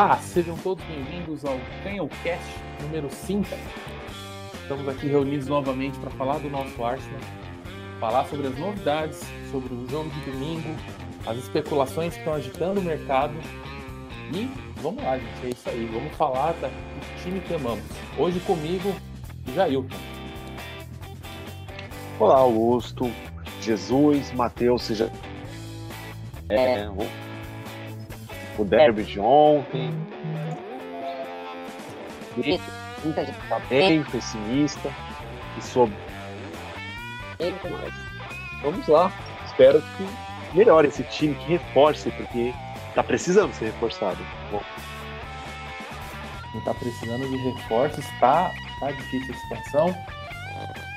Olá, sejam todos bem-vindos ao CanhoCast número 5. Estamos aqui reunidos novamente para falar do nosso Arsenal, falar sobre as novidades, sobre o jogo de domingo, as especulações que estão agitando o mercado e vamos lá, gente, é isso aí, vamos falar do time que amamos. Hoje comigo, Jailton. Olá, Augusto, Jesus, Mateus, seja. É, o derby de ontem. Muita gente tá bem pessimista e sobre. Mas vamos lá. Espero que melhore esse time, que reforce, porque tá precisando ser reforçado. Bom. Tá precisando de reforços, tá, tá difícil a situação.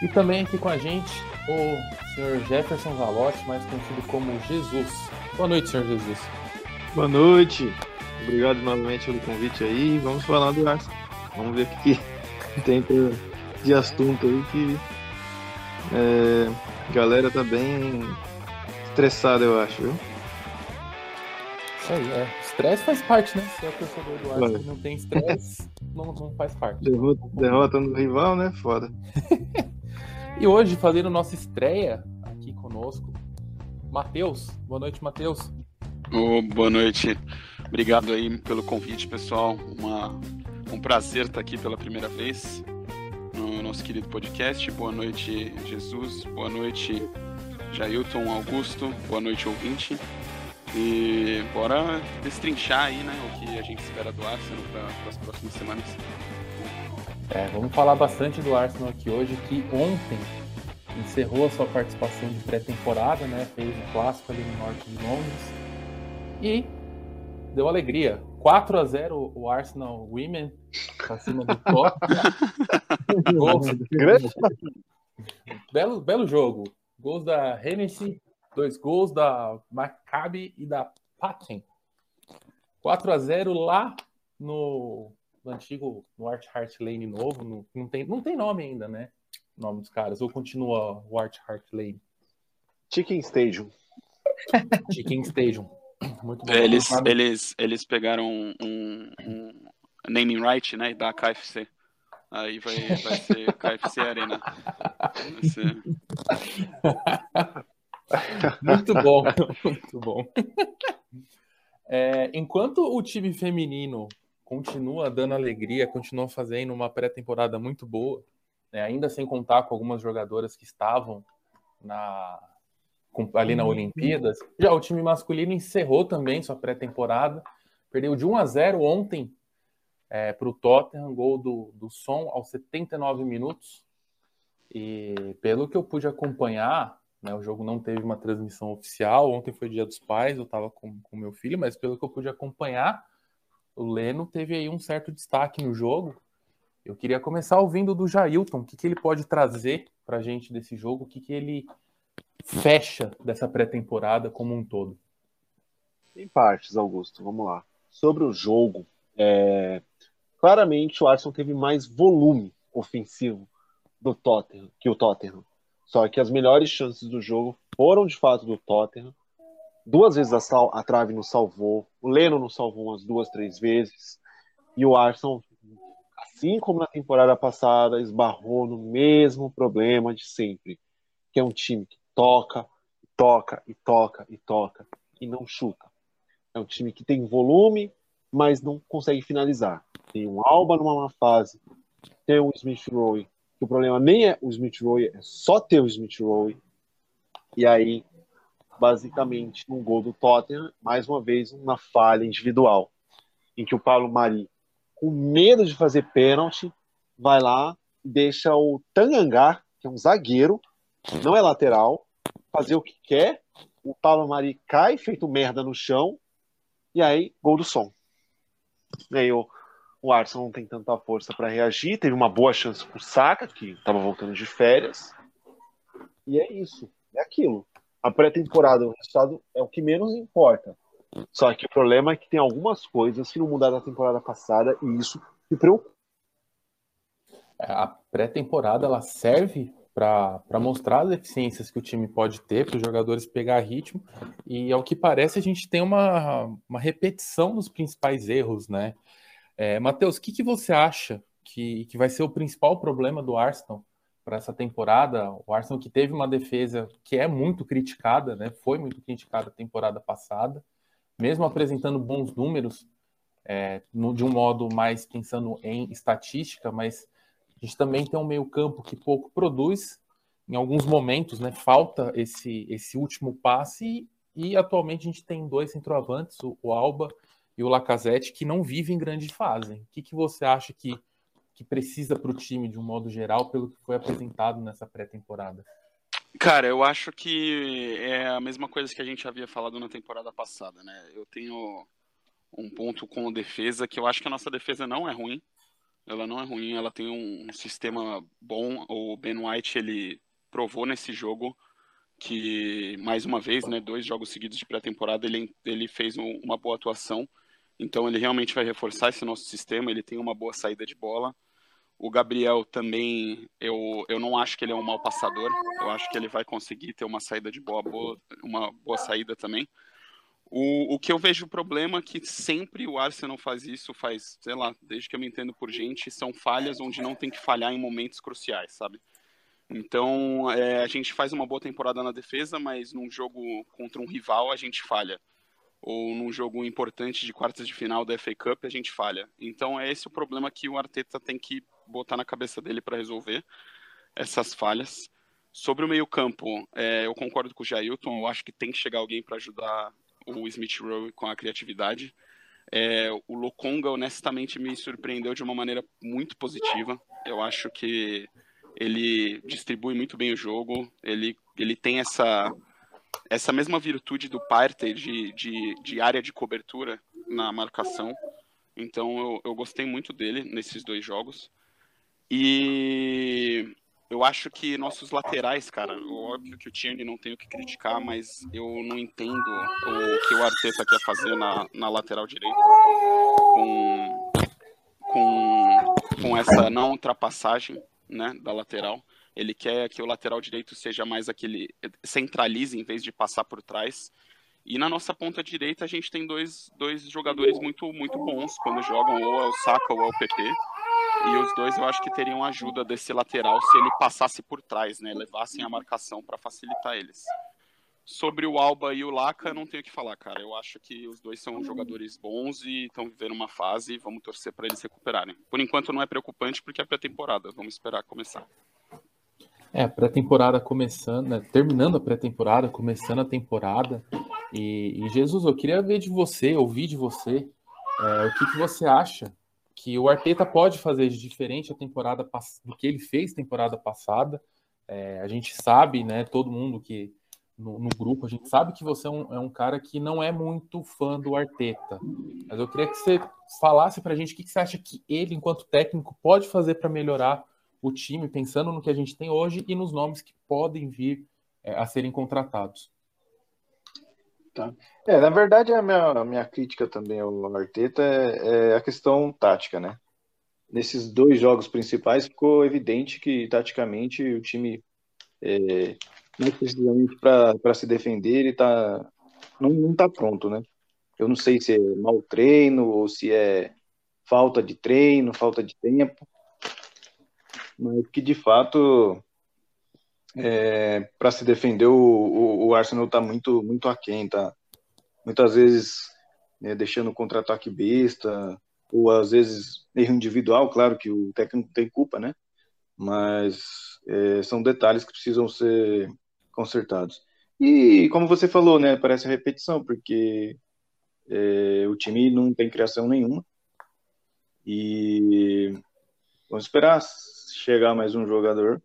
E também aqui com a gente o senhor Jefferson Zalotti, mais conhecido como Jesus. Boa noite, senhor Jesus. Boa noite. Obrigado novamente pelo convite aí. Vamos falar do Arsenal. Vamos ver o que, que tem de assunto aí que é, a galera tá bem estressada, eu acho, viu? Isso aí, é. Estresse faz parte, né? Se é torcedor do Arsenal e não tem estresse, não, não faz parte. Derrota, derrota no rival, né? Foda. e hoje, fazendo nossa estreia aqui conosco, Matheus. Boa noite, Matheus. Oh, boa noite. Obrigado aí pelo convite, pessoal. Uma, um prazer estar aqui pela primeira vez no nosso querido podcast. Boa noite, Jesus. Boa noite, Jailton Augusto. Boa noite, ouvinte. E bora destrinchar aí, né, o que a gente espera do Arsenal para as próximas semanas. É, vamos falar bastante do Arsenal aqui hoje, que ontem encerrou a sua participação de pré-temporada, né? Fez o clássico ali no norte de Londres e deu alegria. 4 a 0 o Arsenal Women pra cima do top. belo, belo jogo. Gols da Hennessy, dois gols da Maccabi e da Patten. 4 a 0 lá no, no antigo no Art Heart Lane novo. No, não, tem, não tem nome ainda, né? O nome dos caras. Ou continua o Art Heart Lane? Chicken Stadium. Chicken Stadium. Muito bom. Eles, eles, eles pegaram um, um, naming right, né? Da KFC. Aí vai, vai ser KFC Arena. Vai ser... Muito bom, muito bom. É, enquanto o time feminino continua dando alegria, continua fazendo uma pré-temporada muito boa, né, ainda sem contar com algumas jogadoras que estavam na, ali na uhum. Olimpíadas. Já o time masculino encerrou também sua pré-temporada, perdeu de 1 a 0 ontem é, para o Tottenham, gol do, do Som aos 79 minutos. E pelo que eu pude acompanhar, né, o jogo não teve uma transmissão oficial. Ontem foi dia dos pais, eu estava com o meu filho, mas pelo que eu pude acompanhar, o Leno teve aí um certo destaque no jogo. Eu queria começar ouvindo do Jailton, o que, que ele pode trazer para a gente desse jogo, o que, que ele fecha dessa pré-temporada como um todo? Em partes, Augusto, vamos lá. Sobre o jogo, é... claramente o Arsenal teve mais volume ofensivo do Tottenham que o Tottenham. Só que as melhores chances do jogo foram de fato do Tottenham. Duas vezes a, sal... a trave não salvou, o Leno não salvou umas duas, três vezes. E o Arsenal, assim como na temporada passada, esbarrou no mesmo problema de sempre, que é um time que toca, toca e toca e toca e não chuta. É um time que tem volume, mas não consegue finalizar. Tem um Alba numa má fase, tem o Smith Rowe, que o problema nem é o Smith Rowe, é só ter o Smith Rowe. E aí, basicamente, no gol do Tottenham, mais uma vez, uma falha individual, em que o Paulo Mari, com medo de fazer pênalti, vai lá e deixa o Tangangá, que é um zagueiro, não é lateral, fazer o que quer. O Paulo Mari cai, feito merda no chão, e aí, gol do som. E aí, o, o Arsenal não tem tanta força para reagir. Teve uma boa chance pro Saka, que estava voltando de férias. E é isso, é aquilo. A pré-temporada, o resultado é o que menos importa. Só que o problema é que tem algumas coisas que não mudaram da temporada passada e isso me preocupa. A pré-temporada ela serve para mostrar as deficiências que o time pode ter, para os jogadores pegar ritmo. E ao que parece, a gente tem uma, uma repetição dos principais erros, né? É, Matheus, o que, que você acha que, que vai ser o principal problema do Arsenal para essa temporada? O Arsenal que teve uma defesa que é muito criticada, né? Foi muito criticada a temporada passada, mesmo apresentando bons números, é, no, de um modo mais pensando em estatística, mas a gente também tem um meio-campo que pouco produz. Em alguns momentos, né, falta esse, esse último passe. E, e atualmente a gente tem dois centroavantes, o, o, Alba e o Lacazette, que não vivem em grande fase. O que, que você acha que, que precisa para o time, de um modo geral, pelo que foi apresentado nessa pré-temporada? Cara, eu acho que é a mesma coisa que a gente havia falado na temporada passada, né? Eu tenho um ponto com defesa que eu acho que a nossa defesa não é ruim. Ela não é ruim, ela tem um, sistema bom. O Ben White ele provou nesse jogo que mais uma vez, né, dois jogos seguidos de pré-temporada, ele, ele fez um, uma boa atuação. Então ele realmente vai reforçar esse nosso sistema. Ele tem uma boa saída de bola. O Gabriel também, eu, eu não acho que ele é um mau passador. Eu acho que ele vai conseguir ter uma saída de boa, boa uma boa saída também. O, o que eu vejo o problema é que sempre o Arsenal faz isso, faz, sei lá, desde que eu me entendo por gente, são falhas onde não tem que falhar em momentos cruciais, sabe? Então, é, a gente faz uma boa temporada na defesa, mas num jogo contra um rival a gente falha. Ou num jogo importante de quartas de final da FA Cup a gente falha. Então, é esse o problema que o Arteta tem que botar na cabeça dele para resolver essas falhas. Sobre o meio-campo, é, eu concordo com o Jailton, eu acho que tem que chegar alguém para ajudar o Smith Rowe com a criatividade. É, o Lokonga, honestamente, me surpreendeu de uma maneira muito positiva. Eu acho que ele distribui muito bem o jogo, ele, ele tem essa, essa mesma virtude do Partey de, de, de área de cobertura na marcação. Então eu, eu gostei muito dele nesses dois jogos. E eu acho que nossos laterais, cara, óbvio que o Tierney não tem o que criticar, mas eu não entendo o que o Arteta quer fazer na, na lateral direita com, com, com essa não ultrapassagem né, da lateral. Ele quer que o lateral direito seja mais aquele. centralize em vez de passar por trás. E na nossa ponta direita a gente tem dois, dois jogadores muito, muito bons quando jogam, ou é o Saka ou é o PP. E os dois eu acho que teriam ajuda desse lateral se ele passasse por trás, né? Levassem a marcação para facilitar eles. Sobre o Alba e o Laca, não tenho o que falar, cara. Eu acho que os dois são jogadores bons e estão vivendo uma fase e vamos torcer para eles recuperarem. Por enquanto não é preocupante porque é pré-temporada. Vamos esperar começar. É, pré-temporada começando, né? terminando a pré-temporada, começando a temporada. E, e, Jesus, eu queria ver de você, ouvir de você, é, o que, que você acha que o Arteta pode fazer de diferente a temporada do que ele fez temporada passada. É, a gente sabe, né, todo mundo que no, no, grupo, a gente sabe que você é um, é um, cara que não é muito fã do Arteta. Mas eu queria que você falasse para a gente o que, que, você acha que ele, enquanto técnico, pode fazer para melhorar o time, pensando no que a gente tem hoje e nos nomes que podem vir é, a serem contratados. Tá. É, na verdade, a minha, a minha crítica também ao Arteta é, é, a questão tática, né? Nesses dois jogos principais ficou evidente que, taticamente, o time, é, mais precisamente para se defender, ele tá, não, não tá pronto, né? Eu não sei se é mau treino ou se é falta de treino, falta de tempo, mas que, de fato, é, para se defender, o, o, o Arsenal está muito, muito aquém, tá? Muitas vezes né, deixando contra-ataque besta, ou às vezes erro individual, claro que o técnico tem culpa, né? Mas é, são detalhes que precisam ser consertados. E como você falou, né? Parece repetição, porque é, o time não tem criação nenhuma. E vamos esperar chegar mais um jogador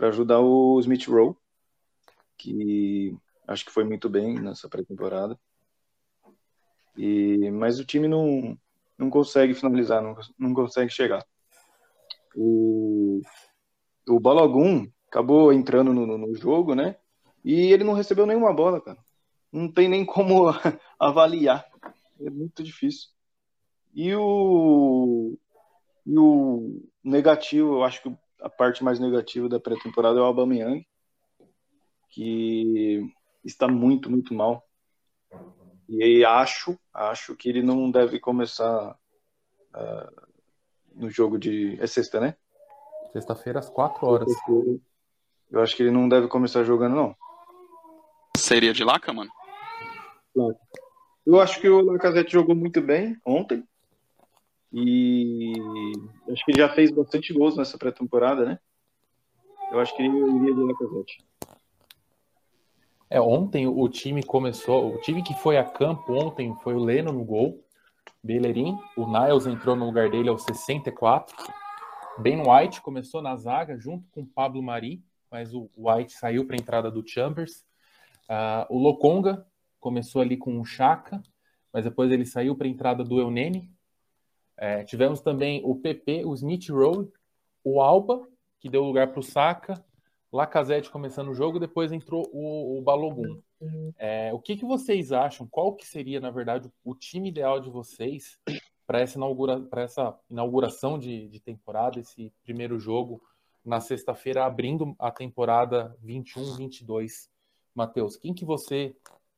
para ajudar o Smith Rowe, que acho que foi muito bem nessa pré-temporada. E mas o time não não consegue finalizar, não, não consegue chegar. O o Balogun acabou entrando no, no jogo, né? E ele não recebeu nenhuma bola, cara. Não tem nem como avaliar. É muito difícil. E o, e o negativo, eu acho que a parte mais negativa da pré-temporada é o Aubameyang, que está muito, muito mal. E aí acho, acho que ele não deve começar uh, no jogo de. É sexta, né? Sexta-feira às quatro horas. Eu acho que ele não deve começar jogando, não. Seria de Laca, mano? Eu acho que o Lacazette jogou muito bem ontem. E acho que ele já fez bastante gols nessa pré-temporada, né? Eu acho que ele iria de Lacazette. É, ontem o time começou, o time que foi a campo ontem foi o Leno no gol, Bellerin, o Niles entrou no lugar dele aos 64, Ben White começou na zaga junto com Pablo Mari, mas o White saiu para a entrada do Chambers, uh, o Lokonga começou ali com o Chaka, mas depois ele saiu para a entrada do Eunene, é, tivemos também o PP, o Smith Rowe, o Alba, que deu lugar para o Saka, Lacazette começando o jogo, depois entrou o, o Balogun. É, o que, que vocês acham? Qual que seria, na verdade, o time ideal de vocês para essa, inaugura, essa inauguração de, de temporada, esse primeiro jogo na sexta-feira, abrindo a temporada 21-22? Matheus, quem que você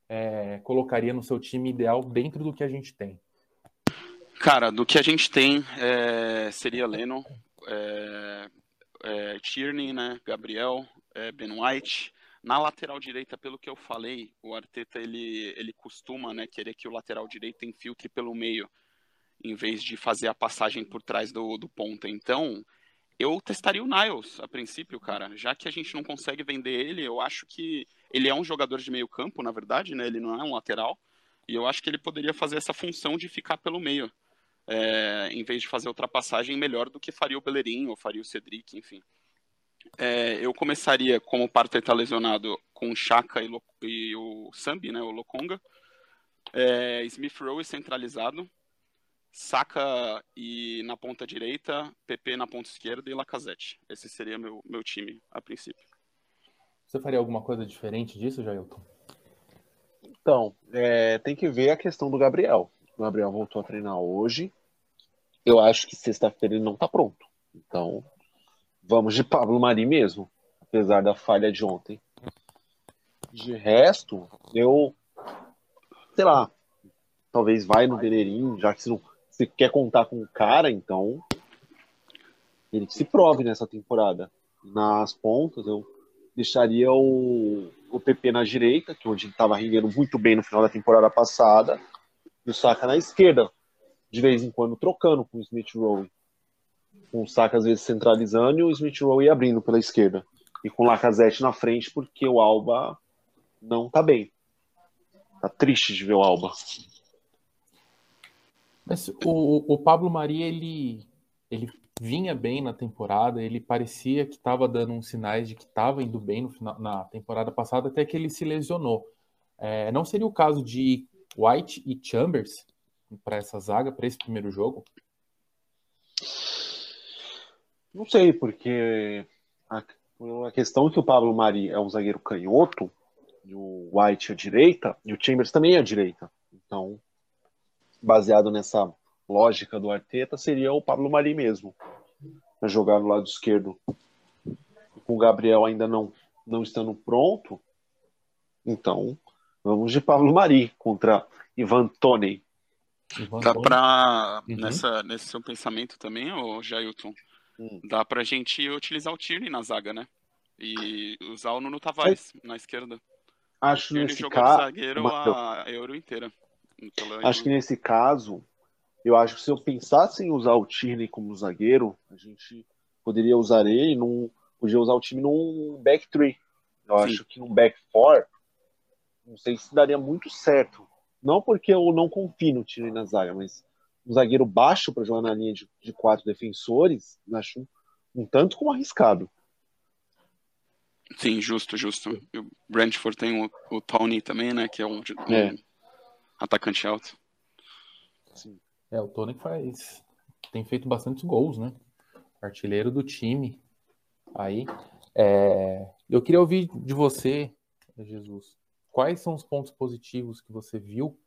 é, colocaria no seu time ideal dentro do que a gente tem? Cara, do que a gente tem é, seria Lennon, é, é, Tierney, né, Gabriel, é, Ben White. Na lateral direita, pelo que eu falei, o Arteta ele, ele costuma né, querer que o lateral direito infiltre pelo meio, em vez de fazer a passagem por trás do, do ponta. Então, eu testaria o Niles a princípio, cara. Já que a gente não consegue vender ele, eu acho que ele é um jogador de meio campo, na verdade, né? Ele não é um lateral. E eu acho que ele poderia fazer essa função de ficar pelo meio é, em vez de fazer ultrapassagem, melhor do que faria o Bellerin ou faria o Cedric, enfim. É, eu começaria, como o Partey está lesionado, com o Chaka e, e, o Sambi, né, o Lokonga. É, Smith Rowe centralizado. Saka e na ponta direita, PP na ponta esquerda e Lacazette. Esse seria meu, meu time a princípio. Você faria alguma coisa diferente disso, Jailton? Então, é, tem que ver a questão do Gabriel. O Gabriel voltou a treinar hoje. Eu acho que sexta-feira ele não está pronto. Então, vamos de Pablo Mari mesmo, apesar da falha de ontem. De resto, eu sei lá, talvez vai no Bellerin, já que se não se quer contar com o cara, então ele se prove nessa temporada. Nas pontas, eu deixaria o, o PP na direita, que onde ele estava rendendo muito bem no final da temporada passada, e o Saka na esquerda, de vez em quando trocando com o Smith Rowe. Com o Saka às vezes centralizando e o Smith Rowe abrindo pela esquerda. E com o Lacazette na frente, porque o Alba não tá bem. Tá triste de ver o Alba. Mas o, o Pablo Maria, ele, ele vinha bem na temporada, ele parecia que estava dando uns sinais de que estava indo bem no final, na temporada passada, até que ele se lesionou. É, não seria o caso de White e Chambers para essa zaga, para esse primeiro jogo? Não sei, porque a, a questão é que o Pablo Mari é um zagueiro canhoto, e o White é a direita, e o Chambers também é a direita. Então, baseado nessa lógica do Arteta, seria o Pablo Mari mesmo, para jogar no lado esquerdo. Com o Gabriel ainda não, não estando pronto, então Vamos de Pablo Mari contra Ivan Toney. Dá para uhum. nessa nesse seu pensamento também, o Jailton, hum. dá pra gente utilizar o Tierney na zaga, né? E usar o Nuno Tavares é. na esquerda. Acho Ele nesse caso, zagueiro a Euro inteira. Acho que nesse caso, eu acho que se eu pensasse em usar o Tierney como zagueiro, a gente poderia usar ele num podia usar o time num back three. Eu Sim. acho que num back four não sei se daria muito certo. Não porque eu não confio no time na zaga, mas um zagueiro baixo para jogar na linha de, de, quatro defensores, acho um, um tanto como arriscado. Sim, justo, justo. O Brentford tem o, o Tony também, né? Que é um, um é. atacante alto. Sim. É, o Tony faz. Tem feito bastantes gols, né? Artilheiro do time. Aí. É... Eu queria ouvir de você, Jesus quais são os pontos positivos que você viu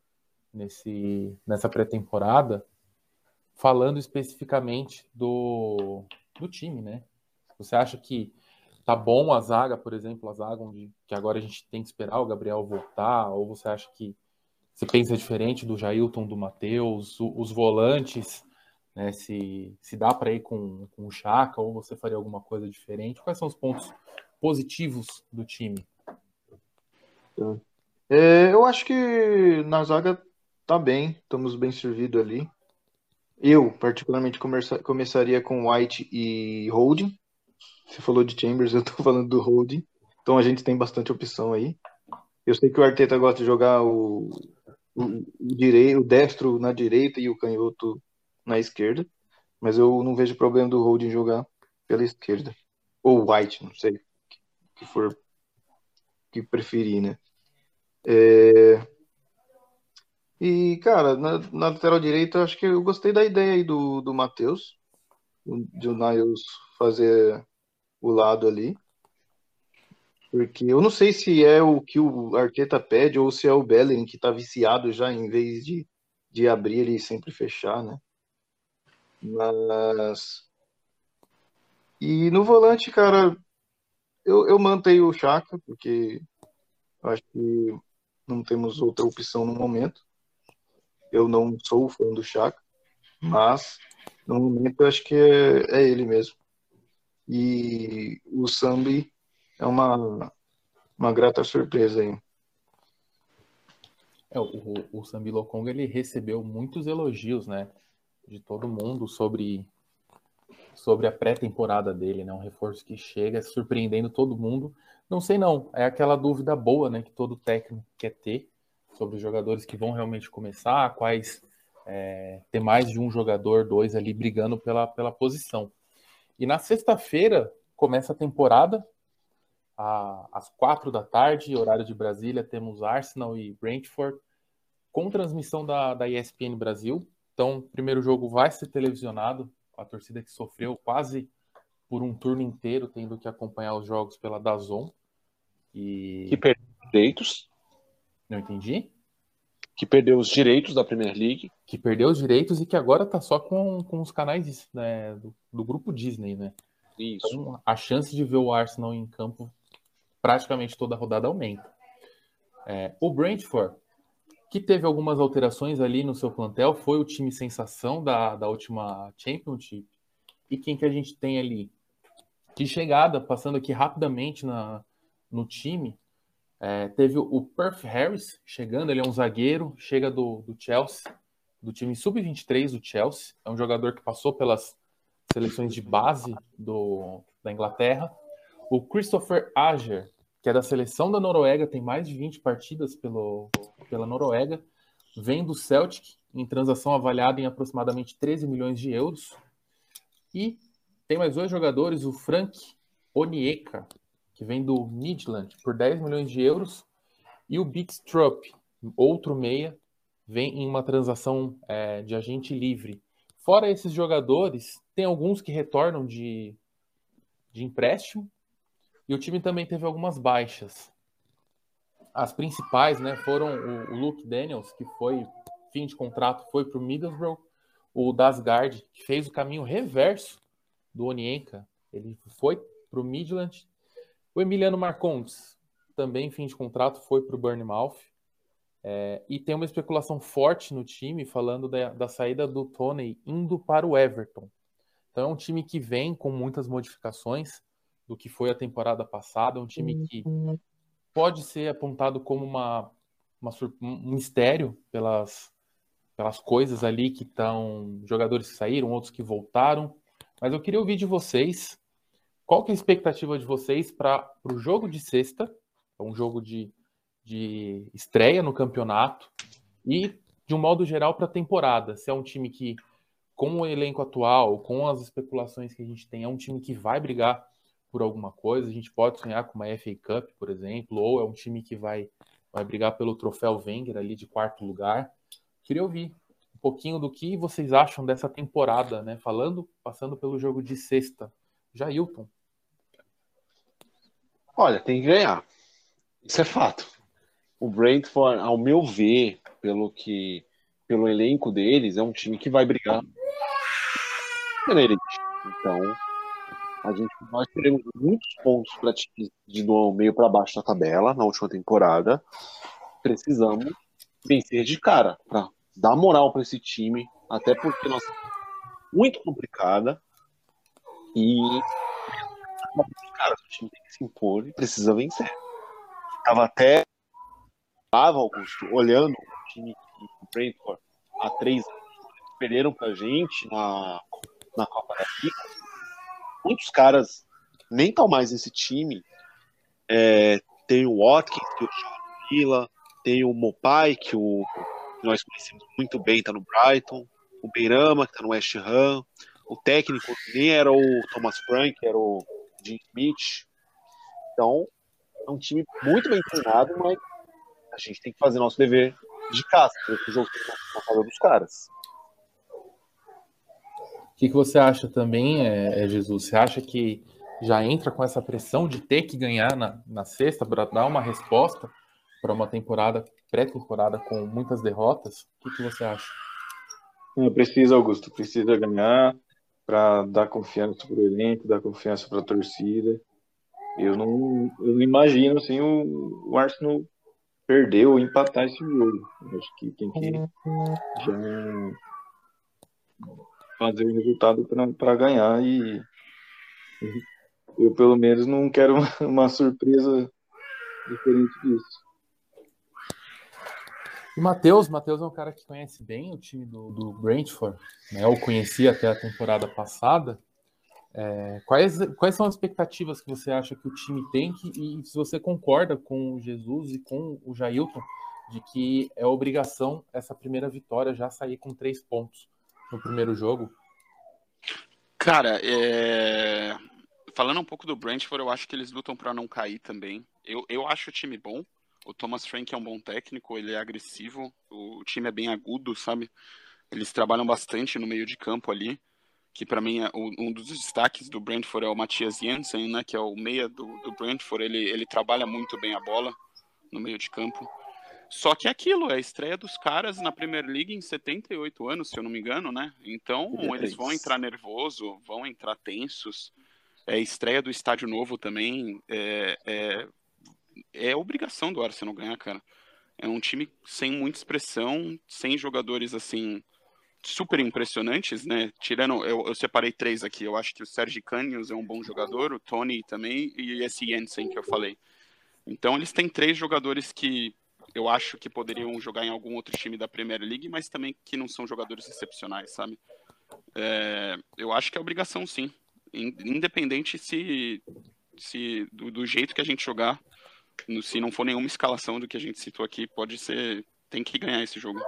nesse, nessa pré-temporada, falando especificamente do, do time, né? Você acha que tá bom a zaga, por exemplo, a zaga onde que agora a gente tem que esperar o Gabriel voltar, ou você acha que você pensa diferente do Jailton, do Matheus, os volantes, né, se, se dá para ir com, com o Chaka, ou você faria alguma coisa diferente? Quais são os pontos positivos do time? É, eu acho que na zaga tá bem, estamos bem servidos ali. Eu, particularmente, começa, começaria com White e Holding. Você falou de Chambers, eu tô falando do Holding. Então a gente tem bastante opção aí. Eu sei que o Arteta gosta de jogar o, o, o, direito, o destro na direita e o canhoto na esquerda. Mas eu não vejo problema do Holding jogar pela esquerda. Ou White, não sei. Que for que preferir, né? É... E, cara, na, na lateral direita, acho que eu gostei da ideia aí do, do Matheus, de o Niles fazer o lado ali. Porque eu não sei se é o que o Arteta pede ou se é o Bellerin que tá viciado já, em vez de, de abrir ele e sempre fechar, né? Mas. E no volante, cara, eu, eu mantenho o Chaka, porque acho que não temos outra opção no momento. Eu não sou fã do Chaka, mas no momento eu acho que é, é ele mesmo. E o Sambi é uma, uma grata surpresa aí. É, o, o Sambi Lokong ele recebeu muitos elogios, né, de todo mundo sobre sobre a pré-temporada dele, né, um reforço que chega surpreendendo todo mundo. Não sei não, é aquela dúvida boa, né, que todo técnico quer ter sobre os jogadores que vão realmente começar, quais é, ter mais de um jogador, dois ali brigando pela, pela posição. E na sexta-feira começa a temporada, às quatro da tarde, horário de Brasília, temos Arsenal e Brentford, com transmissão da, da ESPN Brasil. Então, o primeiro jogo vai ser televisionado, a torcida que sofreu quase por um turno inteiro, tendo que acompanhar os jogos pela Dazon. E... Que perdeu direitos. Não entendi? Que perdeu os direitos da Premier League. Que perdeu os direitos e que agora tá só com, com os canais né, do, do grupo Disney, né? Isso. Então, a chance de ver o Arsenal em campo praticamente toda a rodada aumenta. É, o Brentford, que teve algumas alterações ali no seu plantel, foi o time sensação da, da última Championship. E quem que a gente tem ali? De chegada, passando aqui rapidamente na, no time, é, teve o Perth Harris chegando, ele é um zagueiro, chega do, do Chelsea, do time sub-23 do Chelsea. É um jogador que passou pelas seleções de base do, da Inglaterra. O Christopher Ager, que é da seleção da Noruega, tem mais de 20 partidas pelo, pela Noruega, vem do Celtic, em transação avaliada em aproximadamente 13 milhões de euros. E tem mais dois jogadores, o Frank Onieka, que vem do Midland por 10 milhões de euros, e o Bigstrup, outro meia, vem em uma transação é, de agente livre. Fora esses jogadores, tem alguns que retornam de, de empréstimo, e o time também teve algumas baixas. As principais né, foram o, o Luke Daniels, que foi fim de contrato, foi para o Middlesbrough, o Dasgard, que fez o caminho reverso do Onienka, ele foi para o Midland, o Emiliano Marcondes, também fim de contrato, foi para o Bournemouth. É, e tem uma especulação forte no time falando da, da, saída do Tony indo para o Everton. Então é um time que vem com muitas modificações do que foi a temporada passada, um time que pode ser apontado como uma, uma um mistério pelas, pelas coisas ali que estão jogadores que saíram, outros que voltaram. Mas eu queria ouvir de vocês qual que é a expectativa de vocês para o jogo de sexta? É um jogo de, de estreia no campeonato e, de um modo geral, para a temporada. Se é um time que, com o elenco atual, com as especulações que a gente tem, é um time que vai brigar por alguma coisa. A gente pode sonhar com uma FA Cup, por exemplo, ou é um time que vai, vai brigar pelo troféu Wenger ali de quarto lugar. Queria ouvir um pouquinho do que vocês acham dessa temporada, né? Falando, passando pelo jogo de sexta. Jailton. Olha, tem que ganhar. Isso é fato. O Brentford, ao meu ver, pelo que pelo elenco deles, é um time que vai brigar. Então, A gente, nós teremos muitos pontos para times de do meio para baixo da tabela na última temporada. Precisamos vencer de cara para dar moral para esse time, até porque nós muito complicada e cara, o time tem que se impor e precisa vencer. Tava até tava Augusto olhando o time do Brentford há três anos perderam pra gente na, na Copa da Liga. Muitos caras nem estão mais nesse time. É, tem o Watkins, que o Vila, tem o Mopai, que, o, que nós conhecemos muito bem, está no Brighton, o Beirama, que está no West Ham, o técnico nem era o Thomas Frank, era o Jim Smith. Então, é um time muito bem treinado, mas a gente tem que fazer nosso dever de casa, o jogo na casa dos caras. O que, que você acha também, é, é, Jesus? Você acha que já entra com essa pressão de ter que ganhar na, na sexta para dar uma resposta para uma temporada, pré-temporada com muitas derrotas? O que, que você acha? Precisa, Augusto, precisa ganhar para dar confiança para o elenco, dar confiança para a torcida. Eu não, eu não imagino assim, o, o Arsenal perder ou empatar esse jogo. Acho que tem que já fazer o resultado para ganhar e eu pelo menos não quero uma surpresa diferente disso. E Matheus, Matheus é um cara que conhece bem o time do, do Brentford, né? Eu conheci até a temporada passada. É, quais, quais são as expectativas que você acha que o time tem que, e se você concorda com o Jesus e com o Jailton de que é obrigação essa primeira vitória já sair com três pontos no primeiro jogo? Cara, é... falando um pouco do Brentford, eu acho que eles lutam para não cair também. Eu, eu acho o time bom. O Thomas Frank é um bom técnico, ele é agressivo, o time é bem agudo, sabe? Eles trabalham bastante no meio de campo ali, que para mim é um dos destaques do Brentford é o Matias Jensen, né, que é o meia do, do Brentford, ele, ele trabalha muito bem a bola no meio de campo. Só que é aquilo, é a estreia dos caras na Premier League em 78 anos, se eu não me engano, né? Então eles vão entrar nervoso, vão entrar tensos. É a estreia do estádio novo também. É, é, é obrigação do Arsenal ganhar, cara. É um time sem muita expressão, sem jogadores assim super impressionantes, né? Tirando, eu, eu separei três aqui. Eu acho que o Sergi Canios é um bom jogador, o Tony também e esse Jensen que eu falei. Então eles têm três jogadores que eu acho que poderiam jogar em algum outro time da Premier League, mas também que não são jogadores excepcionais, sabe? É, eu acho que é obrigação, sim. Independente se, se do, do, jeito que a gente jogar, se não for nenhuma escalação do que a gente citou aqui, pode ser. Tem que ganhar esse jogo.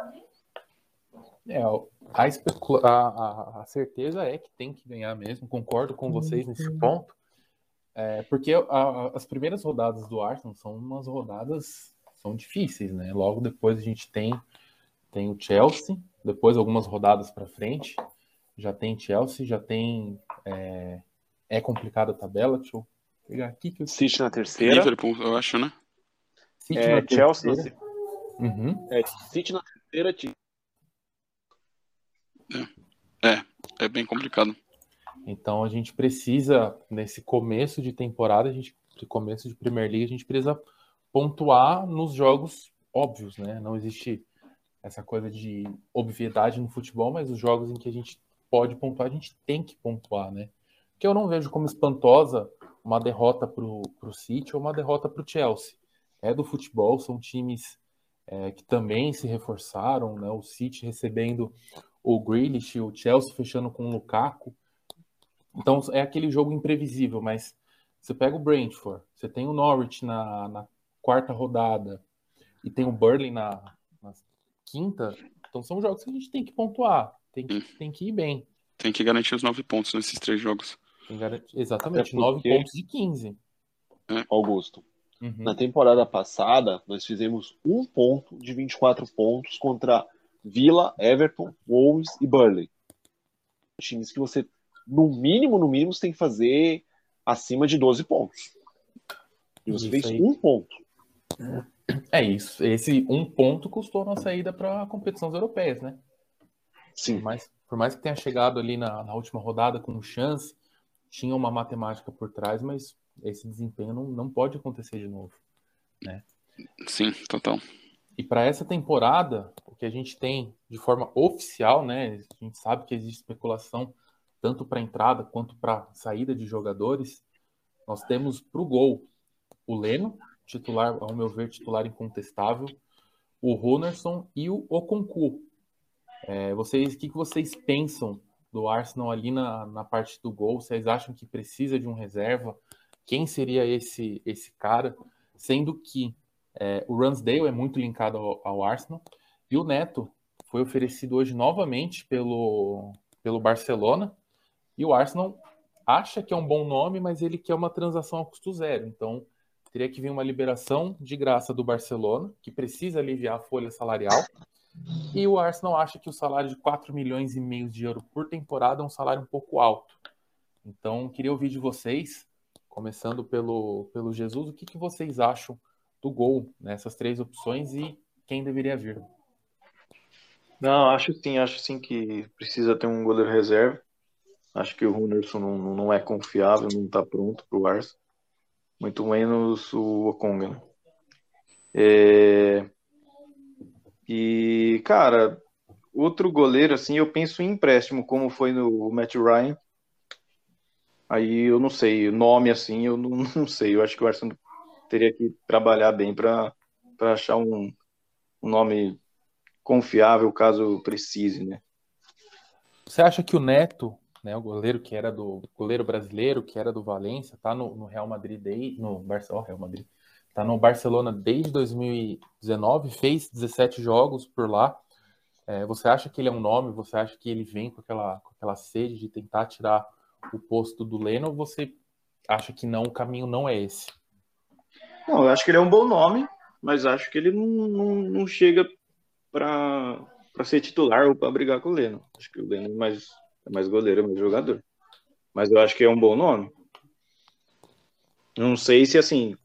É, a, especula a, a, certeza é que tem que ganhar mesmo, concordo com vocês nesse ponto. É, porque a, as primeiras rodadas do Arsenal são umas rodadas são difíceis, né? Logo depois a gente tem tem o Chelsea, depois algumas rodadas para frente, já tem Chelsea, já tem é, é complicada a tabela, deixa eu pegar aqui que eu... City na terceira, Liverpool, eu acho, né? City é, na Chelsea terceira. Na... Uhum. É, City na terceira. É. é, é bem complicado. Então a gente precisa nesse começo de temporada, a gente começo de Premier League, a gente precisa pontuar nos jogos óbvios, né? Não existe essa coisa de obviedade no futebol, mas os jogos em que a gente pode pontuar, a gente tem que pontuar, né? Que eu não vejo como espantosa uma derrota para o City ou uma derrota para o Chelsea. É do futebol, são times é, que também se reforçaram, né? O City recebendo o Grealish, o Chelsea fechando com o Lukaku. Então é aquele jogo imprevisível, mas você pega o Brentford, você tem o Norwich na, na quarta rodada e tem o Burley na, na, quinta, então são jogos que a gente tem que pontuar, tem que, tem que ir bem. Tem que garantir os nove pontos nesses três jogos. Exatamente, nove pontos de 15. É. Augusto. Uhum. Na temporada passada, nós fizemos um ponto de 24 pontos contra Villa, Everton, Wolves e Burley. Times que você, no mínimo, no mínimo, você tem que fazer acima de 12 pontos. E você Isso fez aí. um ponto. É isso. Esse um ponto custou a nossa ida para competições europeias, né? Sim. Por mais, por mais que tenha chegado ali na, na última rodada com chance, tinha uma matemática por trás, mas esse desempenho não, não pode acontecer de novo, né? Sim, total. E para essa temporada, o que a gente tem de forma oficial, né? A gente sabe que existe especulação tanto para entrada quanto para saída de jogadores. Nós temos para o gol o Leno, titular, ao meu ver, titular incontestável, o Runerson e o Okonku. É, vocês, o que, que vocês pensam do Arsenal ali na, na parte do gol? Vocês acham que precisa de um reserva? Quem seria esse esse cara? Sendo que é, o Ransdale é muito linkado ao, ao, Arsenal e o Neto foi oferecido hoje novamente pelo, pelo Barcelona e o Arsenal acha que é um bom nome, mas ele quer uma transação a custo zero. Então teria que vir uma liberação de graça do Barcelona, que precisa aliviar a folha salarial. E o Arsenal acha que o salário de 4 milhões e meio de euro por temporada é um salário um pouco alto. Então, queria ouvir de vocês, começando pelo, pelo Jesus, o que, que vocês acham do gol nessas três opções e quem deveria vir? Não, acho sim, acho sim que precisa ter um goleiro reserva. Acho que o Hunderson não, não é confiável, não está pronto para o Arsenal muito menos o Okonga. Né? É... E, cara, outro goleiro, assim, eu penso em empréstimo, como foi no Matt Ryan. Aí eu não sei, nome assim, eu não, não sei. Eu acho que o Arsenal teria que trabalhar bem para achar um, um nome confiável caso precise, né? Você acha que o Neto né, o goleiro que era do goleiro brasileiro, que era do Valência, tá no, no Real Madrid desde no Barcelona, Real Madrid. Tá no Barcelona desde 2019, fez 17 jogos por lá. É, você acha que ele é um nome? Você acha que ele vem com aquela, com aquela sede de tentar tirar o posto do Leno? Ou você acha que não, o caminho não é esse? Não, eu acho que ele é um bom nome, mas acho que ele não, não, não chega para ser titular ou para brigar com o Leno. Acho que o Leno é mais é mais goleiro, é mais jogador. Mas eu acho que é um bom nome. Não sei se, assim,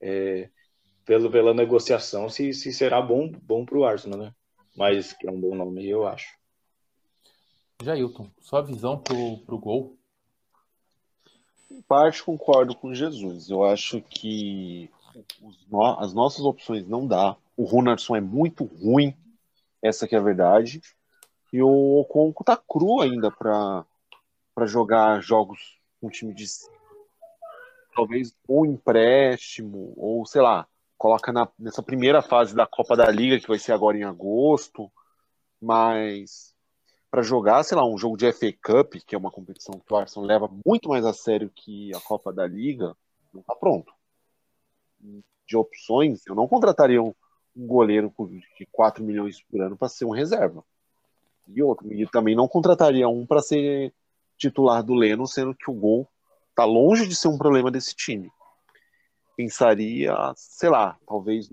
é, pelo, pela negociação, se, se será bom, bom para o Arsenal, né? Mas que é um bom nome, eu acho. Jailton, sua visão pro, pro gol? Em parte concordo com Jesus. Eu acho que no, as nossas opções não dá. O Runarson é muito ruim, essa que é a verdade. E o Oconco tá cru ainda para jogar jogos com um time de talvez ou empréstimo ou sei lá, coloca na, nessa primeira fase da Copa da Liga que vai ser agora em agosto, mas para jogar, sei lá, um jogo de FA Cup, que é uma competição que o Arsenal leva muito mais a sério que a Copa da Liga, não tá pronto. De opções, eu não contrataria um, um goleiro de 4 milhões por ano para ser um reserva e outro. E também não contrataria um para ser titular do Leno, sendo que o gol está longe de ser um problema desse time. Pensaria, sei lá, talvez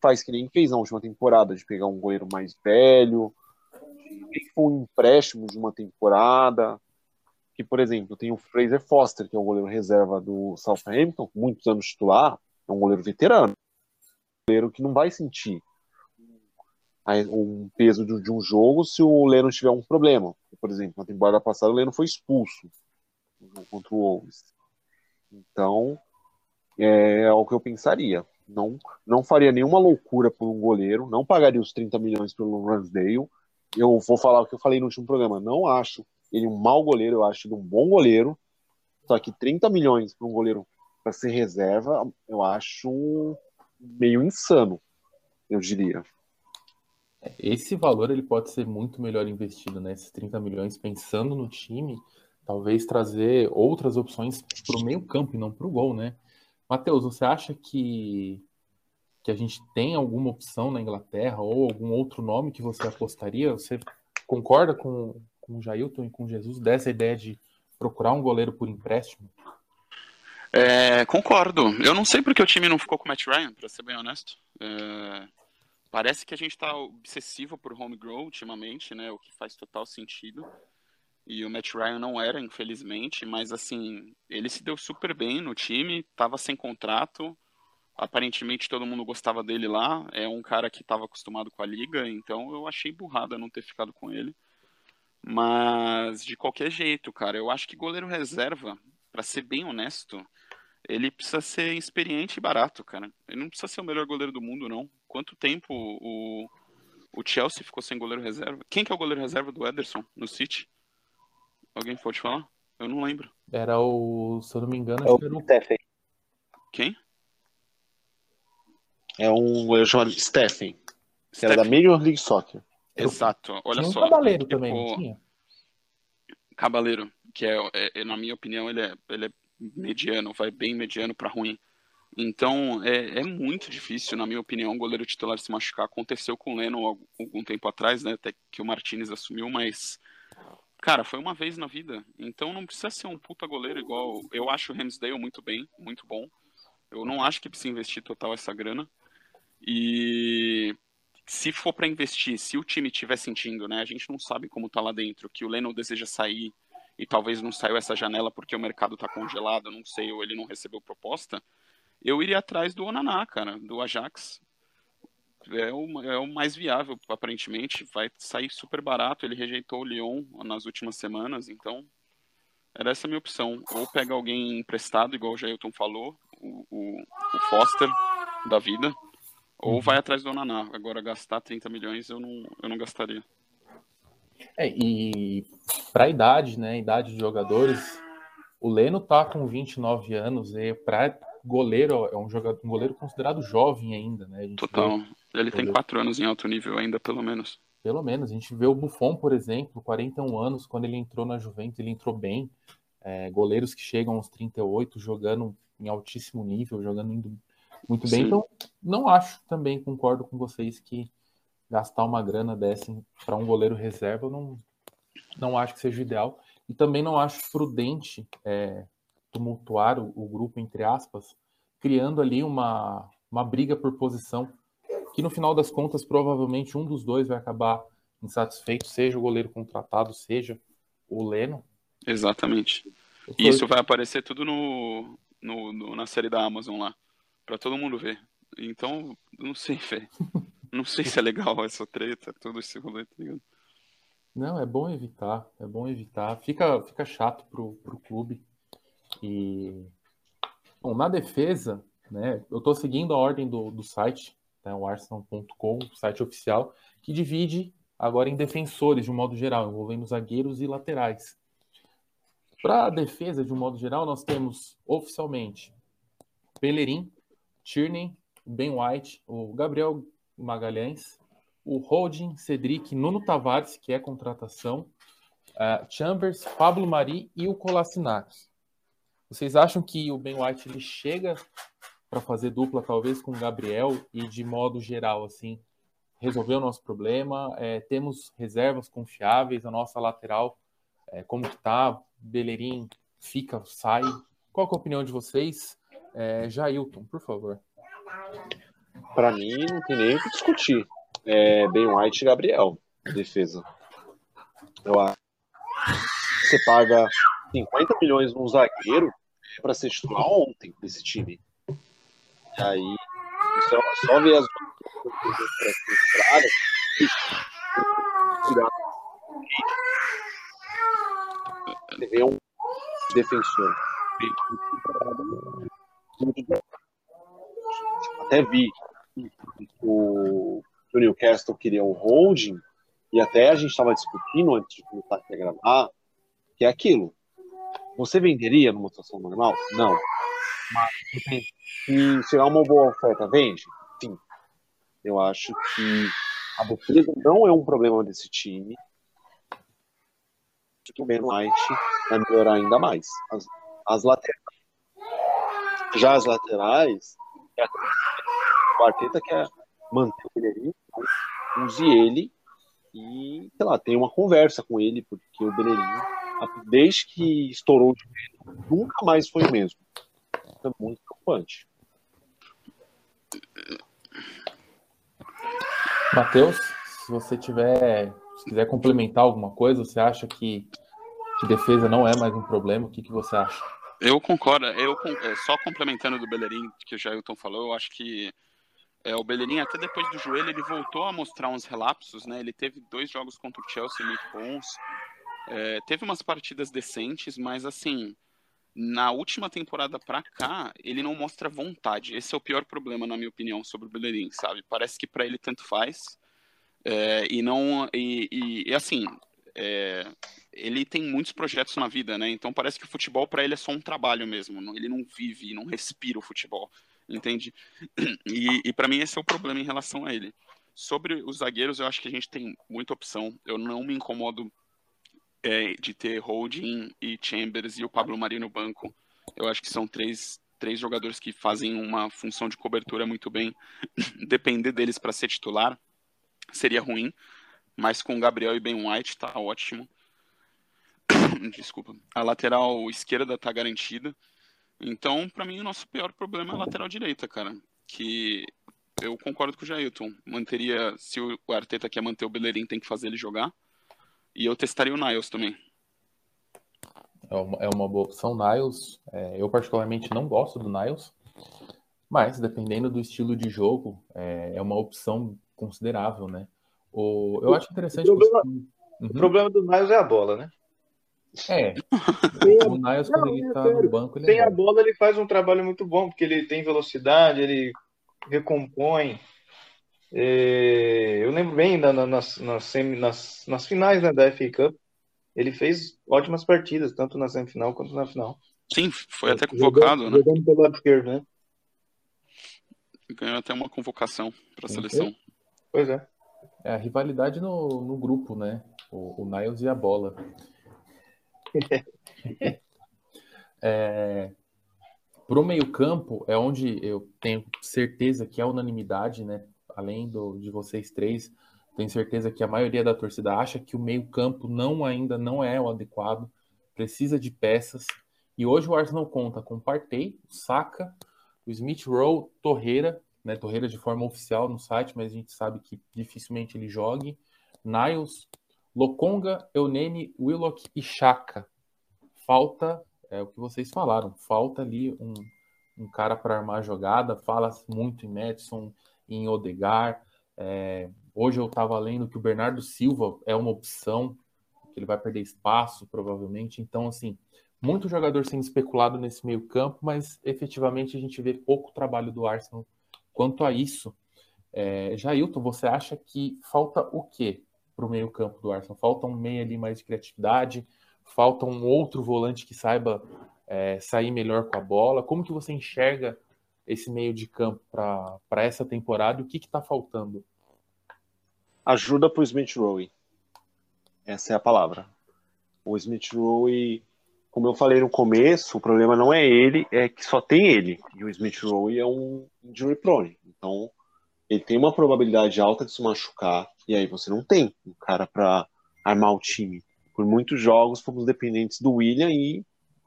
faz que nem fez na última temporada, de pegar um goleiro mais velho, de um empréstimo de uma temporada. Que, por exemplo, tem o Fraser Foster, que é o goleiro reserva do Southampton, muitos anos titular, é um goleiro veterano. Um goleiro que não vai sentir um peso de um jogo se o Leno tiver um problema. Por exemplo, na temporada passada o Leno foi expulso contra o Wolves. Então, é, é o que eu pensaria. Não, não faria nenhuma loucura por um goleiro, não pagaria os 30 milhões pelo Ransdale. Eu vou falar o que eu falei no último programa. Não acho ele um mau goleiro, eu acho ele um bom goleiro. Só que 30 milhões para um goleiro para ser reserva, eu acho meio insano, eu diria. Esse valor ele pode ser muito melhor investido, né? Esses 30 milhões pensando no time, talvez trazer outras opções para o meio campo e não para o gol, né? Matheus, você acha que, que a gente tem alguma opção na Inglaterra ou algum outro nome que você apostaria? Você concorda com, com o Jailton e com o Jesus dessa ideia de procurar um goleiro por empréstimo? É, concordo. Eu não sei porque o time não ficou com o Matt Ryan, para ser bem honesto. É, Parece que a gente está obsessivo por home grow ultimamente, né? O que faz total sentido. E o Matt Ryan não era, infelizmente, mas assim, ele se deu super bem no time, estava sem contrato. Aparentemente todo mundo gostava dele lá. É um cara que estava acostumado com a liga, então eu achei burrada não ter ficado com ele. Mas de qualquer jeito, cara, eu acho que goleiro reserva, para ser bem honesto, ele precisa ser experiente e barato, cara. Ele não precisa ser o melhor goleiro do mundo, não. Quanto tempo o, o Chelsea ficou sem goleiro reserva? Quem que é o goleiro reserva do Ederson no City? Alguém pode falar? Eu não lembro. Era o, se eu não me engano, É o que era o Stephen. Quem? É um eu chamo de Stephen, que era da. Major League Soccer. Exato. Olha tinha um só. cabaleiro também, não tipo, tinha? Cabaleiro, que é, é- é, na minha opinião, ele é, ele é mediano, vai bem mediano para ruim. Então, é, é muito difícil, na minha opinião, um goleiro titular se machucar. Aconteceu com o Leno algum tempo atrás, né? Até que o Martinez assumiu, mas, cara, foi uma vez na vida. Então, não precisa ser um puta goleiro igual. Eu acho o Ramsdale muito bem, muito bom. Eu não acho que precisa investir total essa grana. E se for para investir, se o time estiver sentindo, né? A gente não sabe como tá lá dentro, que o Leno deseja sair e talvez não saiu essa janela porque o mercado tá congelado, não sei, ou ele não recebeu proposta. Eu iria atrás do Onaná, cara, do Ajax. É o, é o mais viável, aparentemente. Vai sair super barato. Ele rejeitou o Lyon nas últimas semanas, então era essa a minha opção. Ou pega alguém emprestado, igual o Jailton falou, o, o, o Foster da vida, ou vai atrás do Onaná. Agora, gastar 30 milhões eu não, eu não gastaria. É, e para a idade, né? Idade de jogadores, o Leno tá com 29 anos e para goleiro é um jogador, um goleiro considerado jovem ainda, né? Total. vê- Ele tem Goleiro. quatro anos em alto nível ainda, pelo menos. pelo menos, a gente vê o Buffon, por exemplo, 41 anos, quando ele entrou na Juventus, ele entrou bem. É, goleiros que chegam aos 38 jogando em altíssimo nível, jogando indo muito bem. Sim. Então, não acho também, concordo com vocês que gastar uma grana dessa para um goleiro reserva, eu não, não acho que seja o ideal. E também não acho prudente é, tumultuar o, o grupo, entre aspas, criando ali uma, uma briga por posição, que no final das contas, provavelmente um dos dois vai acabar insatisfeito, seja o goleiro contratado, seja o Leno. Exatamente. E isso vai aparecer tudo no, no, no- na série da Amazon lá, pra todo mundo ver. Então, não sei, velho. Não sei se é legal essa treta, todo esse rolê, tá ligado? Não, é bom evitar, é bom evitar. Fica, fica chato pro, pro clube. E bom, na defesa, né? Eu tô seguindo a ordem do, do site, né, o Arsenal.com, site oficial, que divide agora em defensores de um modo geral, envolvendo zagueiros e laterais. Para a defesa, de um modo geral, nós temos oficialmente Bellerin, Tierney, Ben White, o Gabriel Magalhães, o Holding, Cedric, Nuno Tavares, que é contratação, uh, Chambers, Pablo Mari e o Kolasinac. Vocês acham que o Ben White ele chega para fazer dupla, talvez, com o Gabriel e, de modo geral, assim, resolver o nosso problema? É, temos reservas confiáveis, a nossa lateral, é, como que tá? Bellerin fica, sai? Qual é a opinião de vocês? É, Jailton, por favor. Para mim, não tem nem o que discutir. É Ben White e Gabriel, defesa. Eu acho você paga 50 milhões num zagueiro para ser titular ontem desse time. E aí, só, só ver as. Você vê um defensor. Até vi o, o Newcastle queria o holding, e até a gente estava discutindo antes de começar a gravar, que é aquilo. Você venderia numa situação normal? Não. Mas se chegar uma boa oferta, vende? Sim. Eu acho que a defesa não é um problema desse time. Acho que o Ben White vai melhorar ainda mais. As, as laterais. Já as laterais, é o Arteta quer manter o Bellerin, use ele e, sei lá, tem uma conversa com ele, porque o Bellerin, desde que estourou de vez, nunca mais foi o mesmo. É muito preocupante. Matheus, se você tiver, se quiser complementar alguma coisa, você acha que, que defesa não é mais um problema? O que, que você acha? Eu concordo. Eu é, só complementando do Bellerin que o Jailton falou, eu acho que é, o Bellerin até depois do joelho ele voltou a mostrar uns relapsos, né? Ele teve dois jogos contra o Chelsea muito bons. É, teve umas partidas decentes, mas assim, na última temporada pra cá, ele não mostra vontade. Esse é o pior problema, na minha opinião, sobre o Bellerin, sabe? Parece que para ele tanto faz. É, e não. E, e, e assim, é, ele tem muitos projetos na vida, né? Então parece que o futebol para ele é só um trabalho mesmo. Ele não vive, não respira o futebol, entende? E, e para mim esse é o problema em relação a ele. Sobre os zagueiros, eu acho que a gente tem muita opção. Eu não me incomodo é, de ter Holding e Chambers e o Pablo Mari no banco. Eu acho que são três, três jogadores que fazem uma função de cobertura muito bem. Depender deles para ser titular seria ruim, mas com Gabriel e Ben White tá ótimo. Desculpa. A lateral esquerda tá garantida. Então, para mim, o nosso pior problema é a lateral direita, cara. Que eu concordo com o Jailton. Manteria, se o Arteta quer manter o Bellerin, tem que fazer ele jogar. E eu testaria o Niles também. É uma, é uma boa opção, Niles. É, eu particularmente não gosto do Niles, mas dependendo do estilo de jogo, é, é uma opção considerável, né? O, eu acho interessante. O problema, uhum. o problema do Niles é a bola, né? É. o Niles, quando não, ele tá no banco, ele Sem é a bola, ele faz um trabalho muito bom, porque ele tem velocidade, ele recompõe. É, eu lembro bem na, nas, nas, nas, nas, finais né, da FA Cup, ele fez ótimas partidas, tanto na semifinal quanto na final. Sim, foi até convocado, jogando, né? Jogando pelo lado esquerdo, né? Ganhou até uma convocação para a seleção. Pois é. É a rivalidade no, no grupo, né? O, o Niles e a bola. é, Pro meio-campo é onde eu tenho certeza que é unanimidade, né? Além do, de vocês três, tenho certeza que a maioria da torcida acha que o meio-campo não ainda não é o adequado, precisa de peças. E hoje o Arsenal conta com Partey, Saka, o Smith Rowe, Torreira, né? Torreira de forma oficial no site, mas a gente sabe que dificilmente ele jogue. Niles, Lokonga, Eunene, Willock e Chaka. Falta é o que vocês falaram. Falta ali um, um cara para armar a jogada. Fala muito em Madison, em Odegar. É, hoje eu estava lendo que o Bernardo Silva é uma opção, que ele vai perder espaço, provavelmente. Então, assim, muito jogador sendo especulado nesse meio campo, mas efetivamente a gente vê pouco trabalho do Arsenal quanto a isso. É, Jailton, você acha que falta o quê para o meio campo do Arsenal? Falta um meio ali mais de criatividade? falta um outro volante que saiba é, sair melhor com a bola. Como que você enxerga esse meio de campo para essa temporada o que está faltando? Ajuda para o Smith Rowe. Essa é a palavra. O Smith Rowe, como eu falei no começo, o problema não é ele, é que só tem ele. E o Smith Rowe é um injury prone. Então, ele tem uma probabilidade alta de se machucar. E aí você não tem um cara para armar o time por muitos jogos fomos dependentes do William e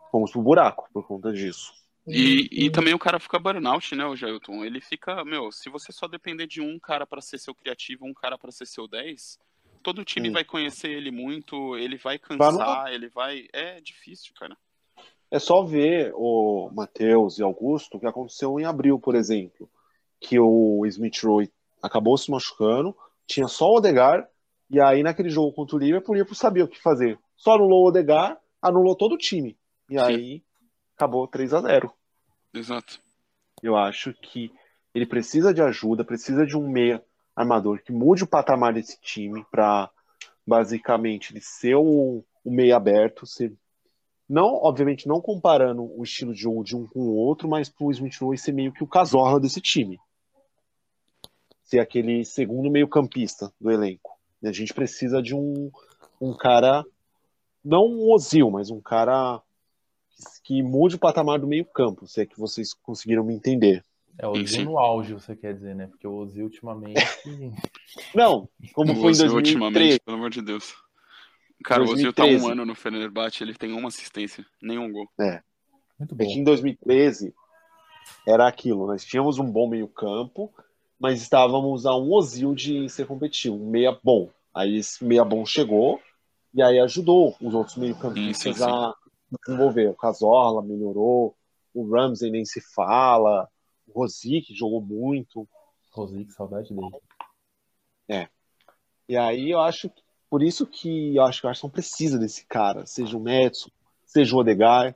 fomos pro buraco por conta disso. E, e também o cara fica burnout, né, o Jailton? Ele fica, meu, se você só depender de um cara para ser seu criativo, um cara para ser seu 10, todo o time Sim. vai conhecer ele muito, ele vai cansar, ele vai. É difícil, cara. É só ver o Matheus e Augusto o que aconteceu em abril, por exemplo. Que o Smith Roy acabou se machucando, tinha só o Odegar e aí, naquele jogo contra o Liverpool, o Liverpool sabia o que fazer. Só anulou o Odegar, anulou todo o time. E Sim. aí, acabou 3 a 0 Exato. Eu acho que ele precisa de ajuda, precisa de um meia armador que mude o patamar desse time para basicamente ele ser o, o meia aberto, ser não, obviamente, não comparando o estilo de jogo de um com o outro, mas para o Smith Rowe ser meio que o casorla desse time. Ser aquele segundo meio campista do elenco. A gente precisa de um, um cara, não um Ozil, mas um cara que, mude o patamar do meio campo, se é que vocês conseguiram me entender. É, o Ozil no auge, você quer dizer, né? Porque o Ozil ultimamente... não, como foi em 2013. ultimamente, pelo amor de Deus. Cara, 2013. o Ozil tá um ano no Fenerbahçe, ele tem uma assistência, nenhum gol. É. Muito bom. É que em 2013 era aquilo, nós tínhamos um bom meio campo, mas estávamos a um Ozil de ser competitivo, um meia bom. Aí esse meia bom chegou e aí ajudou os outros meio-campistas a desenvolver. O Casorla melhorou, o Ramsey nem se fala, o Rosic jogou muito. Rosic, saudade dele. É. E aí eu acho que Por isso que eu acho que o Arsenal precisa desse cara, seja o Madison, seja o Odegar.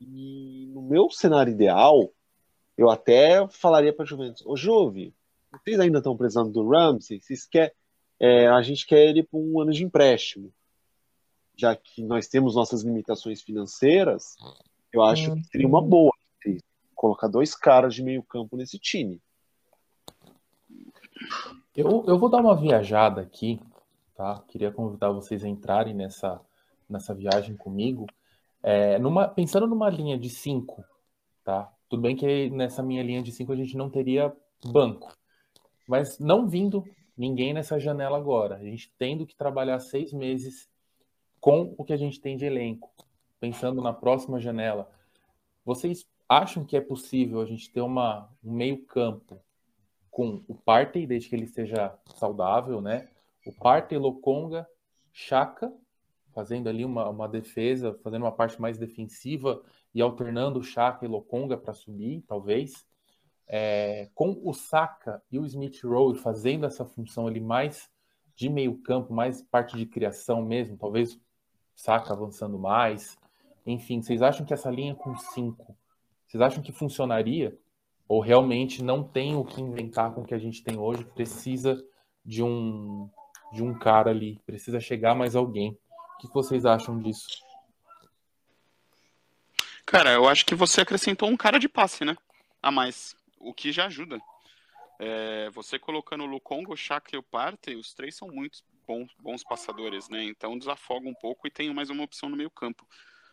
E no meu cenário ideal, eu até falaria para Juventus, ô Juve, vocês ainda estão precisando do Ramsey? Vocês querem, é, a gente quer ele por um ano de empréstimo. Já que nós temos nossas limitações financeiras, eu acho que seria uma boa colocar dois caras de meio campo nesse time. Eu, eu vou dar uma viajada aqui, tá? Queria convidar vocês a entrarem nessa, nessa viagem comigo. É, numa, pensando numa linha de cinco, tá? Tudo bem que nessa minha linha de cinco a gente não teria banco, mas não vindo ninguém nessa janela agora. A gente tendo que trabalhar seis meses com o que a gente tem de elenco, pensando na próxima janela. Vocês acham que é possível a gente ter uma, um meio campo com o Partey, desde que ele esteja saudável, né? O Partey, Lokonga, Chaka, fazendo ali uma, uma defesa, fazendo uma parte mais defensiva e alternando o Chaka e Lokonga para subir, talvez. É, com o Saka e o Smith Rowe fazendo essa função ali mais de meio campo, mais parte de criação mesmo, talvez Saka avançando mais. Enfim, vocês acham que essa linha com cinco, vocês acham que funcionaria? Ou realmente não tem o que inventar com o que a gente tem hoje? Precisa de um de um cara ali, precisa chegar mais alguém. O que vocês acham disso? Cara, eu acho que você acrescentou um cara de passe, né? A mais o que já ajuda. É, você colocando o Lukongo, o Chaka e o Partey, os três são muito bons, bons passadores, né? Então desafoga um pouco e tem mais uma opção no meio campo.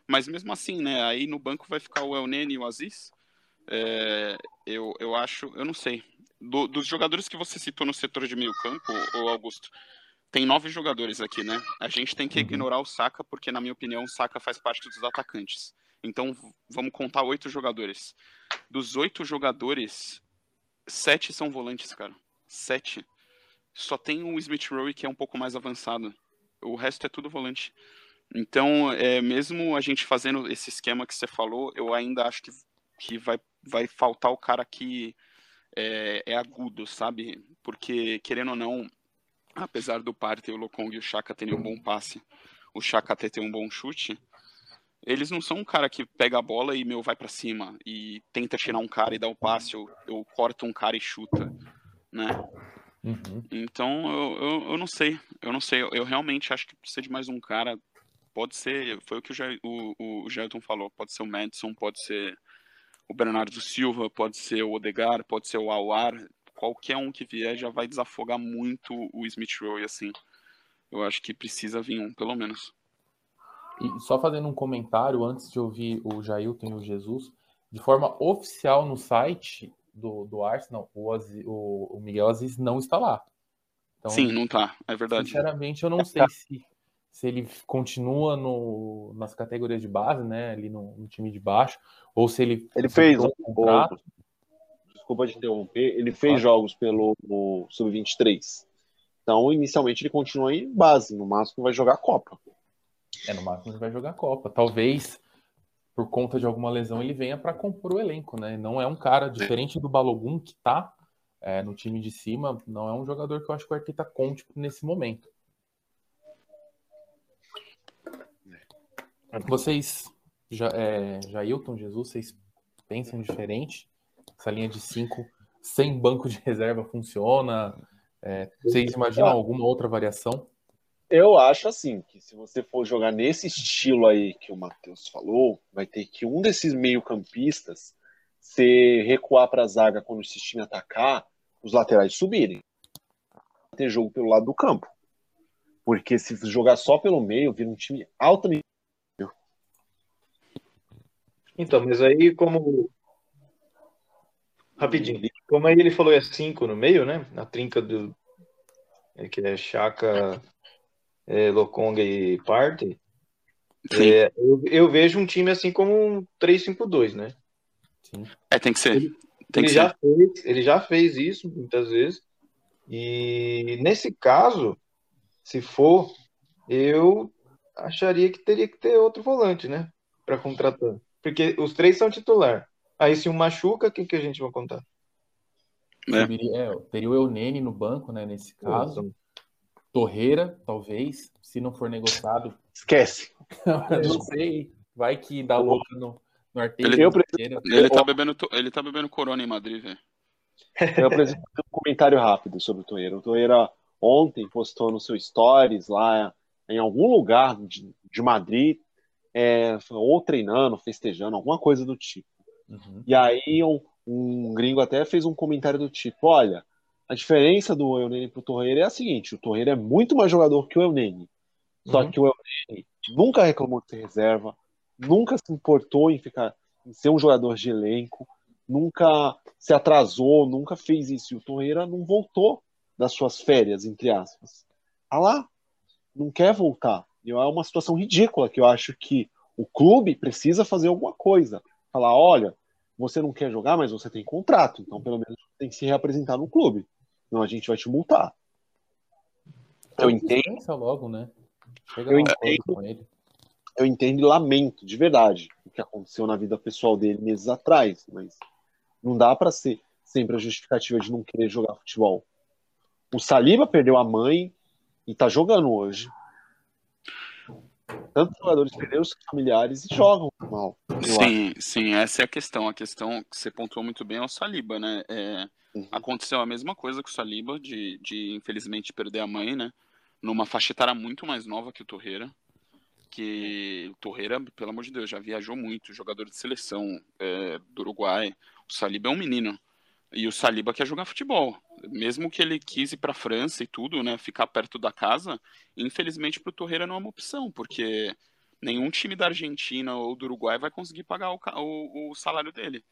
Mas mesmo assim, né? Aí no banco vai ficar o Elneny e o Aziz. É, eu, eu acho, eu não sei. Do, dos jogadores que você citou no setor de meio campo, o Augusto, tem nove jogadores aqui, né? A gente tem que uhum. ignorar o Saka, porque na minha opinião o Saka faz parte dos atacantes. Então vamos contar oito jogadores. Dos oito jogadores, sete são volantes, cara. Sete. Só tem o Smith Rowe que é um pouco mais avançado. O resto é tudo volante. Então, é, mesmo a gente fazendo esse esquema que você falou, eu ainda acho que, que vai, vai faltar o cara que é, é agudo, sabe? Porque, querendo ou não, apesar do Partey, o Lokong e o Chaka terem um bom passe, o Chaka até ter um bom chute, eles não são um cara que pega a bola e, meu, vai para cima e tenta tirar um cara e dá o passe, ou, ou corta um cara e chuta, né? Uhum. Então, eu, eu, eu, não sei, eu não sei, eu, eu, realmente acho que precisa de mais um cara, pode ser, foi o que o, o, o Gelton falou, pode ser o Madison, pode ser o Bernardo Silva, pode ser o Odegar, pode ser o Awar, qualquer um que vier já vai desafogar muito o Smith Rowe, assim, eu acho que precisa vir um, pelo menos. E só fazendo um comentário antes de ouvir o Jailton e o Jesus, de forma oficial no site do, do Arsenal, o, Aziz, o, o Miguel Aziz não está lá. Então, Sim, não está, é verdade. Sinceramente, eu não sei se, se ele continua no, nas categorias de base, né, ali no, no time de baixo, ou se ele. Ele fez um contrato. Desculpa te interromper, ele fez claro. jogos pelo Sub-23. Então, inicialmente, ele continua em base, no máximo vai jogar a Copa. É, no máximo ele vai jogar a Copa. Talvez, por conta de alguma lesão, ele venha para compor o elenco, né? Não é um cara diferente do Balogun, que tá é, no time de cima, não é um jogador que eu acho que o Arteta conte nesse momento. Vocês, já, é, Jailton, Jesus, vocês pensam diferente? Essa linha de cinco sem banco de reserva funciona? É, vocês imaginam alguma outra variação? Eu acho assim, que se você for jogar nesse estilo aí que o Matheus falou, vai ter que um desses meio-campistas se recuar para a zaga quando o time atacar, os laterais subirem. Ter jogo pelo lado do campo. Porque se jogar só pelo meio, vira um time altamente. Então, mas aí como. Rapidinho. Como aí ele falou é 5 no meio, né? Na trinca do. É que é Chaka, é, Lokonga e Partey, é, eu, eu, vejo um time assim como um 3-5-2, né? Sim. É, tem que ser. Ele, tem ele que já ser. Fez, ele já fez isso muitas vezes. E nesse caso, se for, eu acharia que teria que ter outro volante, né? Para contratar. Porque os três são titular. Aí se um machuca, quem que a gente vai contar? É. É, teria o Eunene no banco, né? Nesse caso. Torreira, talvez, se não for negociado. Esquece. não sei. Vai que dá louca no, no arteiro. Ele, Eu ele, tá bebendo, ele tá bebendo corona em Madrid, velho. Eu apresento um comentário rápido sobre o Torreira. O Torreira ontem postou no seu stories lá em algum lugar de, de Madrid, é, ou treinando, festejando, alguma coisa do tipo. Uhum. E aí um, um gringo até fez um comentário do tipo, olha, a diferença do Eunene pro Torreira é a seguinte, o Torreira é muito mais jogador que o Eunene. Só Uhum. que o Eunene nunca reclamou de ser reserva, nunca se importou em ficar em ser um jogador de elenco, nunca se atrasou, nunca fez isso. E o Torreira não voltou das suas férias, entre aspas. Tá lá, não quer voltar. E é uma situação ridícula que eu acho que o clube precisa fazer alguma coisa. Falar, olha, você não quer jogar, mas você tem contrato, então pelo menos tem que se reapresentar no clube. Senão a gente vai te multar. Eu entendo, Pensa logo, né? Chega Eu entendo. com ele. eu entendo e lamento, de verdade, o que aconteceu na vida pessoal dele meses atrás, mas não dá pra ser sempre a justificativa de não querer jogar futebol. O Saliba perdeu a mãe e tá jogando hoje. Tantos jogadores perderam seus familiares e jogam mal. acho. Sim, sim, essa é a questão. A questão que você pontuou muito bem é o Saliba, né? É, Uhum. aconteceu a mesma coisa com o Saliba, de, de infelizmente perder a mãe, né? Numa faixa etária muito mais nova que o Torreira. Que o Torreira, pelo amor de Deus, já viajou muito, jogador de seleção é, do Uruguai. O Saliba é um menino. E o Saliba quer jogar futebol. Mesmo que ele quis ir para a França e tudo, né? Ficar perto da casa, infelizmente para o Torreira não é uma opção, porque nenhum time da Argentina ou do Uruguai vai conseguir pagar o, o- o salário dele.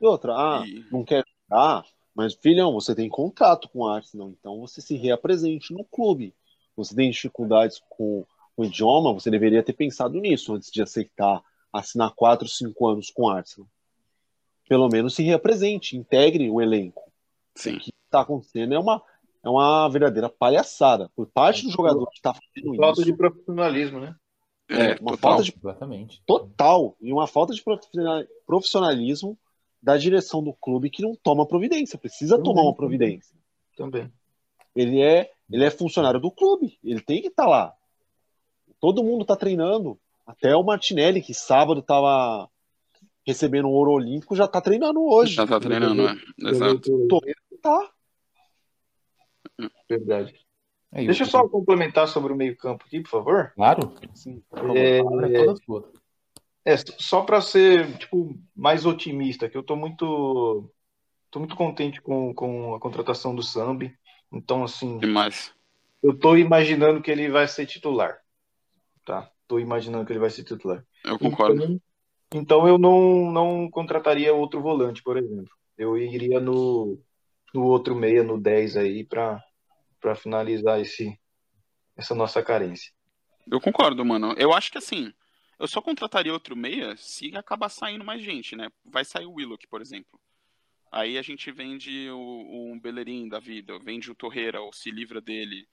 E outra, ah, E- não quer jogar, mas filhão, você tem contrato com o Arsenal, então você se reapresente no clube. Você tem dificuldades com o idioma, você deveria ter pensado nisso antes de aceitar assinar 4, 5 anos com o Arsenal. Pelo menos se reapresente, integre o elenco. sim, O que está acontecendo é uma, é uma verdadeira palhaçada. Por parte do jogador que está fazendo Falta isso, de profissionalismo, né? é, é, uma total. falta de Exatamente. total e uma falta de profissional- profissionalismo da direção do clube que não toma providência, precisa Uhum. tomar uma providência. Também. Ele é, ele é funcionário do clube, ele tem que estar lá. Todo mundo está treinando, até o Martinelli que sábado estava recebendo o ouro olímpico já está treinando hoje. Já tá treinando, né? Exato. Torreira tá. Verdade. É, Deixa eu só complementar sobre o meio-campo aqui, por favor. Claro. Sim. É, é toda sua. É, só para ser tipo mais otimista, que eu tô muito tô muito contente com, com a contratação do Sambi. Então, assim, Demais. eu tô imaginando que ele vai ser titular. Tá? Tô imaginando que ele vai ser titular. Eu concordo. Então, então eu não, não contrataria outro volante, por exemplo. Eu iria no, no outro meia, no 10 aí, para finalizar esse, essa nossa carência. Eu concordo, mano. Eu acho que assim, eu só contrataria outro meia se acabar saindo mais gente, né? Vai sair o Willock, por exemplo. Aí a gente vende o, o Bellerin da vida, vende o Torreira, ou se livra dele,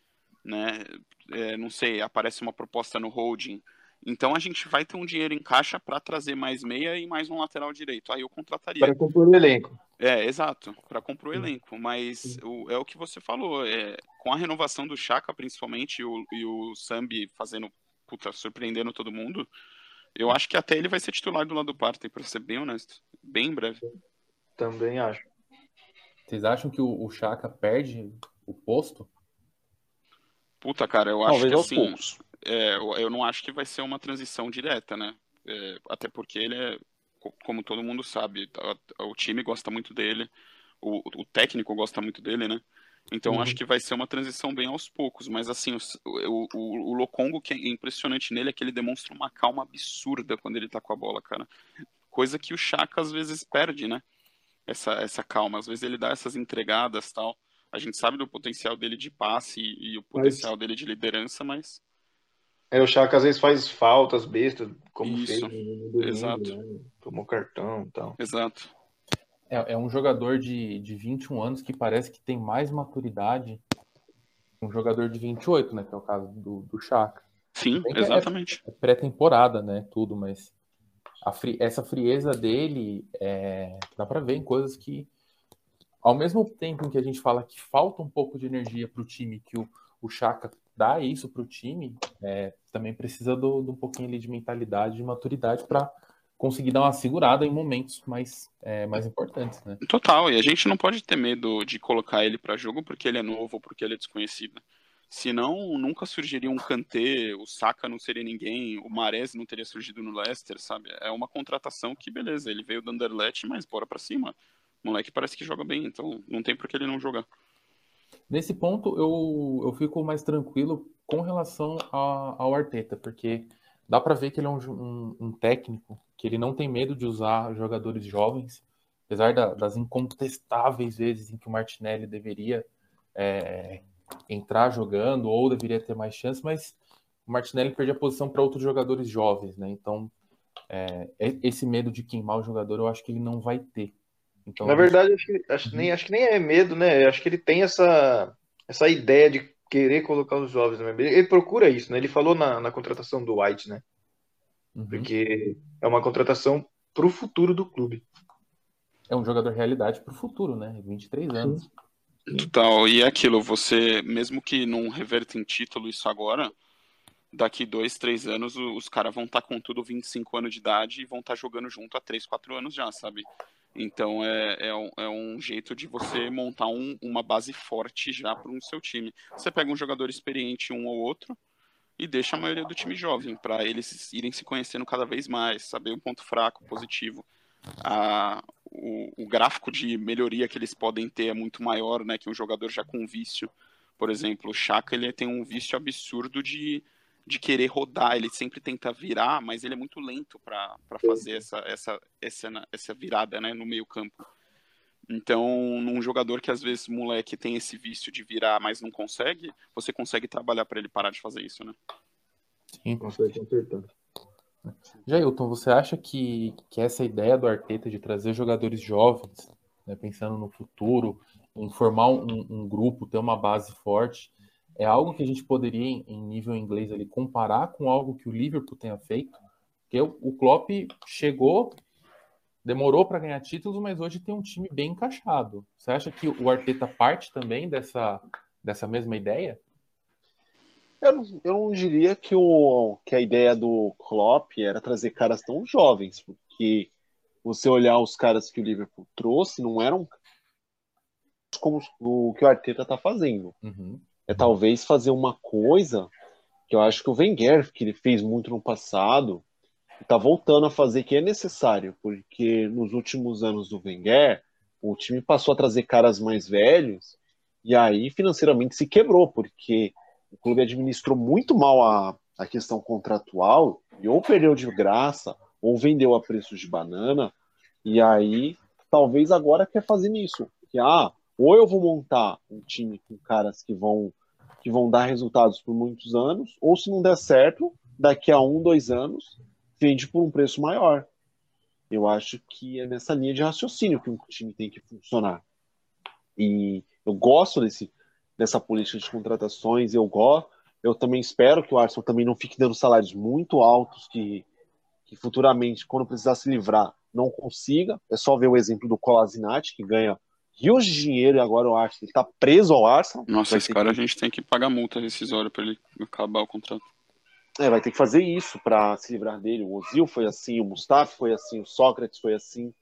né? É, não sei, aparece uma proposta no holding. Então a gente vai ter um dinheiro em caixa para trazer mais meia e mais um lateral direito. Aí eu contrataria. Para compor o elenco. É, exato, para comprar o elenco. Mas o- é o que você falou, é, com a renovação do Chaka, principalmente, e o, e o Sambi fazendo, puta, surpreendendo todo mundo, eu acho que até ele vai ser titular do lado do Partey, para ser bem honesto. Bem em breve. Também acho. Vocês acham que o, o Chaka perde o posto? Puta, cara, eu acho Talvez que aos assim, poucos. É, eu, não acho que vai ser uma transição direta, né? É, até porque ele é, co- como todo mundo sabe, a- o time gosta muito dele, o, o técnico gosta muito dele, né? Então Uhum. acho que vai ser uma transição bem aos poucos, mas assim, o, o, o Lokongo, que é impressionante nele é que ele demonstra uma calma absurda quando ele tá com a bola, cara. Coisa que o Chaka às vezes perde, né? Essa, essa calma, às vezes ele dá essas entregadas tal. A gente sabe do potencial dele de passe e, e o potencial dele de liderança, mas É, o Chaka às vezes faz faltas bestas, como Isso, fez no exato. né? Tomou cartão e tal. exato. É, é um jogador de, de 21 anos que parece que tem mais maturidade que um jogador de 28, né? Que é o caso do, do Chaka. Sim, Bem é- exatamente. É pré-temporada, né? Tudo, mas a fri- essa frieza dele é, dá pra ver em coisas que, ao mesmo tempo em que a gente fala que falta um pouco de energia pro time, que o, o Chaka dar isso para o time, é, também precisa de um pouquinho ali de mentalidade, de maturidade para conseguir dar uma segurada em momentos mais, é, mais importantes, né? Total, e a gente não pode ter medo de colocar ele para jogo porque ele é novo ou porque ele é desconhecido. Senão, nunca surgiria um Kanté, o Saka não seria ninguém, o Mares não teria surgido no Leicester, sabe? É uma contratação que, beleza, ele veio do Anderlecht, mas bora para cima. O moleque parece que joga bem, então não tem por que ele não jogar. Nesse ponto, eu, eu fico mais tranquilo com relação a, ao Arteta, porque dá para ver que ele é um, um, um, técnico que ele não tem medo de usar jogadores jovens, apesar da, das incontestáveis vezes em que o Martinelli deveria é, entrar jogando ou deveria ter mais chance, mas o Martinelli perde a posição para outros jogadores jovens, né? Então, é, esse medo de queimar o jogador, eu acho que ele não vai ter. Então, Na verdade, acho que, acho, nem, acho que nem é medo, né? Acho que ele tem essa, essa ideia de querer colocar os jovens Ele, ele procura isso, né? Ele falou na, na contratação do White, né? Uhum. Porque é uma contratação para o futuro do clube. É um jogador realidade para o futuro, né? 23 anos. Total. E é aquilo, você, mesmo que não reverta em título isso agora, daqui dois, três anos, os caras vão estar tá com tudo 25 anos de idade e vão estar tá jogando junto há 3, 4 anos já, sabe? Então é, é, um, é um jeito de você montar um, uma base forte já para o seu time. Você pega um jogador experiente, um ou outro, e deixa a maioria do time jovem, para eles irem se conhecendo cada vez mais, saber o ponto fraco, positivo. A, o, o, gráfico de melhoria que eles podem ter é muito maior né, que um jogador já com vício. Por exemplo, o Chaka ele tem um vício absurdo de de querer rodar, ele sempre tenta virar, mas ele é muito lento para fazer essa, essa, essa, essa virada né, no meio campo. Então, num jogador que às vezes, moleque, tem esse vício de virar, mas não consegue, você consegue trabalhar para ele parar de fazer isso, né? Sim, com certeza. Jailton, você acha que, que essa ideia do Arteta de trazer jogadores jovens, né, pensando no futuro, em formar um, um grupo, ter uma base forte, é algo que a gente poderia, em nível inglês, ali, comparar com algo que o Liverpool tenha feito. Porque o Klopp chegou, demorou para ganhar títulos, mas hoje tem um time bem encaixado. Você acha que o Arteta parte também dessa, dessa mesma ideia? Eu não, eu não diria que, o, que a ideia do Klopp era trazer caras tão jovens, porque você olhar os caras que o Liverpool trouxe, não eram como o que o Arteta está fazendo. Uhum é talvez fazer uma coisa que eu acho que o Wenger, que ele fez muito no passado, está voltando a fazer que é necessário, porque nos últimos anos do Wenger, o time passou a trazer caras mais velhos e aí financeiramente se quebrou, porque o clube administrou muito mal a, a questão contratual e ou perdeu de graça ou vendeu a preço de banana e aí talvez agora quer fazer isso, que ah, ou eu vou montar um time com caras que vão que vão dar resultados por muitos anos, ou se não der certo, daqui a um, dois anos, vende por um preço maior. Eu acho que é nessa linha de raciocínio que um time tem que funcionar. E eu gosto desse, dessa política de contratações, eu gosto, eu também espero que o Arsenal também não fique dando salários muito altos que, que futuramente, quando precisar se livrar, não consiga. É só ver o exemplo do Colasinati, que ganha rios de dinheiro e agora o Arsenal está preso ao Arsenal. Nossa, esse cara que... a gente tem que pagar multa rescisória para ele acabar o contrato. É, vai ter que fazer isso para se livrar dele. O Ozil foi assim, o Mustafa foi assim, o Sócrates foi assim.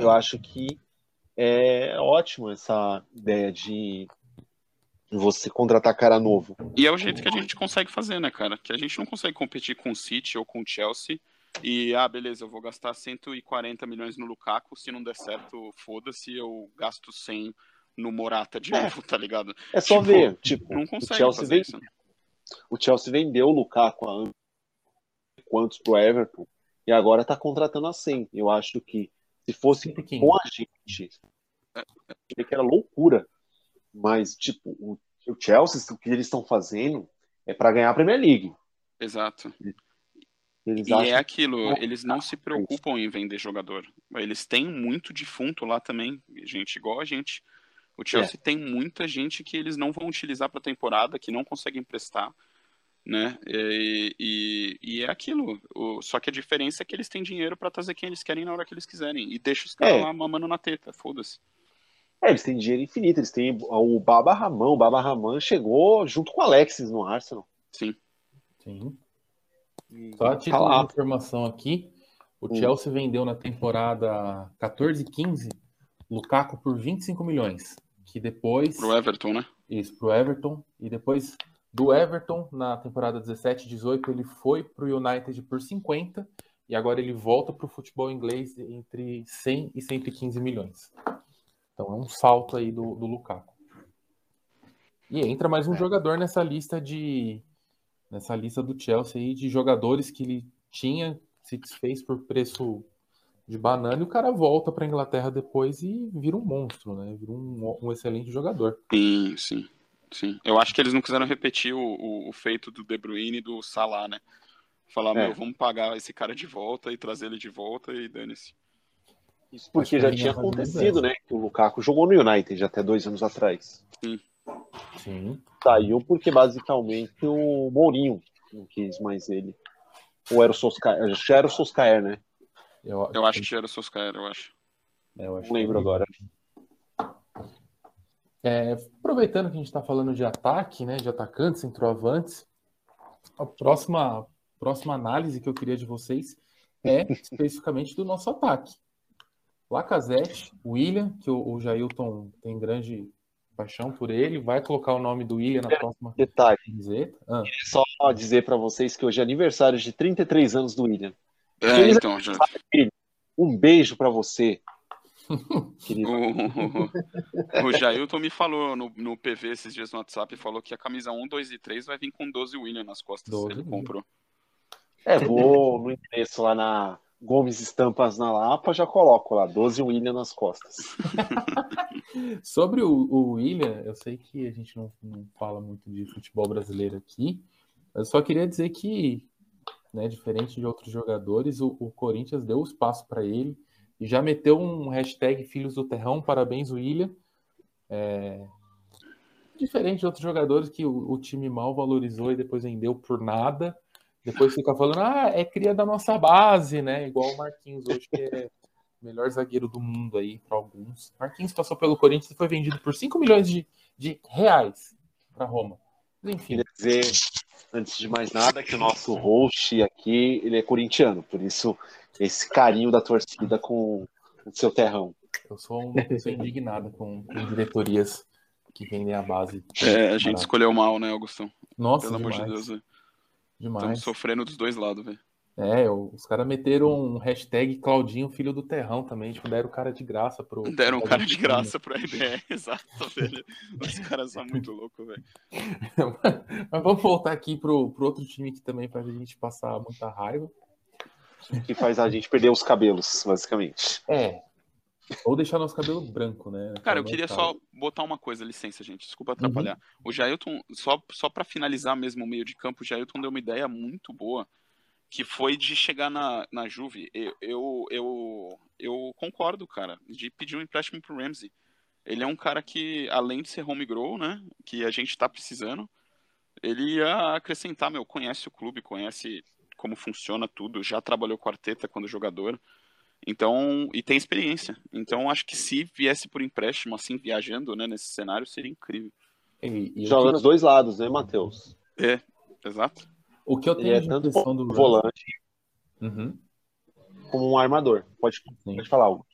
Eu acho que é ótimo essa ideia de você contratar cara novo. E é o jeito que a gente consegue fazer, né, cara? Que a gente não consegue competir com o City ou com o Chelsea e, ah, beleza, eu vou gastar 140 milhões no Lukaku, se não der certo, foda-se, eu gasto 100 no Morata de é. novo, tá ligado? É só tipo, ver, tipo, não consegue o Chelsea, vende... isso, né? o Chelsea vendeu o Lukaku há quantos pro Everton e agora tá contratando a 100. Eu acho que se fosse com a gente, é, que era loucura. Mas, tipo, o, o Chelsea, o que eles estão fazendo é para ganhar a Premier League. Exato. Eles e é aquilo, eles não se preocupam em vender jogador. Eles têm muito defunto lá também, gente igual a gente. O Chelsea é. tem muita gente que eles não vão utilizar para a temporada, que não conseguem prestar, né? E, e, e é aquilo. O, só que a diferença é que eles têm dinheiro para trazer quem eles querem na hora que eles quiserem. E deixa os caras é. lá mamando na teta, foda-se. É, eles têm dinheiro infinito, eles têm o Baba Ramão. O Baba Ramão chegou junto com o Alexis no Arsenal. Sim. Sim. Só a título lá. de informação aqui, o Hum. Chelsea vendeu na temporada 14-15 Lukaku por 25 milhões, que depois Pro Everton, né? isso pro Everton e depois do Everton na temporada 17-18 ele foi pro United por 50 e agora ele volta pro futebol inglês entre 100 e 115 milhões. Então é um salto aí do, do Lukaku. E entra mais um É. jogador nessa lista de nessa lista do Chelsea aí de jogadores que ele tinha se desfez por preço de banana e o cara volta para Inglaterra depois e vira um monstro, né? Vira um, um excelente jogador. Sim, sim. Sim. Eu acho que eles não quiseram repetir o, o, o feito do De Bruyne e do Salah, né? Falar, É. meu, vamos pagar esse cara de volta e trazer ele de volta e dane-se. Isso porque já tinha acontecido, né? Que o Lukaku jogou no United até dois anos atrás. Sim. Saiu porque basicamente o Mourinho não quis mais ele. Ou era o Solskjaer? Já era o Solskjaer, né? Eu, Eu acho que já era o Solskjaer, eu acho. é, eu acho Não lembro que- agora. É, aproveitando que a gente está falando de ataque, né, de atacantes, centroavantes, a próxima, próxima análise que eu queria de vocês é especificamente do nosso ataque. Lacazette, William, que o, o Jailton tem grande paixão por ele, vai colocar o nome do William na próxima Detalhe, camiseta. Ah, só dizer pra vocês que hoje é aniversário de 33 anos do William. É, então, já. Um beijo pra você, querido. O, o Jailton me falou no, no PV esses dias no WhatsApp, falou que a camisa 1, 2 e 3 vai vir com 12 William nas costas. 12 ele comprou. É, vou no endereço lá na Gomes Estampas na Lapa, já coloco lá, 12 William nas costas. Sobre o, o William, eu sei que a gente não, não fala muito de futebol brasileiro aqui, eu só queria dizer que, né, diferente de outros jogadores, o, o Corinthians deu espaço para ele e já meteu um hashtag Filhos do Terrão, parabéns, William. É, Diferente de outros jogadores que o, o time mal valorizou e depois vendeu por nada. Depois fica falando, ah, é cria da nossa base, né? Igual o Marquinhos hoje, que é o melhor zagueiro do mundo aí para alguns. Marquinhos passou pelo Corinthians e foi vendido por 5 milhões de, de reais para Roma. Enfim, Queria dizer, antes de mais nada, que o nosso host aqui, ele é corintiano, por isso esse carinho da torcida com o seu terrão. eu sou uma pessoa indignada com, com diretorias que vendem a base. É, a gente escolheu mal, né, Augustão? Nossa, Pelo amor demais, de Deus, velho. Demais. Estamos sofrendo dos dois lados, velho. É, os caras meteram um hashtag Claudinho Filho do Terrão também, tipo, deram o cara de graça pro. Deram pro cara de graça pra ideia, exato, velho. Os caras são muito loucos, velho. Mas vamos voltar aqui pro, pro outro time que também faz a gente passar muita raiva. Que faz a gente perder os cabelos, basicamente. É. Ou deixar nosso cabelo branco, né? Cara, eu queria menos só botar uma coisa, licença, gente, desculpa atrapalhar. O Jailton, só, só para finalizar mesmo o meio de campo, o Jailton deu uma ideia muito boa, que foi de chegar na, na Juve. Eu, eu, eu, eu concordo, cara, de pedir um empréstimo pro Ramsey. Ele é um cara que, além de ser home grow, né, que a gente tá precisando, ele ia acrescentar, meu, conhece o clube, conhece como funciona tudo, já trabalhou com a Arteta quando jogador. Então, e tem experiência. Então, acho que se viesse por empréstimo, assim, viajando, né, nesse cenário, seria incrível. E, e Joga dos dois lados, né, Matheus? É, exato. o que eu tenho é de tanto impressão do volante Uhum. como um armador. Pode, Sim. pode falar algo.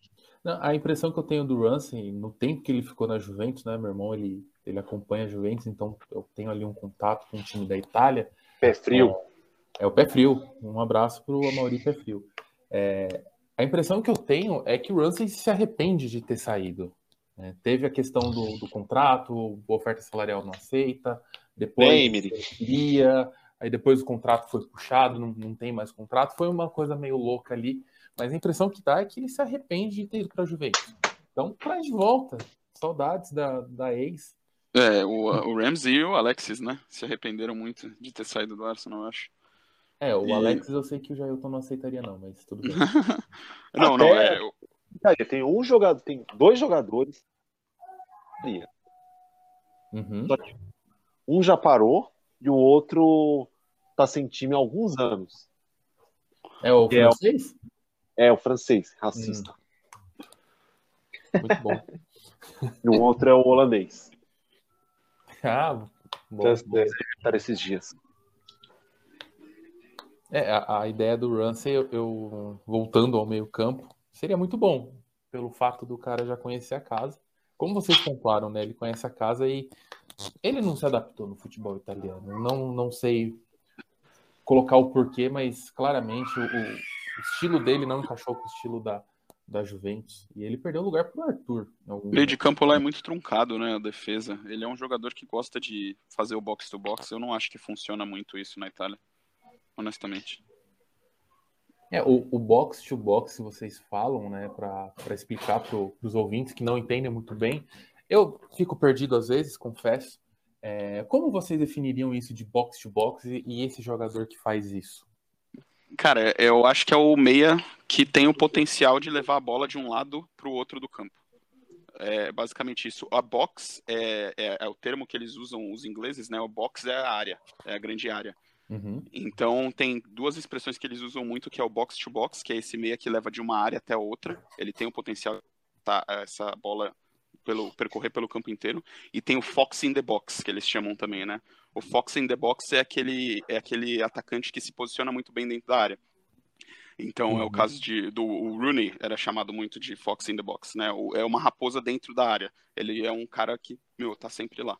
Não, a impressão que eu tenho do Ramsey, no tempo que ele ficou na Juventus, né? Meu irmão, ele, ele acompanha a Juventus, então eu tenho ali um contato com o time da Itália. Pé frio. É o Pé Frio. Um abraço pro Amaury Pé Frio. É, a impressão que eu tenho é que o Ramsey se arrepende de ter saído. né? Teve a questão do, do contrato, oferta salarial não aceita, depois Bem, queria, aí depois o contrato foi puxado, não, não tem mais contrato. Foi uma coisa meio louca ali, mas a impressão que dá é que ele se arrepende de ter ido para a Juventus. Então, traz de volta. Saudades da, da ex. É, o, o Ramsey e o Alexis, né? Se arrependeram muito de ter saído do Arsenal, eu acho. É, o E- Alex eu sei que o Jailton não aceitaria, não, mas tudo bem. não, não, Até- é. o- Cara, Tem um jogador, tem dois jogadores. Uhum. Um já parou e o outro tá sem time há alguns anos. É o Que é o- francês? É o francês, racista. Muito bom. E o outro é o holandês. Ah, bom. Para esses dias. É, a, a ideia do Ramsey, eu, eu- voltando ao meio campo, seria muito bom, pelo fato do cara já conhecer a casa. Como vocês pontuaram, né? Ele conhece a casa e ele não se adaptou no futebol italiano. Não, não sei colocar o porquê, mas claramente o, o- o estilo dele não encaixou com o estilo da, da Juventus. E ele perdeu lugar pro Arthur. em algum O meio de campo lá é muito truncado, né? A defesa. Ele é um jogador que gosta de fazer o box to box. Eu não acho que funciona muito isso na Itália. Honestamente. É, o, o box to box vocês falam, né, para explicar para os ouvintes que não entendem muito bem, eu fico perdido às vezes, confesso. É, como vocês definiriam isso de box to box e, e esse jogador que faz isso? Cara, eu acho que é o meia que tem o potencial de levar a bola de um lado para o outro do campo. É basicamente isso. A box é, é- é o termo que eles usam, os ingleses, né? O box é a área, é a grande área. Uhum, Então tem duas expressões que eles usam muito, que é o box to box, que é esse meia que leva de uma área até outra. Ele tem o potencial de tá, essa bola pelo percorrer pelo campo inteiro. E tem o fox in the box, que eles chamam também, né? O fox in the box é aquele é aquele atacante que se posiciona muito bem dentro da área. Então é o Uhum. caso de do Rooney era chamado muito de fox in the box, né? O- é uma raposa dentro da área. Ele é um cara que meu tá sempre lá.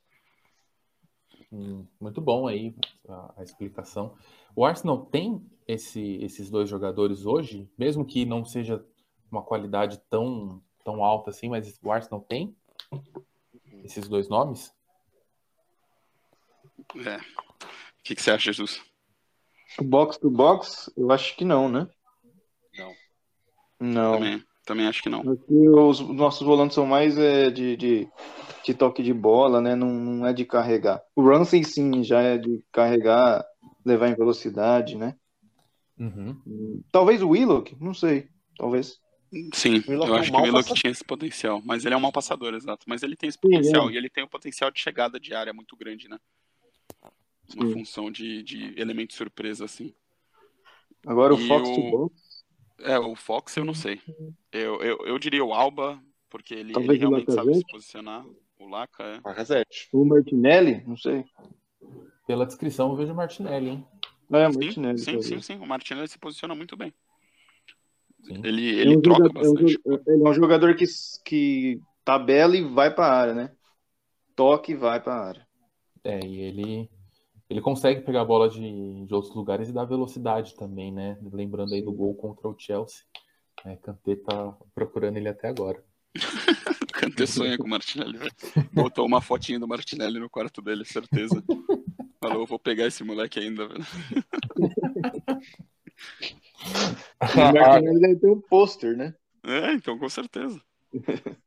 Hum, muito bom aí a, a explicação. O Arsenal tem esse- esses dois jogadores hoje, mesmo que não seja uma qualidade tão, tão alta assim, mas o Arsenal tem esses dois nomes? É. O que, que você acha, Jesus? O box to box, eu acho que não, né? Não. Não. Também, também acho que não. Que os nossos volantes são mais é, de, de, de toque de bola, né? Não, não é de carregar. O Ramsey, sim, já é de carregar, levar em velocidade, né? Uhum. Talvez o Willock, não sei. Talvez. Sim, O Willock eu é um acho que o Willock passador. tinha esse potencial, mas ele é um mau passador, exato. Mas ele tem esse Sim, potencial, é. e ele tem o potencial de chegada de área muito grande, né? Uma Sim. função de, de elemento surpresa, assim. Agora o E Fox o- to box, É, o Fox eu não sei. Eu, eu, eu diria o Alba, porque ele, Talvez ele o realmente sabe se posicionar. O Laca, é. Marcazete. o Martinelli, não sei. Pela descrição, eu vejo o Martinelli, hein? É, o Sim, Martinelli. sim, sim, sim. O Martinelli se posiciona muito bem. Sim. Ele, É ele um troca jogador- é um bastante. jo- ele é um jogador que, que tabela e vai pra área, né? Toque e vai pra área. É, e ele, ele consegue pegar a bola de, de outros lugares e dar velocidade também, né? Lembrando aí do gol contra o Chelsea. É, Kanté tá procurando ele até agora. Kanté sonha com o Martinelli, velho. Botou uma fotinha do Martinelli no quarto dele, certeza. Falou, eu vou pegar esse moleque ainda, velho. O Martinelli deve ter um pôster, né? É, então com certeza.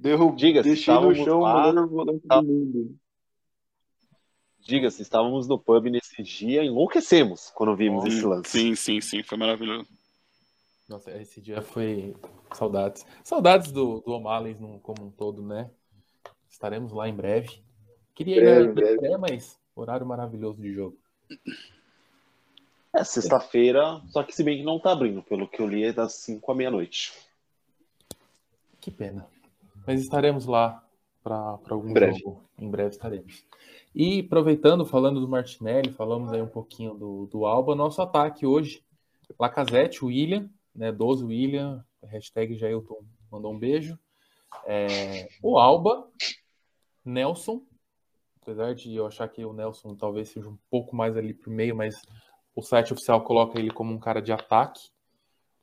Derrub... Diga-se, Deixei no chão lá- o melhor volante tá- do mundo. Diga-se, estávamos no pub nesse dia, enlouquecemos quando vimos esse lance. Sim, sim, sim, foi maravilhoso. Nossa, esse dia foi saudades. Saudades do, do O'Malley como um todo, né? Estaremos lá em breve. Queria ir Breve, breve. pré, mas horário maravilhoso de jogo. É sexta-feira, só que se bem que não tá abrindo, pelo que eu li é das 5 à meia-noite. Que pena. Mas estaremos lá para algum Em breve. jogo. Em breve estaremos. E aproveitando, falando do Martinelli, falamos aí um pouquinho do, do Alba, nosso ataque hoje, Lacazette, William, né, 12 William, hashtag Jailton mandou um beijo. É, o Alba, Nelson, apesar de eu achar que o Nelson talvez seja um pouco mais ali pro meio, mas o site oficial coloca ele como um cara de ataque.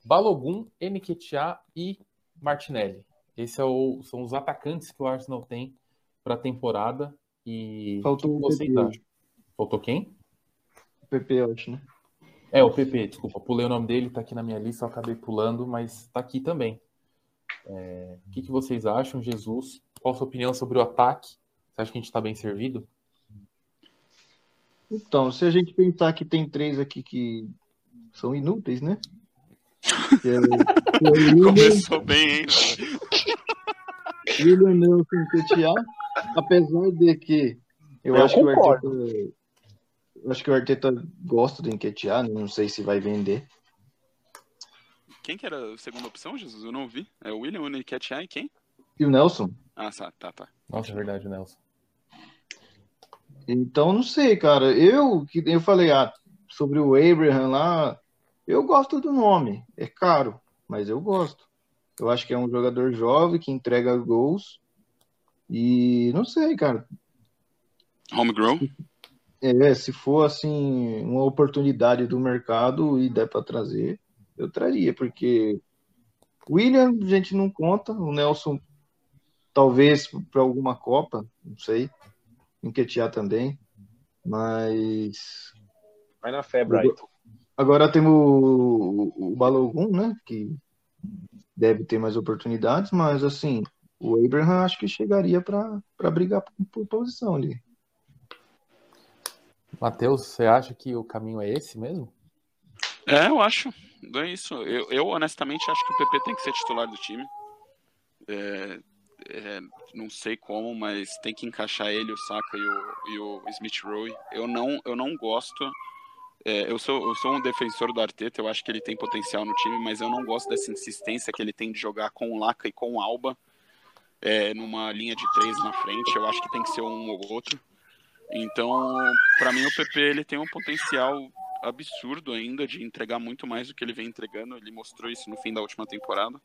Balogun, Nketiah e Martinelli. Esses são os atacantes que o Arsenal tem para a temporada. E Faltou o o PP. acham? Faltou quem? PP, eu acho, né? É, o PP, desculpa. Pulei o nome dele, tá aqui na minha lista, eu acabei pulando, mas tá aqui também. É, o que, que vocês acham, Jesus? Qual a sua opinião sobre o ataque? Você acha que a gente tá bem servido? Então, se a gente pensar que tem três aqui que são inúteis, né? Que é, que é o William, Começou bem, hein? William Nelson Ketia, apesar de que eu, Eu acho que o concordo. Arteta eu acho que o Arteta gosta do Enquetear, não sei se vai vender. Quem que era a segunda opção, Jesus? Eu não vi. É o William, o Nketiah e quem? E o Nelson? Ah, tá, tá, tá. Nossa, é verdade, Nelson. Então, não sei, cara. Eu, que eu falei ah, sobre o Abraham lá, eu gosto do nome. É caro, mas eu gosto. Eu acho que é um jogador jovem que entrega gols. E não sei, cara. Homegrown? É, se for assim, uma oportunidade do mercado e der para trazer, eu traria, porque William a gente não conta, o Nelson talvez para alguma Copa, não sei, enquetear também, mas vai na fé, Brighton. Agora temos o, o Balogun, né, que deve ter mais oportunidades, mas assim, o Abraham acho que chegaria para brigar por, por posição ali. Matheus, você acha que o caminho é esse mesmo? É, eu acho. É isso. Eu, eu, honestamente acho que o PP tem que ser titular do time. É, é, não sei como, mas tem que encaixar ele, o Saka e o, e o Smith Rowe. Eu não, eu não gosto. É, eu, sou, eu sou um defensor do Arteta, eu acho que ele tem potencial no time, mas eu não gosto dessa insistência que ele tem de jogar com o Laca e com o Alba é, numa linha de três na frente. Eu acho que tem que ser um ou outro. Então, para mim, o PP ele tem um potencial absurdo ainda de entregar muito mais do que ele vem entregando. Ele mostrou isso no fim da última temporada.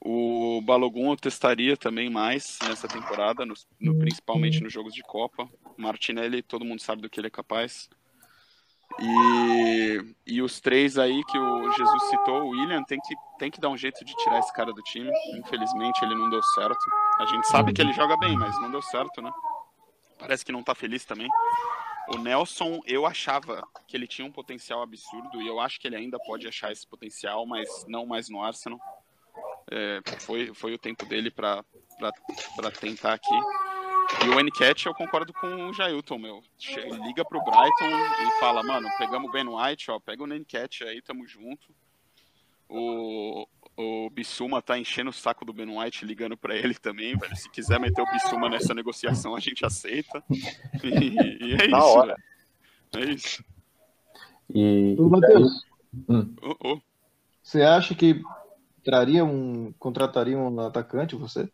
O Balogun eu testaria também mais nessa temporada, no, no, principalmente nos jogos de Copa. Martinelli, todo mundo sabe do que ele é capaz. E, e os três aí que o Jesus citou, o William, tem que, tem que dar um jeito de tirar esse cara do time. Infelizmente ele não deu certo. A gente sabe que ele joga bem, mas não deu certo, né? Parece que não tá feliz também. O Nelson, eu achava que ele tinha um potencial absurdo e eu acho que ele ainda pode achar esse potencial, mas não mais no Arsenal. É, foi, foi o tempo dele para tentar aqui. E o Encat, eu concordo com o Jailton, meu. Liga pro Brighton e fala, mano, pegamos o Ben White, ó, pega o Encat aí, tamo junto. O, o Bissuma tá enchendo o saco do Ben White, ligando para ele também, velho. Se quiser meter o Bissuma nessa negociação, a gente aceita. E, e é isso, hora. É isso. E... Matheus, hum. oh, oh. você acha que traria um, contrataria um atacante, você?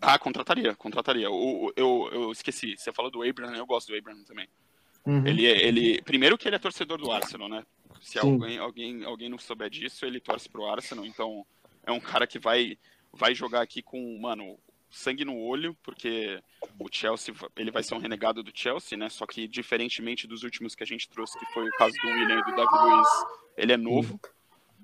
Ah, contrataria, contrataria. O, eu, eu esqueci, você falou do Abraham, eu gosto do Abraham também. Uhum. Ele, ele, primeiro que ele é torcedor do Arsenal, né? Se alguém, alguém, alguém não souber disso, ele torce pro Arsenal, então é um cara que vai, vai jogar aqui com, mano, sangue no olho, porque o Chelsea, ele vai ser um renegado do Chelsea, né? Só que diferentemente dos últimos que a gente trouxe, que foi o caso do William e do Davi Luiz, ele é novo.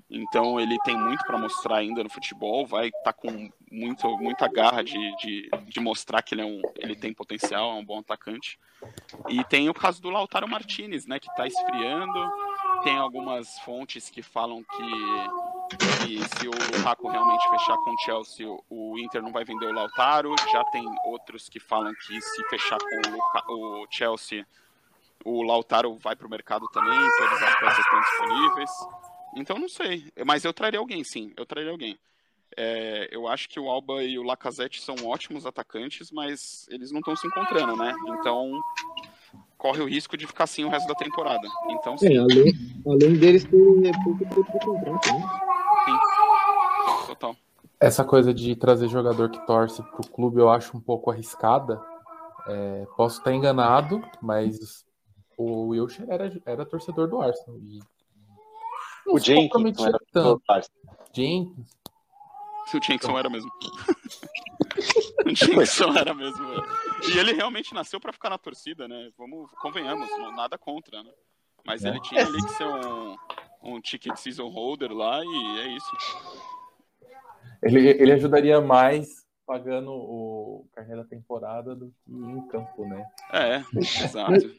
Então ele tem muito para mostrar ainda no futebol, vai estar tá com muito, muita garra de, de, de, mostrar que ele, é um, ele tem potencial, é um bom atacante. E tem o caso do Lautaro Martinez, né, que está esfriando. Tem algumas fontes que falam que, que se o Lukaku realmente fechar com o Chelsea, o Inter não vai vender o Lautaro. Já tem outros que falam que se fechar com o, Luka, o Chelsea, o Lautaro vai para o mercado também, todas as peças estão disponíveis. Então não sei, mas eu traria alguém, sim, eu traria alguém. É, eu acho que o Alba e o Lacazette são ótimos atacantes, mas eles não estão se encontrando, né? Então corre o risco de ficar assim o resto da temporada. Então, sim. É, além, além deles ter pouco tempo de contrato, né? Sim. Total. Essa coisa de trazer jogador que torce pro clube eu acho um pouco arriscada. É, posso estar enganado, mas o Wilshire era, era torcedor do Arsenal. E o Jenkins era tanto. Jenkins. Se o Jenkson era mesmo. o Jenkson era mesmo. E ele realmente nasceu para ficar na torcida, né? Vamos, convenhamos, nada contra, né? Mas é. ele tinha ali que ser um, um ticket season holder lá e é isso. Ele, ele ajudaria mais pagando o carneiro da temporada do que em campo, né? É, exato.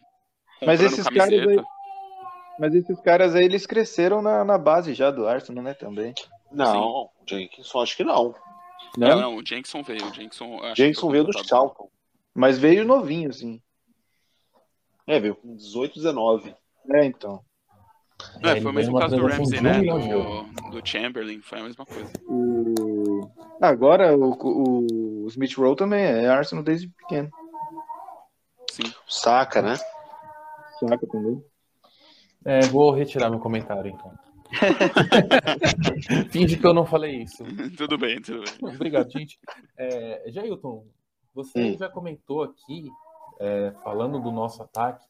Mas esses caras aí, mas esses caras aí, eles cresceram na, na base já do Arsenal, né, também. Não, o Jenkson acho que não. Não, não, não o Jenkson veio. O Jenkson, Jenkson veio do Charlton. Mas veio novinho, assim. É, veio com 18, 19. É, então. É, foi o mesmo caso do Ramsey, né? Do, do, Chamberlain, foi a mesma coisa. O... Agora, o, o, o Smith Rowe também é Arsenal desde pequeno. Sim. Saca, né? Saca também. É, vou retirar meu comentário, então. Finge que eu não falei isso. tudo bem, tudo bem. Obrigado, gente. É, Jailton, você Hum. já comentou aqui, é, falando do nosso ataque,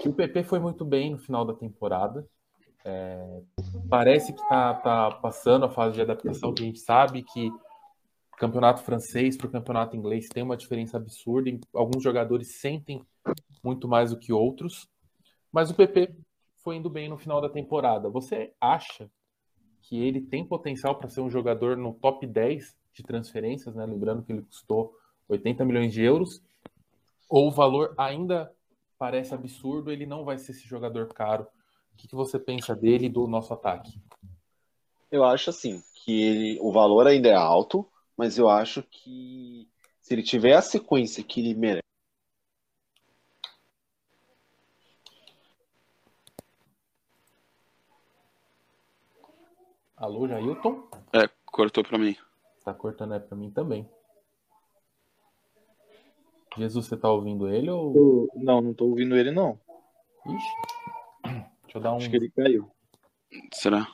que o PP foi muito bem no final da temporada. É, parece que está tá passando a fase de adaptação, que a gente sabe que campeonato francês para o campeonato inglês tem uma diferença absurda. e Alguns jogadores sentem muito mais do que outros, mas o PP foi indo bem no final da temporada. Você acha que ele tem potencial para ser um jogador no top 10 de transferências, né? Lembrando que ele custou 80 milhões de euros, ou o valor ainda parece absurdo, ele não vai ser esse jogador caro. O que, que você pensa dele e do nosso ataque? Eu acho assim, que ele, o valor ainda é alto, mas eu acho que se ele tiver a sequência que ele merece. Alô, Jailton? É, cortou pra mim. Tá cortando é para mim também. Jesus, você tá ouvindo ele ou. Não, não tô ouvindo ele, não. Ixi. Deixa eu dar um. Acho que ele caiu. Será?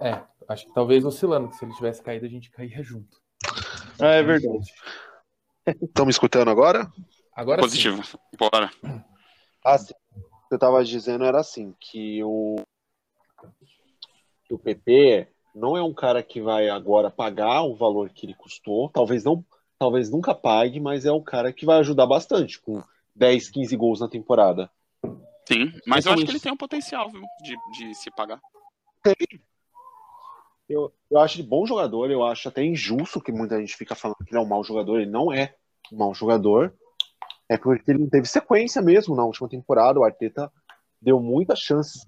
É, acho que talvez oscilando, que se ele tivesse caído, a gente caía junto. Ah, é verdade. Estão me escutando agora? Agora sim. Positivo. Bora. Ah, sim. O que eu tava dizendo era assim, que o, que o PP não é um cara que vai agora pagar o valor que ele custou, talvez não, talvez nunca pague, mas é um cara que vai ajudar bastante com 10, 15 gols na temporada. Sim, mas eu acho que ele tem um potencial, viu? De, de se pagar. Eu, eu acho ele bom jogador, eu acho até injusto que muita gente fica falando que ele é um mau jogador, ele não é um mau jogador. É porque ele não teve sequência mesmo na última temporada. O Arteta deu muitas chances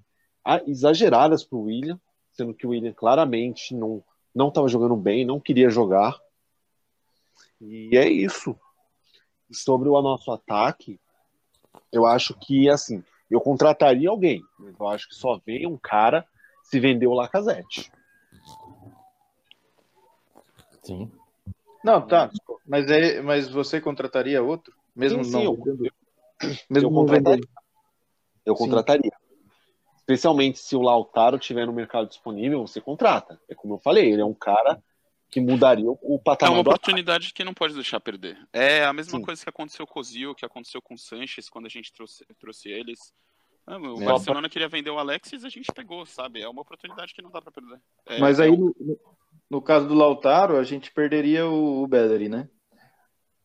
exageradas pro William, sendo que o William claramente não não estava jogando bem, não queria jogar. E é isso. Sobre o nosso ataque, eu acho que assim, eu contrataria alguém, mas eu acho que só vem um cara se vender o Lacazette. Sim. Não, tá. Mas, é, mas você contrataria outro? Mesmo Sim, não sim, eu- vendendo? eu Mesmo não contrataria. Eu Sim. contrataria. Especialmente se o Lautaro tiver no mercado disponível, você contrata. É como eu falei, ele é um cara que mudaria o, É patamar uma do ataque. oportunidade que não pode deixar perder. É a mesma Sim. coisa que aconteceu com o Zio, que aconteceu com o Sanches quando a gente trouxe, trouxe eles. Ah, o É. Barcelona queria vender o Alexis, a gente pegou, sabe? É uma oportunidade que não dá pra perder. É- Mas é aí, no, no- caso do Lautaro, a gente perderia o, o Bellery, né?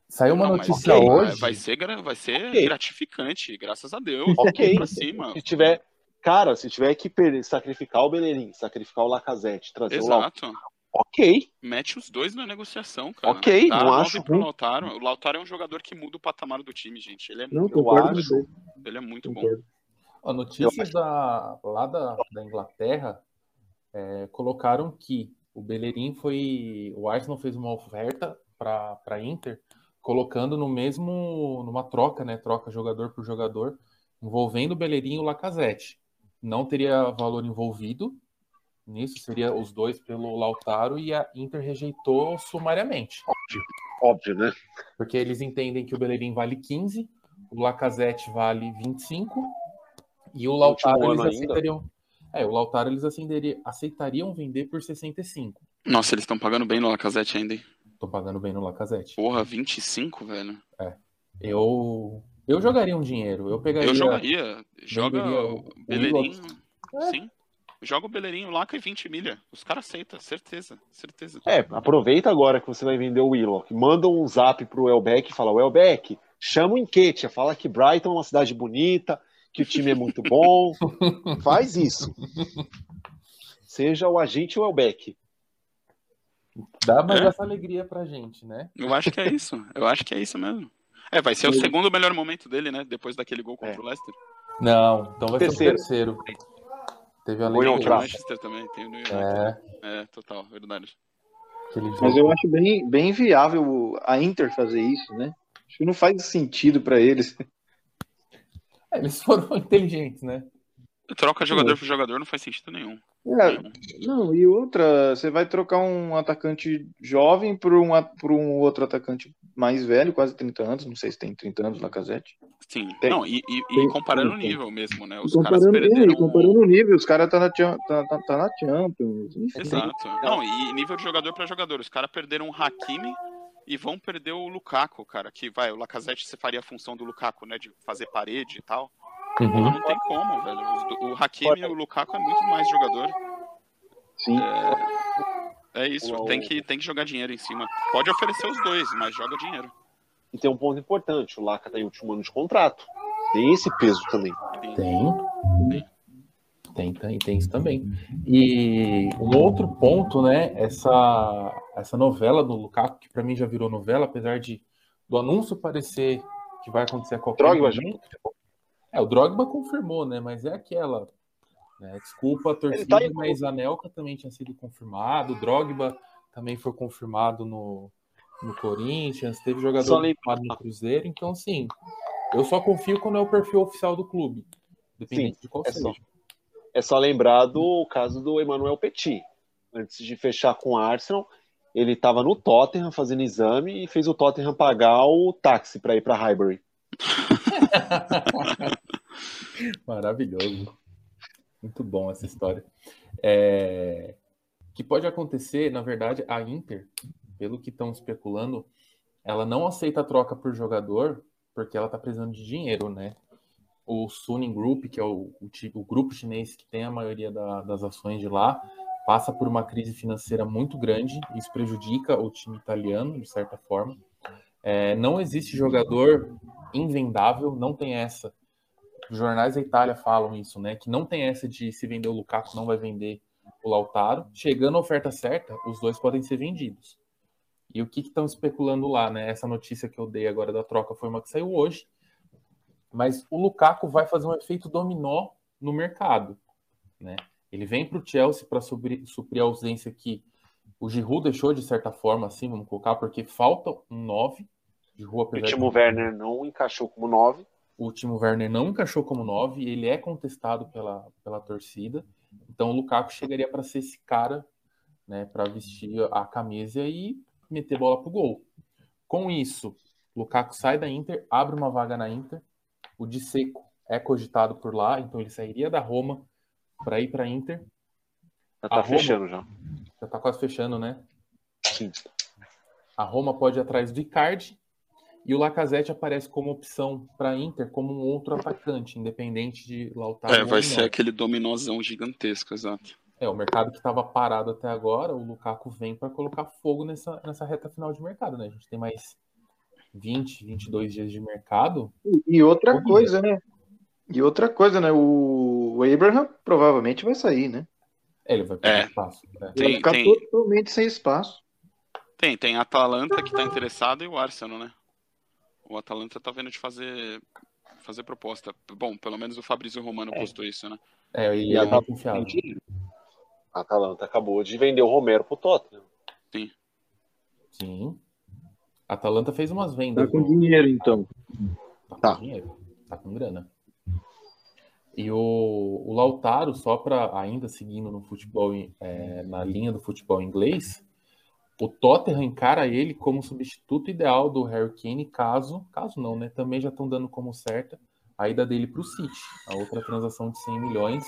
Saiu uma Não, mas notícia ok, hoje. Vai ser, vai ser Ok. gratificante, graças a Deus. Ok. Pra cima. Se tiver, cara, se tiver que perder, sacrificar o Bellerin, sacrificar o Lacazette, trazer o Lautaro, Exato. ok. Mete os dois na negociação, cara. Ok, Dá não acho pro. Lautaro. O Lautaro é um jogador que muda o patamar do time, gente. Ele é, Não, muito, concordo. acho. ele é muito bom. concordo. Ó, notícias da, lá da, da Inglaterra é, colocaram que o Bellerin foi. O Arsenal fez uma oferta para a Inter, colocando no mesmo. numa troca, né? Troca jogador por jogador, envolvendo o Bellerin e o Lacazette. Não teria valor envolvido nisso, seria os dois pelo Lautaro e a Inter rejeitou sumariamente. Óbvio, né? Porque eles entendem que o Bellerin vale 15, o Lacazette vale 25 e o Lautaro eles ano ainda. aceitariam. É, o Lautaro eles acenderi- aceitariam vender por 65. Nossa, eles estão pagando bem no Lacazette ainda, hein? Tô pagando bem no Lacazette. Porra, 25, velho. Eu eu jogaria um dinheiro, eu pegaria Eu jogaria. Joga o Beleirinho. É. Sim. Joga o Beleirinho lá com 20 milha. Os caras aceitam, certeza. Certeza. É, aproveita agora que você vai vender o Willock. Manda um zap pro Elbeck e fala: o Elbeck, chama o Enquetia, fala que Brighton é uma cidade bonita, que o time é muito bom. Faz isso. Seja o agente Elbeck. Dá mais É. essa alegria pra gente, né? Eu acho que é isso. Eu acho que é isso mesmo. É, vai ser o segundo melhor momento dele, né? Depois daquele gol contra É. o Leicester. Não, então vai Terceiro. ser o terceiro. Teve a William alegria. Tem o Trapp. Manchester também, tem o New United. É, É, total, verdade. Mas eu acho bem, bem viável a Inter fazer isso, né? Acho que não faz sentido pra eles. É, eles foram inteligentes, né? Troca jogador por jogador não faz sentido nenhum. É, não, e outra, você vai trocar um atacante jovem por um, por um outro atacante mais velho, quase 30 anos, não sei se tem 30 anos na casete. Sim, Tem. não, e, e- e Tem. comparando o nível mesmo, né? Os comparando, caras perderam. é, comparando o nível, os caras tá na, tá, tá, tá na Champions. enfim. Exato. Não, e nível de jogador pra jogador. Os caras perderam o Hakimi e vão perder o Lukaku, cara. Que vai, o Lacazette você faria a função do Lukaku, né? De fazer parede e tal. Uhum. Não tem como, velho. O Hakimi e o Lukaku é muito mais jogador. Sim. É isso, O- tem que, tem que jogar dinheiro em cima. Pode oferecer os dois, mas joga dinheiro. E tem um ponto importante: o Laca tá em último ano de contrato. Tem esse peso também. Tem. Tem, tem, tem isso também. E um outro ponto, né? Essa, essa novela do Lukaku, que pra mim já virou novela, apesar de do anúncio parecer que vai acontecer a qualquer Drogba já. É, o Drogba confirmou, né? Mas é aquela. né, desculpa a torcida, tá mas a Nelka também tinha sido confirmado, o Drogba também foi confirmado no, no Corinthians, teve Só jogador confirmado no Cruzeiro, então assim, eu só confio quando é o perfil oficial do clube, dependente de qual é só. seja. É só lembrar do caso do Emmanuel Petit. Antes de fechar com o Arsenal, ele estava no Tottenham fazendo exame e fez o Tottenham pagar o táxi para ir para Highbury. Maravilhoso. Muito bom essa história. É, que pode acontecer, na verdade, a Inter, pelo que estão especulando, ela não aceita a troca por jogador porque ela está precisando de dinheiro, né? O Suning Group, que é o, o, o grupo chinês que tem a maioria da- das ações de lá, passa por uma crise financeira muito grande. Isso prejudica o time italiano, de certa forma. É, não existe jogador invendável, não tem essa. Os jornais da Itália falam isso, né? Que não tem essa de se vender o Lukaku, não vai vender o Lautaro. Chegando a oferta certa, os dois podem ser vendidos. E o que estão especulando lá, né? Essa notícia que eu dei agora da troca foi uma que saiu hoje. Mas o Lukaku vai fazer um efeito dominó no mercado, né? Ele vem para o Chelsea para suprir, a ausência que o Giroud deixou de certa forma, assim, vamos colocar, porque falta um 9. Giroud, O apesar de Timo Werner não encaixou como 9. o Timo Werner não encaixou como 9, ele é contestado pela, pela torcida. Então o Lukaku chegaria para ser esse cara, né, para vestir a camisa e meter bola pro gol. Com isso, Lukaku sai da Inter, abre uma vaga na Inter. O de Seco é cogitado por lá, então ele sairia da Roma para ir para Inter. Já A tá Roma- fechando já. Já tá quase fechando, né? Sim. A Roma pode ir atrás do Icardi e o Lacazette aparece como opção para Inter como um outro atacante, independente de Lautaro. É, vai ser aquele dominózão gigantesco, exato. É, o mercado que estava parado até agora, o Lukaku vem para colocar fogo nessa, nessa reta final de mercado, né? A gente tem mais 20, 22 dias de mercado. E- E outra Horrível. coisa, né? E outra coisa, né? O o Abraham provavelmente vai sair, né? É, ele vai perder É. espaço. né? Vai Tem- ficar tem- totalmente sem espaço. Tem, tem a Atalanta que tá interessado e o Arsenal, né? O Atalanta tá vendo de fazer fazer proposta. Bom, pelo menos o Fabrício Romano É. postou isso, né? É, E a muito confiável. A Atalanta acabou de vender o Romero pro Tottenham. Sim. A Atalanta fez umas vendas. Tá com dinheiro, então. Tá com Tá. dinheiro, tá com grana. E o, o Lautaro, só para ainda seguindo no futebol, é, na linha do futebol inglês, o Tottenham encara ele como substituto ideal do Harry Kane, caso, caso não, né? Também já estão dando como certa a ida dele para o City, a outra transação de 100 milhões.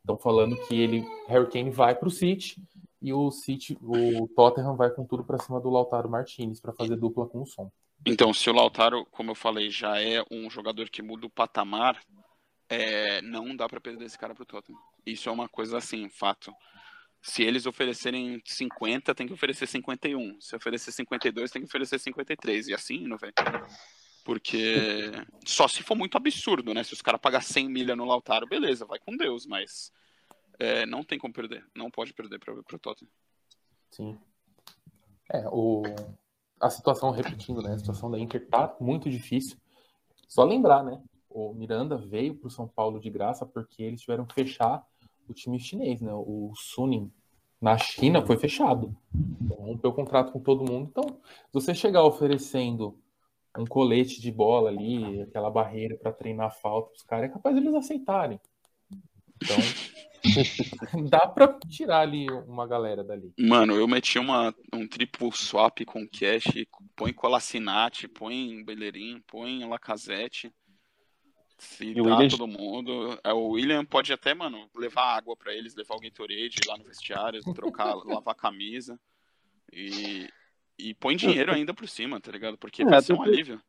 Estão falando que ele, Harry Kane vai para o City e o City, o Tottenham vai com tudo para cima do Lautaro Martinez para fazer dupla com o som. Então, se o Lautaro, como eu falei, já é um jogador que muda o patamar, é, não dá pra perder esse cara pro Tottenham. Isso é uma coisa assim, fato. Se eles oferecerem 50, tem que oferecer 51. Se oferecer 52, tem que oferecer 53. E assim, não velho. Porque só se for muito absurdo, né? Se os caras pagar 100 milha no Lautaro, beleza, vai com Deus, mas é, não tem como perder. Não pode perder pro, pro Tottenham. Sim. É, o... a situação, repetindo, né? A situação da Inter tá muito difícil. Só lembrar, né? O Miranda veio para o São Paulo de graça porque eles tiveram que fechar o time chinês, né? O Suning na China foi fechado. Então, rompeu o contrato com todo mundo. Então, se você chegar oferecendo um colete de bola ali, aquela barreira para treinar falta, os caras é capaz eles aceitarem. Então, dá pra tirar ali uma galera dali. Mano, eu meti uma, um triplo swap com cash, põe Colacinati, põe Bellerin, põe Lacazette. Se E dá o William- todo mundo. É, o William pode até, mano, levar água pra eles, levar o Gatorade lá no vestiário, trocar, lavar a camisa. E, e põe dinheiro ainda por cima, tá ligado? Porque É, vai ser um até- alívio.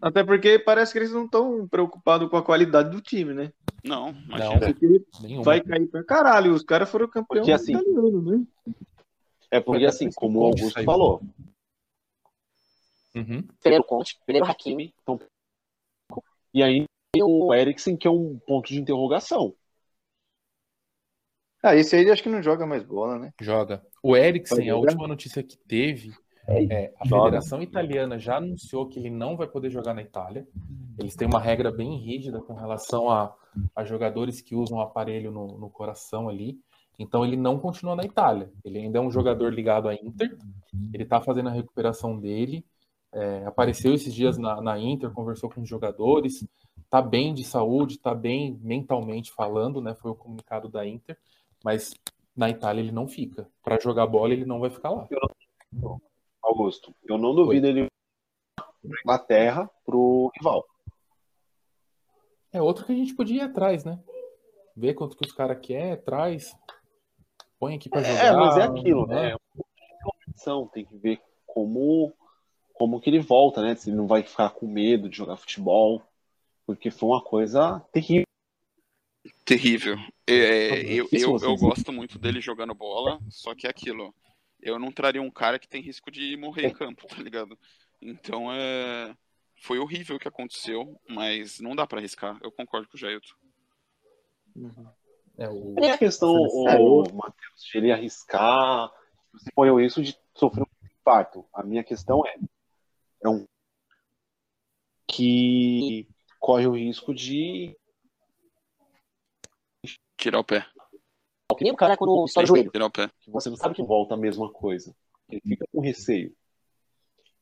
Até porque parece que eles não estão preocupados com a qualidade do time, né? Não, Não. imagina. Nenhuma. vai cair pra caralho. Os caras foram campeões Porque, assim, italianos, né? É porque, assim, como o Augusto Saiu. falou, Uhum. primeiro Conte, primeiro Hakimi, então... e aí tem o Eriksen, que é um ponto de interrogação. Ah, esse aí acho que não joga mais bola, né? Joga. O Eriksen, a última notícia que teve, é, a Joga. Federação Italiana já anunciou que ele não vai poder jogar na Itália. Eles têm uma regra bem rígida com relação a, a jogadores que usam aparelho no, no coração ali. Então ele não continua na Itália. Ele ainda é um jogador ligado à Inter. Ele está fazendo a recuperação dele. É, apareceu esses dias na, na Inter, conversou com os jogadores. Tá bem de saúde, tá bem mentalmente falando, né? Foi o comunicado da Inter. Mas na Itália ele não fica. Para jogar bola ele não vai ficar lá. Augusto, eu não duvido ele pra Inglaterra pro rival. É outro que a gente podia ir atrás, né? Ver quanto que os caras querem, traz, põe aqui para jogar. É, mas é aquilo, né? São, tem que ver como como que ele volta, né? Se ele não vai ficar com medo de jogar futebol, porque foi uma coisa terrível. Terrível. É, Tá eu, difícil eu, eu verem. gosto muito dele jogando bola, só que é aquilo. Eu não traria um cara que tem risco de morrer em campo, tá ligado? Então é. Foi horrível o que aconteceu, mas não dá pra arriscar. Eu concordo com o Jailton. É, o... E a questão, É, o Matheus, de ele arriscar, você põe o risco de sofrer um infarto. A minha questão é, é um que corre o risco de Tirar o pé. que nem o cara quando estoura o joelho, Tirar o pé. que você não sabe que volta a mesma coisa. Ele fica com receio.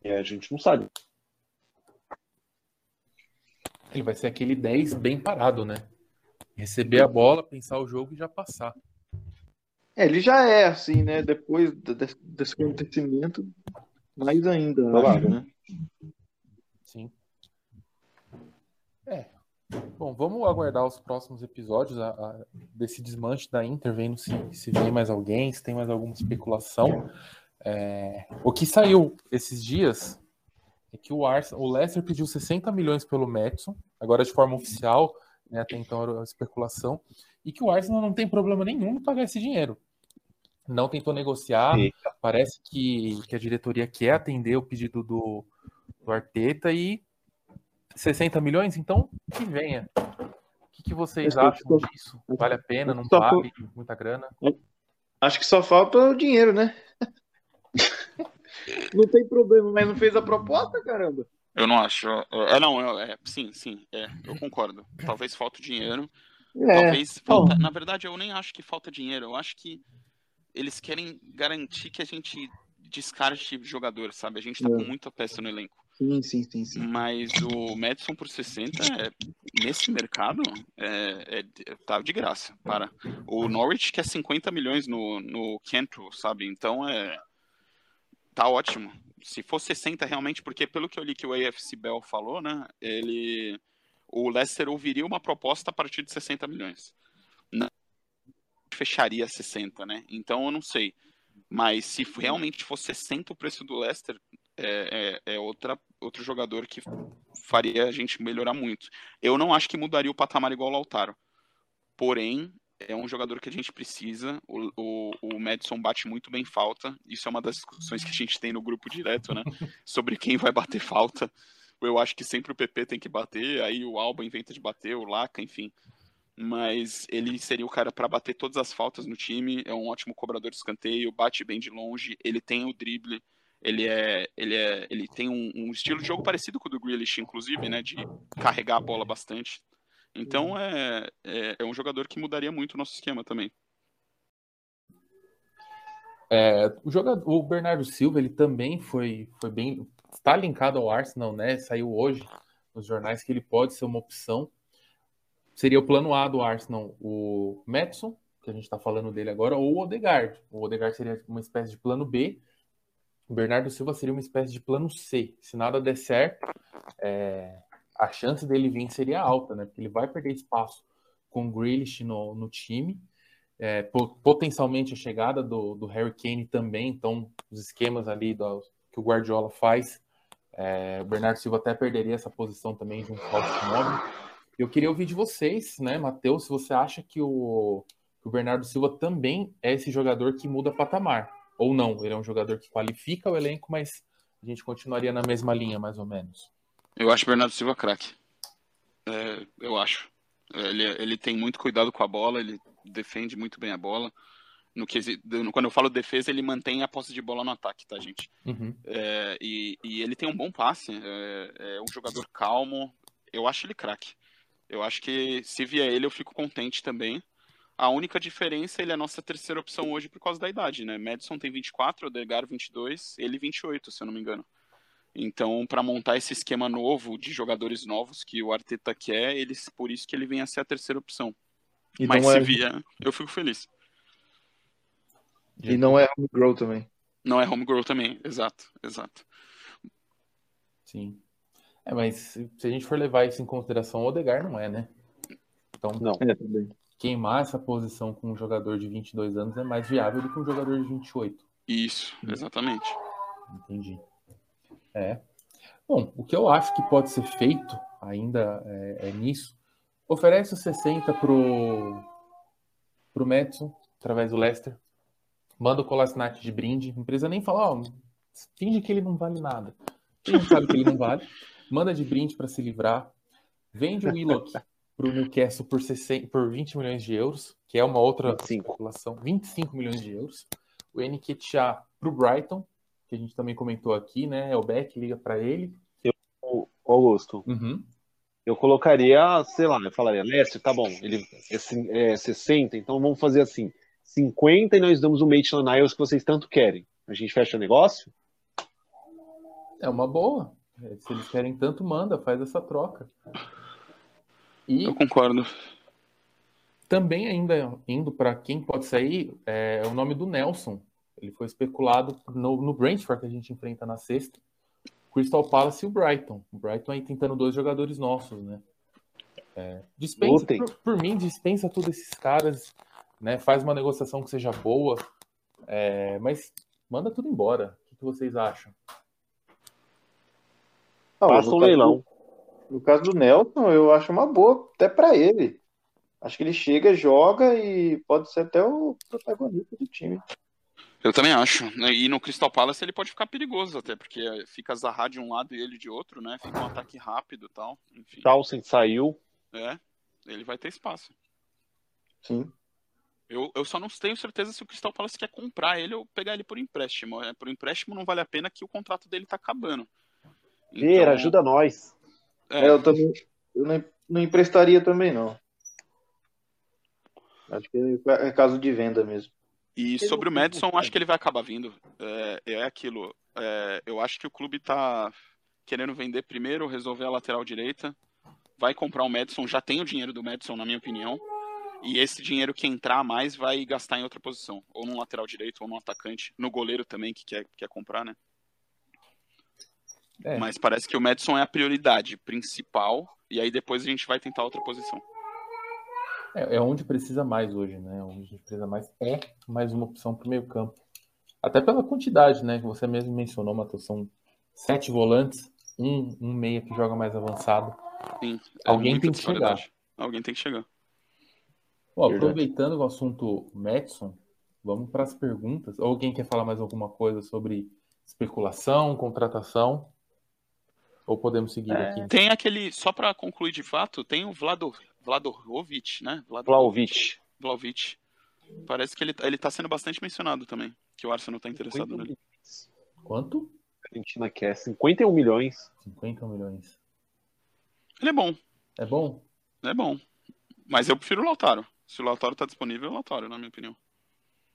E a gente não sabe. Ele vai ser aquele 10 bem parado, né? Receber a bola, pensar o jogo e já passar. É, ele já é assim, né? Depois de- desse, acontecimento, mais ainda, eu Claro. né? Sim. É. Bom, vamos aguardar os próximos episódios a- a- desse desmanche da Inter, vendo se, se vem mais alguém, se tem mais alguma especulação. É, o que saiu esses dias é que o, Arsenal, o Leicester pediu 60 milhões pelo Madison, agora de forma oficial, né, até então era especulação, e que o Arsenal não tem problema nenhum em pagar esse dinheiro. Não tentou negociar, Eita. parece que, que a diretoria quer atender o pedido do, do Arteta e 60 milhões, então que venha. O que, que vocês acham disso? Vale a pena? Não só vale? Muita grana? Acho que só falta o dinheiro, né? não tem problema, mas não fez a proposta, caramba. Eu não acho. É, não, eu- é, sim, sim, é, eu concordo. Talvez falte dinheiro. É. Talvez falta. Na verdade, eu nem acho que falta dinheiro. Eu acho que eles querem garantir que a gente descarte jogador, sabe? A gente tá É. com muita peça no elenco. Sim, sim, sim, sim. Mas o Madison por 60 é, nesse mercado é, é- tá de graça. Para. O Norwich quer 50 milhões no, no Cantrell, sabe? Então é. Tá ótimo. Se for 60 realmente, porque pelo que eu li que o AFC Bell falou, né? Ele. O Leicester ouviria uma proposta a partir de 60 milhões. Não fecharia 60, né? Então eu não sei. Mas se realmente for 60 o preço do Leicester, é, é, é outra, outro jogador que faria a gente melhorar muito. Eu não acho que mudaria o patamar igual o Lautaro. Porém, é um jogador que a gente precisa. O, o, o Madison bate muito bem falta. Isso é uma das discussões que a gente tem no grupo direto, né? Sobre quem vai bater falta. Eu acho que sempre o PP tem que bater, aí o Alba inventa de bater, o Laca, enfim. Mas ele seria o cara para bater todas as faltas no time. É um ótimo cobrador de escanteio, bate bem de longe, ele tem o drible. Ele é, ele é, ele tem um, um estilo de jogo parecido com o do Grealish, inclusive, né, de carregar a bola bastante. Então é, é, é um jogador que mudaria muito o nosso esquema também. É, o, jogador, o Bernardo Silva, ele também foi, foi bem. Está linkado ao Arsenal, né? Saiu hoje nos jornais que ele pode ser uma opção. seria o plano A do Arsenal, o Madison, que a gente está falando dele agora, ou o Odegaard. O Odegaard seria uma espécie de plano B. O Bernardo Silva seria uma espécie de plano C. Se nada der certo, é, a chance dele vir seria alta, né? Porque ele vai perder espaço com o Grealish no, no time. É, potencialmente a chegada do, do Harry Kane também, então os esquemas ali do, que o Guardiola faz, é, o Bernardo Silva até perderia essa posição também de um falso móvel. Eu queria ouvir de vocês, né, Matheus, se você acha que o, que o Bernardo Silva também é esse jogador que muda patamar, ou não, ele é um jogador que qualifica o elenco, mas a gente continuaria na mesma linha, mais ou menos. Eu acho o Bernardo Silva craque. É, eu acho. Ele, ele tem muito cuidado com a bola, ele defende muito bem a bola. No que, quando eu falo defesa, ele mantém a posse de bola no ataque, tá, gente? Uhum. É, e, e, ele tem um bom passe, é, é, um jogador calmo. Eu acho ele craque. Eu acho que se vier ele, eu fico contente também. A única diferença, ele é a nossa terceira opção hoje por causa da idade, né? Madison tem 24, Odegar 22, ele 28, se eu não me engano. Então, para montar esse esquema novo de jogadores novos que o Arteta quer, eles, por isso que ele vem a ser a terceira opção. E Mas se é... vier, eu fico feliz. E não é home grow também. Não é home grow também, exato, exato. Sim. É, mas se a gente for levar isso em consideração, o Odegar não é, né? Então, não. É, queimar essa posição com um jogador de 22 anos é mais viável do que um jogador de 28. Isso, exatamente. Entendi. É. Bom, o que eu acho que pode ser feito ainda é, é nisso, oferece os 60 pro, pro Madison, através do Leicester, manda o Kolasinac de brinde, não precisa nem falar, ó, finge que ele não vale nada. Quem sabe que ele não vale, manda de brinde para se livrar, vende o Willock para o Newcastle por, 60, por 20 milhões de euros, que é uma outra 25. especulação, 25 milhões de euros. O Nketiah para o Brighton, que a gente também comentou aqui, né? É o Beck, liga para ele. Eu, Augusto, uhum. eu colocaria, sei lá, eu falaria, Lester, tá bom, ele é, é 60, então vamos fazer assim, 50 e nós damos o Maitland Niles que vocês tanto querem. A gente fecha o negócio? É uma boa. Se eles querem tanto, manda, faz essa troca. E eu concordo. Também ainda indo para quem pode sair, é o nome do Nelson. Ele foi especulado no, no Brentford que a gente enfrenta na sexta. Crystal Palace e o Brighton. O Brighton aí tentando dois jogadores nossos, né? É, dispensa, por, por, mim, dispensa todos esses caras, né? Faz uma negociação que seja boa, é, mas manda tudo embora. O que, que vocês acham? Passa o leilão. Do, no caso do Nelson, eu acho uma boa até para ele. Acho que ele chega, joga e pode ser até o protagonista do time. Eu também acho. E no Crystal Palace ele pode ficar perigoso até, porque fica Zaha de um lado e ele de outro, né? Fica um ataque rápido e tal. Enfim. Townsend saiu. É, ele vai ter espaço. Sim. Eu, eu só não tenho certeza se o Crystal Palace quer comprar ele ou pegar ele por empréstimo. É, por empréstimo não vale a pena que o contrato dele tá acabando. Então... ajuda nós. É. eu também eu não, não emprestaria também, não. Acho que é caso de venda mesmo. E sobre o Madison, acho que ele vai acabar vindo. É, é aquilo. É, eu acho que o clube está querendo vender primeiro, resolver a lateral direita. Vai comprar o Madison, já tem o dinheiro do Madison, na minha opinião. E esse dinheiro que entrar mais vai gastar em outra posição. Ou no lateral direito, ou no atacante. No goleiro também, que quer, quer comprar, né? É. Mas parece que o Madison é a prioridade principal. E aí depois a gente vai tentar outra posição. É, é onde precisa mais hoje, né? Onde a gente precisa mais é mais uma opção para o meio campo. Até pela quantidade, né? Que você mesmo mencionou, Matheus. São sete volantes, um, um meia que joga mais avançado. Sim, é Alguém tem que chegar. Alguém tem que chegar. Bom, aproveitando o assunto Madison, vamos para as perguntas. Alguém quer falar mais alguma coisa sobre especulação, contratação? Ou podemos seguir é, aqui? Tem aquele, só para concluir de fato, tem o Vladorovic, né? Vlaovic. Vlaovic. Parece que ele, ele tá sendo bastante mencionado também, que o Arsenal tá interessado nele. Quanto? A Argentina quer 51 milhões. 51 milhões. Ele é bom. É bom? É bom. Mas eu prefiro o Lautaro. Se o Lautaro tá disponível, é o Lautaro, na minha opinião.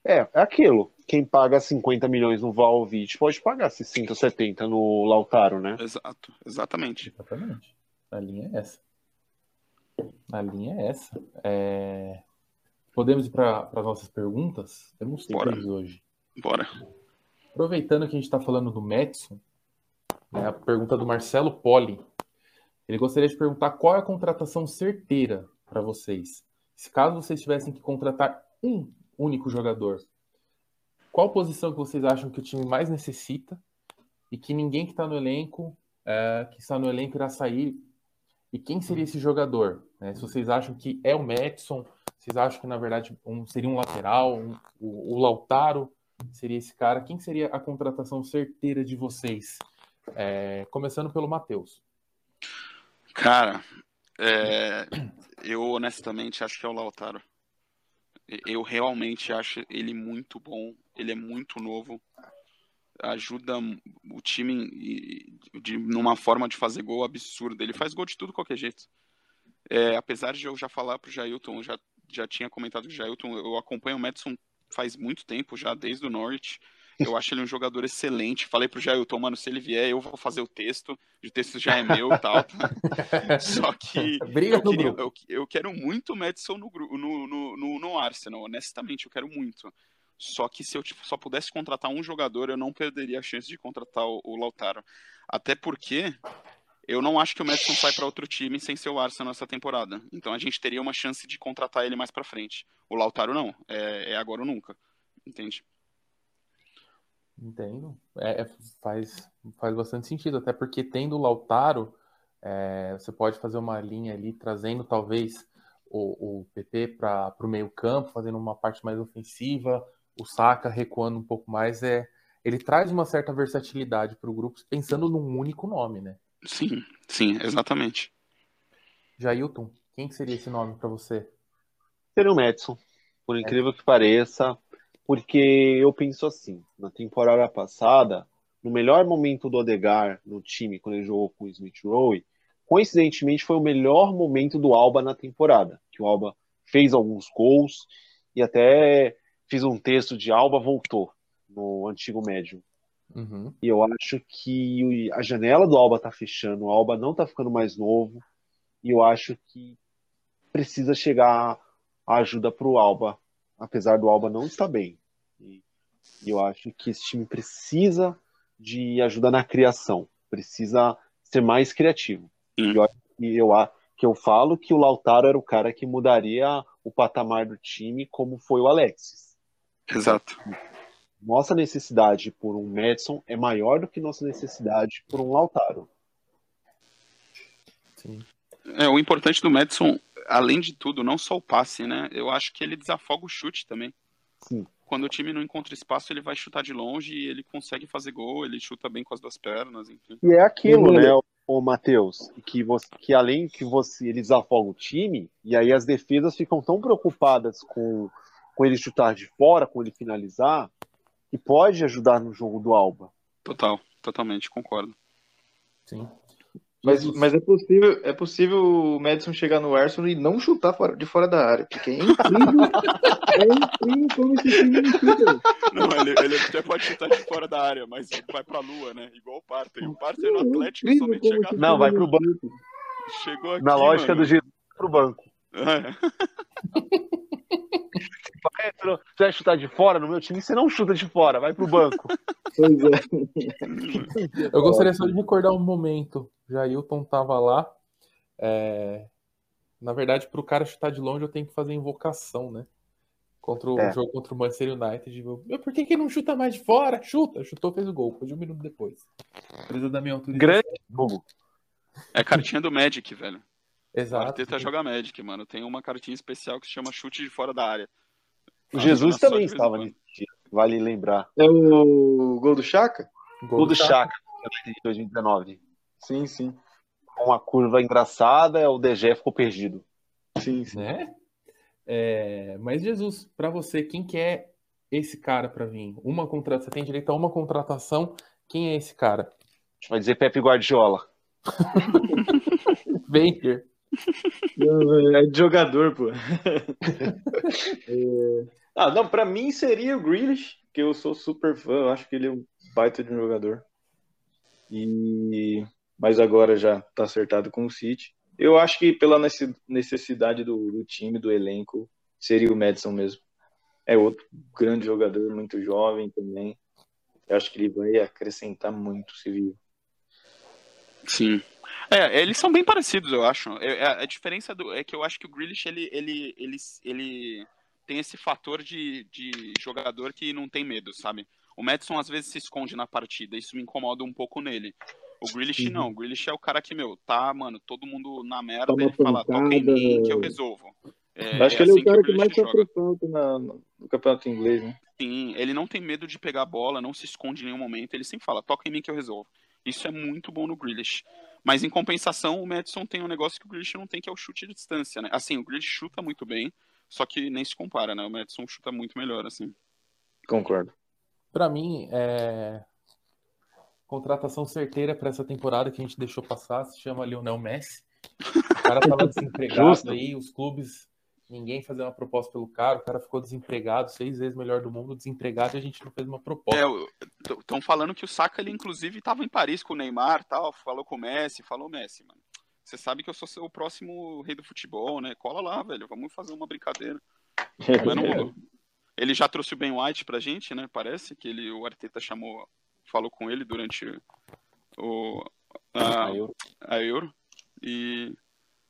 É, é aquilo. Quem paga 50 milhões no Vlaovic pode pagar 60 ou 70 no Lautaro, né? Exato, exatamente. Exatamente. A linha é essa. A linha é essa. É... Podemos ir para as nossas perguntas? Temos Bora. três hoje. Bora. Aproveitando que a gente está falando do Madison, né, a pergunta do Marcelo Poli. Ele gostaria de perguntar qual é a contratação certeira para vocês. Se caso vocês tivessem que contratar um único jogador, qual posição que vocês acham que o time mais necessita e que ninguém que está no elenco, é, que está no elenco irá sair? E quem seria esse jogador? né? se vocês acham que é o Madison, vocês acham que na verdade um, seria um lateral, um- o, o Lautaro seria esse cara? Quem seria a contratação certeira de vocês? É, começando pelo Matheus. Cara, é, eu honestamente acho que é o Lautaro. Eu realmente acho ele muito bom. Ele é muito novo. Ajuda o time de, numa forma de fazer gol absurda. Ele faz gol de tudo qualquer jeito. É, apesar de eu já falar pro Jailton, já, já tinha comentado com o Jailton, eu acompanho o Madison faz muito tempo já, desde o Norwich. Eu acho ele um jogador excelente. Falei pro Jailton, mano, se ele vier, eu vou fazer o texto. O texto já é meu e tal. Só que Briga eu, queria- eu, eu quero muito o Madison no, no, no, no Arsenal, honestamente, eu quero muito. Só que se eu tipo, só pudesse contratar um jogador, eu não perderia a chance de contratar o, o Lautaro. Até porque eu não acho que o Madison sai para outro time sem ser o Arsenal nessa temporada. Então a gente teria uma chance de contratar ele mais para frente. O Lautaro não, é, é agora ou nunca. Entende? Entendo. É, é- faz, faz bastante sentido, até porque tendo o Lautaro, é, você pode fazer uma linha ali, trazendo talvez o, o PP para o meio-campo, fazendo uma parte mais ofensiva, o Saka recuando um pouco mais. É, ele traz uma certa versatilidade para o grupo, pensando num único nome, né? Sim, sim, exatamente. Jailton, quem que seria esse nome para você? Seria o Madison, por incrível que pareça, porque eu penso assim, na temporada passada, no melhor momento do Odegar no time, quando ele jogou com o Smith Rowe, coincidentemente foi o melhor momento do Alba na temporada, que o Alba fez alguns gols e até fiz um texto de Alba voltou no antigo médium. Uhum. E eu acho que a janela do Alba tá fechando, o Alba não tá ficando mais novo, e eu acho que precisa chegar a ajuda pro Alba, apesar do Alba não estar bem. E, eu acho que esse time precisa de ajuda na criação, precisa ser mais criativo. Hum. E eu, e eu, que eu falo que o Lautaro era o cara que mudaria o patamar do time, como foi o Alexis Exato. nossa necessidade por um Madison é maior do que nossa necessidade por um Lautaro. Sim. É, o importante do Madison, além de tudo, não só o passe, né? Eu acho que ele desafoga o chute também. Sim. Quando o time não encontra espaço, ele vai chutar de longe e ele consegue fazer gol, ele chuta bem com as duas pernas, enfim. E é aquilo, né, o Matheus, que, você, que além que você ele desafoga o time, e aí as defesas ficam tão preocupadas com, com ele chutar de fora, com ele finalizar, que pode ajudar no jogo do Alba. Total, totalmente, concordo. Sim. Mas, mas é possível, é possível o Madison chegar no Arsenal e não chutar fora- de fora da área, porque é incrível, é incrível como esse time não chuta. Não, ele, ele até pode chutar de fora da área, mas vai pra lua, né? Igual o Parter. E o Parter no Atlético Incrível somente chegar, Não, time vai pro banco. chegou aqui. Na lógica mano. do Jesus pro banco. É. Vai, não- tu vai chutar de fora no meu time, você não chuta de fora, vai pro banco. Pois é. Eu gostaria só de recordar um momento. Jailton tava lá. é, Na verdade, para o cara chutar de longe, eu tenho que fazer invocação, né? Contra o É. jogo contra o Manchester United. Eu, "Meu, por que, que não chuta mais de fora? Chuta! Chutou, fez o gol. Foi de um minuto depois. Precisa da minha autorização. Grande jogo. É cartinha do Magic, velho. O Exato. Arteta joga Magic, mano. Tem uma cartinha especial que se chama chute de fora da área. O Jesus também estava nesse dia, vale lembrar. É o gol do Chaka? Gol Gol do Chaka. Chaka, de 2019. Sim, sim. Uma curva engraçada, o DG ficou perdido. Sim, sim. Né? É, Mas, Jesus, para você, quem que é esse cara para vir? Uma contra... Você tem direito a uma contratação. Quem é esse cara? A gente vai dizer Pepe Guardiola. Baker. É de jogador, pô. É, Ah, não, pra mim seria o Grealish, que eu sou super fã, eu acho que ele é um baita de um jogador. E... Mas agora já tá acertado com o City. Eu acho que pela necessidade do, do time, do elenco, seria o Madison mesmo. É outro grande jogador, muito jovem também. Eu acho que ele vai acrescentar muito se vir. Sim. É, eles são bem parecidos, eu acho. É, é, a diferença do, é que eu acho que o Grealish, ele, ele, ele, ele tem esse fator de, de jogador que não tem medo, sabe? O Madison às vezes se esconde na partida, isso me incomoda um pouco nele. O Grealish uhum. não, o Grealish é o cara que, meu, tá, mano, todo mundo na merda, Toma ele fala, toca em mim que eu resolvo. É, Acho que ele é o assim cara que, que mais sofre falta no campeonato inglês, né? Sim, ele não tem medo de pegar a bola, não se esconde em nenhum momento, ele sempre fala, toca em mim que eu resolvo. Isso é muito bom no Grealish. Mas em compensação, o Madison tem um negócio que o Grealish não tem, que é o chute de distância, né? Assim, o Grealish chuta muito bem, só que nem se compara, né? O Madison chuta muito melhor, assim. Concordo. Para mim, é... contratação certeira para essa temporada que a gente deixou passar se chama Lionel Messi. O cara tava desempregado aí, os clubes ninguém fazer uma proposta pelo cara, o cara ficou desempregado, seis vezes melhor do mundo, desempregado, e a gente não fez uma proposta. Estão é, falando que o Saka, ele inclusive estava em Paris com o Neymar, tal, falou com o Messi, falou Messi, mano. Você sabe que eu sou o próximo rei do futebol, né? Cola lá, velho, vamos fazer uma brincadeira. Mas não Ele já trouxe o Ben White pra gente, né? Parece que ele, o Arteta chamou, falou com ele durante o, a, a Euro. E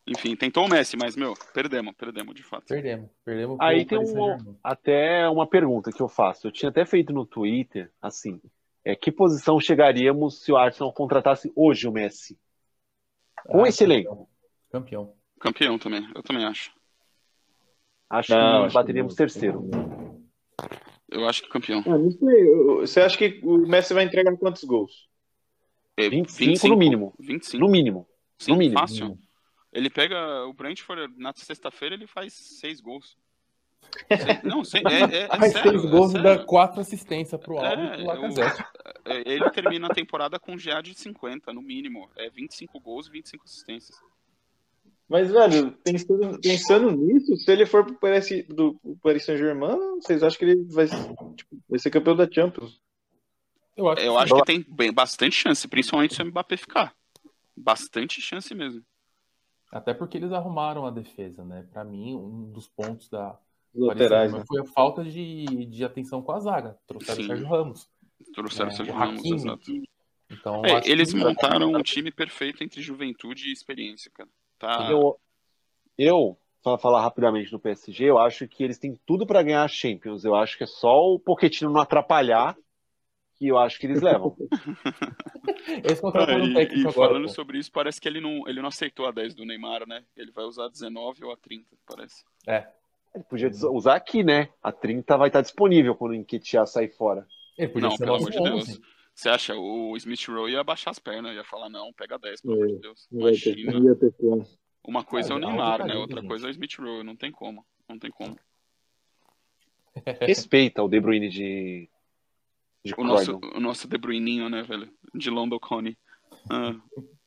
enfim, tentou o Messi, mas, meu, perdemos, perdemos, de fato. Perdemos, perdemos. Aí tem um, até uma pergunta que eu faço. Eu tinha até feito no Twitter, assim, é, que posição chegaríamos se o Arsenal contratasse hoje o Messi? Com ah, esse elenco. Campeão. Campeão também, eu também acho. Acho não, que acho bateríamos que terceiro. Eu acho que campeão. Ah, não sei. Você acha que o Messi vai entregar quantos gols? 25, 25 no mínimo. 25. No mínimo. Sim, no mínimo. Fácil. Ele pega o Brentford na sexta-feira, ele faz seis gols. Não, sei, é, é, é faz sério, seis gols é e dá quatro assistências pro Alves é, e pro. É, ele termina a temporada com GA de 50, no mínimo. É 25 gols e 25 assistências. Mas, velho, pensando, pensando nisso, se ele for pro Paris, do Paris Saint-Germain, vocês acham que ele vai, tipo, vai ser campeão da Champions? Eu acho, Eu acho que tem bem, bastante chance, principalmente se o Mbappé ficar. Bastante chance mesmo. Até porque eles arrumaram a defesa, né? Para mim, um dos pontos da laterais né? foi a falta de, de atenção com a zaga. Trouxeram Sim. o Sérgio Ramos. Trouxeram o é, Sérgio Ramos, exato. Então, é, eles que... montaram um time perfeito entre juventude e experiência, cara. Tá... Eu, eu para falar rapidamente do PSG, eu acho que eles têm tudo para ganhar a Champions. Eu acho que é só o Pochettino não atrapalhar que eu acho que eles levam. Esse contrato ah, e, técnico e agora, falando pô. sobre isso, parece que ele não, ele não aceitou a 10 do Neymar, né? Ele vai usar a 19 ou a 30, parece. É. Ele podia usar aqui, né? A 30 vai estar disponível quando o Enquetear sair fora. Ele podia não, pelo amor de Deus. Você acha, o Smith Rowe ia baixar as pernas, ia falar, não, pega 10, pelo amor de Deus. Imagina. Uma coisa é o Neymar, né? Outra coisa é o Smith Rowe, não tem como. Não tem como. Respeita o De Bruyne de o nosso, o nosso De Bruyninho, né, velho? De London Coney. Ah.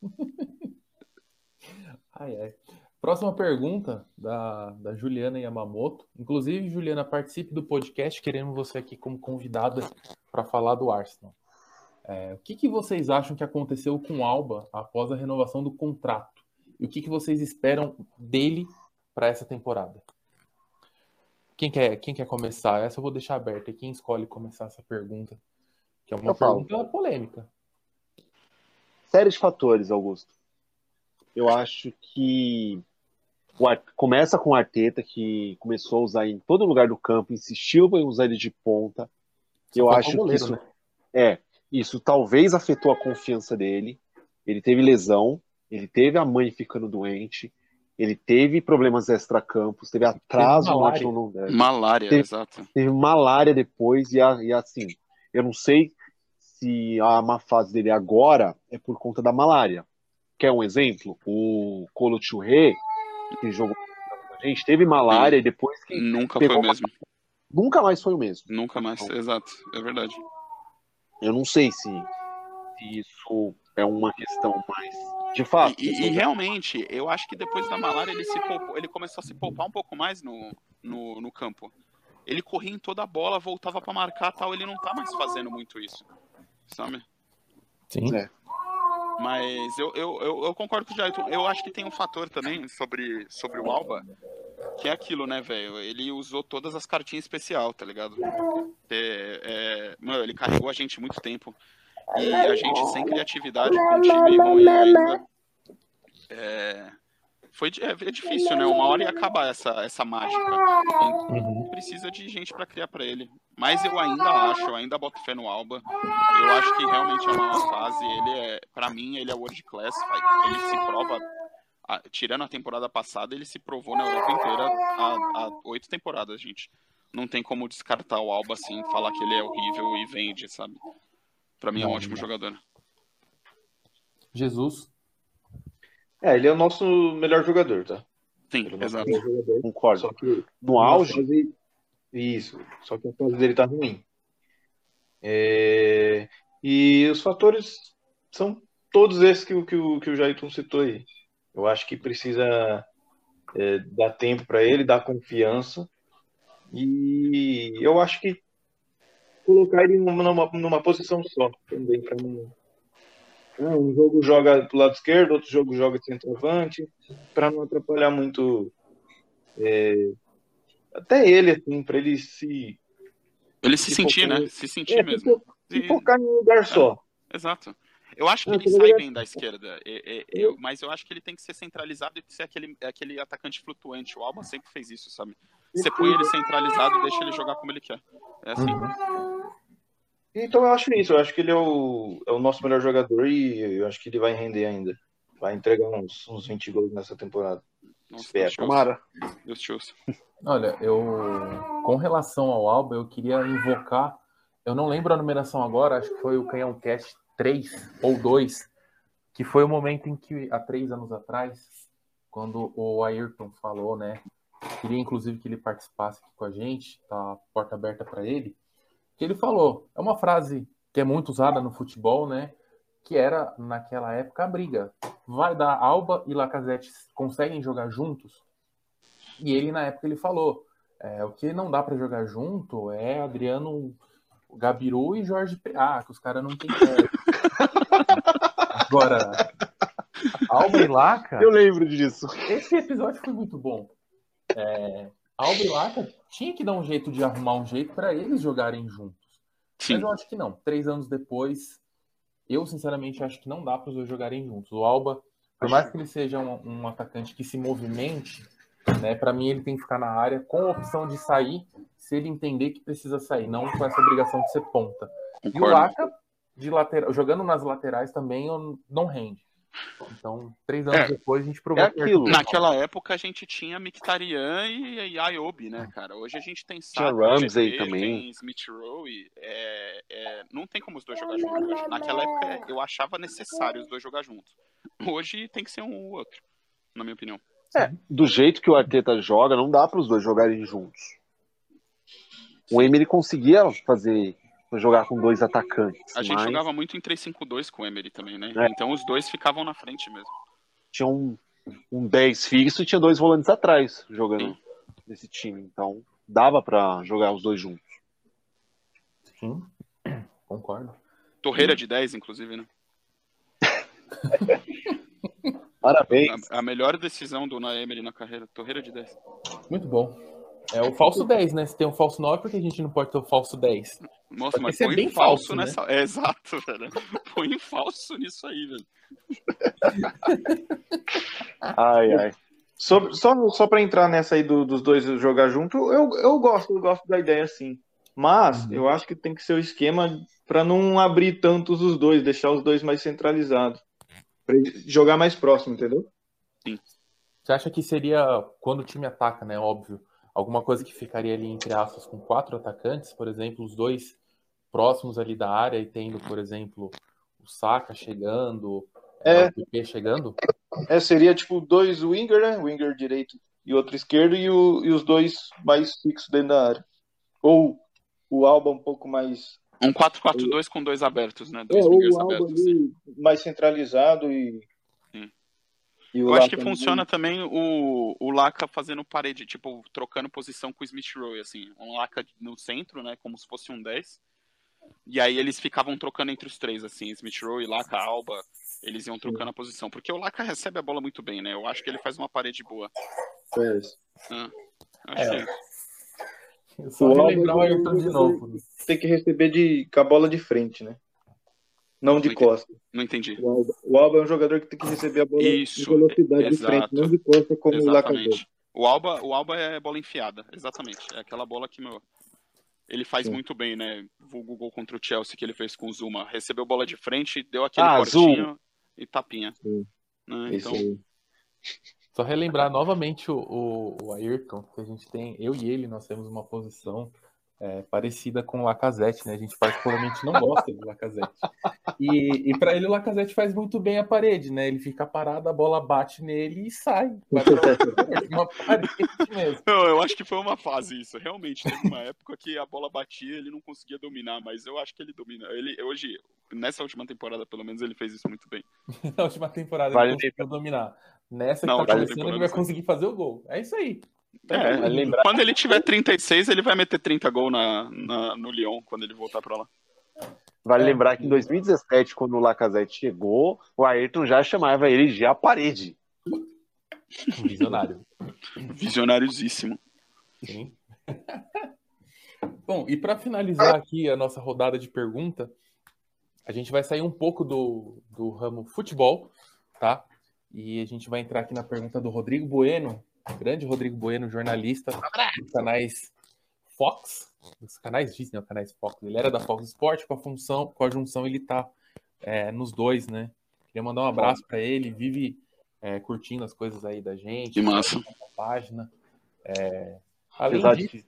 ai, ai. Próxima pergunta da, da Juliana Yamamoto. Inclusive, Juliana, participe do podcast. Queremos você aqui como convidada para falar do Arsenal. É, o que, que vocês acham que aconteceu com o Alba após a renovação do contrato? E o que, que vocês esperam dele para essa temporada? Quem quer, quem quer começar? Essa eu vou deixar aberta. Quem escolhe começar essa pergunta? Que é uma eu pergunta falo. polêmica. Série de fatores, Augusto. Eu acho que começa com o Arteta, que começou a usar em todo lugar do campo, insistiu em usar ele de ponta. Só eu acho goleiro, que isso, né? é, isso talvez afetou a confiança dele. Ele teve lesão, ele teve a mãe ficando doente, ele teve problemas extra-campos, teve atraso teve malária. no. Malária, teve, exato. Teve malária depois, e, a, e assim, eu não sei se a má fase dele agora é por conta da malária. Quer um exemplo? O Colo Churré, que jogou com a gente, teve malária e depois que. Nunca foi o mesmo. Nunca mais foi o mesmo. Nunca mais, então, exato, é verdade. Eu não sei se, se isso é uma questão mais de fato. E, e, e, realmente, eu acho que depois da malária ele, se poupou, ele começou a se poupar um pouco mais no, no, no campo. Ele corria em toda a bola, voltava para marcar tal. Ele não tá mais fazendo muito isso. Sabe? Sim. É. Mas eu, eu, eu, eu, concordo com o Jair. Eu acho que tem um fator também sobre, sobre o Alba, que é aquilo, né, velho? Ele usou todas as cartinhas especial, tá ligado? É, é, mano, ele carregou a gente muito tempo. E a gente sem criatividade, com um time ruim ainda. É, foi, é, é, difícil, né? Uma hora ia acabar essa, essa mágica. Uhum. Precisa de gente para criar para ele. Mas eu ainda acho, eu ainda boto fé no Alba. Eu acho que realmente é uma fase. Ele é, para mim, ele é world class. Ele se prova. A, tirando a temporada passada, ele se provou na Europa inteira há oito temporadas, gente. Não tem como descartar o Alba assim, falar que ele é horrível e vende, sabe? Para mim é um ótimo jogador. Jesus. É, ele é o nosso melhor jogador, tá? Sim, é exato. Jogador, Concordo. Só que no auge. Fase... Isso. Só que a fase dele tá ruim. É... E os fatores são todos esses que, que, o, que o Jairton citou aí. Eu acho que precisa é, dar tempo para ele, dar confiança. E eu acho que colocar ele numa, numa, numa posição só também, para não ah, um jogo joga pro lado esquerdo, outro jogo joga centroavante, para não atrapalhar muito é, até ele, assim, para ele se. Ele se, se sentir, focar, né? Se sentir é, mesmo. Se, focar em um lugar só. É, exato. Eu acho que ele sai bem da esquerda, eu, mas eu acho que ele tem que ser centralizado e ser aquele, aquele atacante flutuante. O Alba sempre fez isso, sabe? Você põe ele centralizado e deixa ele jogar como ele quer. É assim. Uhum. Então eu acho isso, eu acho que ele é o, é o nosso melhor jogador e eu acho que ele vai render ainda. Vai entregar uns, uns 20 gols nessa temporada. Nossa, Espero. Tomara. Deus te ouça. Olha, eu com relação ao Alba, eu queria invocar, eu não lembro a numeração agora, acho que foi o Canhão Cast 3 ou 2, que foi o momento em que, há três anos atrás, quando o Ayrton falou, né? Queria inclusive que ele participasse aqui com a gente, tá a porta aberta para ele que ele falou. É uma frase que é muito usada no futebol, né? Que era, naquela época, a briga. Vai dar Alba e Lacazette conseguem jogar juntos? E ele, na época, ele falou: é, o que não dá para jogar junto é Adriano Gabiru e Jorge Ah, que os caras não têm Agora, Alba e Laca. Eu lembro disso. Esse episódio foi muito bom. É, Alba e Laca tinha que dar um jeito de arrumar um jeito para eles jogarem juntos. Sim. Mas eu acho que não. Três anos depois, eu sinceramente acho que não dá para os dois jogarem juntos. O Alba, por mais que ele seja um, um atacante que se movimente, né, para mim ele tem que ficar na área com a opção de sair se ele entender que precisa sair, não com essa obrigação de ser ponta. Concordo. E o Laca, de lateral, jogando nas laterais também, não rende. Então, três anos é, depois, a gente provou. É aquilo. Naquela época, a gente tinha Mictarian e, e Ayobi, né, cara? Hoje a gente tem Saka, Ramsey também. tem Smith Rowe. É, é, não tem como os dois jogar juntos. Naquela época, eu achava necessário os dois jogar juntos. Hoje tem que ser um ou outro, na minha opinião. É, do jeito que o Arteta joga, não dá para os dois jogarem juntos. O Emery conseguia fazer jogar com dois atacantes. A gente mas... jogava muito em 3-5-2 com o Emery também, né? É. Então os dois ficavam na frente mesmo. Tinha um, um 10 fixo e tinha dois volantes atrás jogando Sim. nesse time. Então dava para jogar os dois juntos. Sim, concordo. Torreira de 10, inclusive, né? Parabéns. A, a, melhor decisão do Emery na carreira, Torreira de 10. Muito bom. É o falso 10, né? Se tem um falso 9, por que a gente não pode ter o falso 10? Nossa, mas põe é bem falso, falso né? nessa. É, exato, velho. Põe falso nisso aí, velho. ai, ai. Só, só, só pra entrar nessa aí do, dos dois jogar junto, eu, eu gosto, eu gosto da ideia sim. Mas uhum. eu acho que tem que ser o esquema para não abrir tantos os dois, deixar os dois mais centralizados. Pra jogar mais próximo, entendeu? Sim. Você acha que seria quando o time ataca, né? Óbvio alguma coisa que ficaria ali entre aspas com quatro atacantes, por exemplo, os dois próximos ali da área e tendo, por exemplo, o Saka chegando, é, o PP chegando? É, seria tipo dois winger, né? Winger direito e outro esquerdo e, o, e os dois mais fixos dentro da área. Ou o Alba um pouco mais um 4-4-2 com dois abertos, né? Dois é, o Alba abertos, mais centralizado e eu acho que funciona também o, o Laca fazendo parede, tipo, trocando posição com o Smith Rowe, assim. Um Laca no centro, né? Como se fosse um 10. E aí eles ficavam trocando entre os três, assim, Smith Rowe, Laca, Alba. Eles iam trocando a posição. Porque o Laca recebe a bola muito bem, né? Eu acho que ele faz uma parede boa. É isso. Ah, acho É. que Só O Alba o Ayrton de novo. Tem que receber de, com a bola de frente, né? Não de Não entendi. costa. não entendi. O Alba, o Alba é um jogador que tem que receber a bola Isso, em velocidade de frente, não de costa como o Lacazette. Exatamente. O Alba, o Alba é bola enfiada, exatamente. É aquela bola que, meu, ele faz Sim. muito bem, né? Vulgo gol contra o Chelsea que ele fez com o Zuma. Recebeu bola de frente, deu aquele Ah, cortinho e tapinha. Sim. Né? Então. Só relembrar novamente o, o, o Ayrton, que a gente tem, eu e ele, nós temos uma posição é, parecida com o Lacazette, né? A gente particularmente não gosta do Lacazette. E, e para ele o Lacazette faz muito bem a parede, né? Ele fica parado, a bola bate nele e sai. Uma parede mesmo. Não, eu acho que foi uma fase isso. Realmente, teve uma época que a bola batia ele não conseguia dominar, mas eu acho que ele domina. Ele, hoje, nessa última temporada, pelo menos, ele fez isso muito bem. Na última temporada Vale ele conseguiu dominar. Nessa que Na tá começando, ele vai conseguir fazer o gol. É isso aí. É, lembrar- quando ele tiver 36, ele vai meter 30 gols na, na- no Lyon, quando ele voltar pra lá. Vale É. lembrar que em 2017, quando o Lacazette chegou, o Ayrton já chamava ele de a parede. Um visionário. Visionáriosíssimo. Sim. Bom, e para finalizar aqui a nossa rodada de pergunta, a gente vai sair um pouco do, do ramo futebol, tá? E a gente vai entrar aqui na pergunta do Rodrigo Bueno, grande Rodrigo Bueno, jornalista dos canais Fox, dos canais Disney, os canais Fox. Ele era da Fox Sport, com a função, com a junção ele tá é, nos dois, né? Queria mandar um abraço para ele, vive é, curtindo as coisas aí da gente, Que massa. na página. É, além Apesar disso, de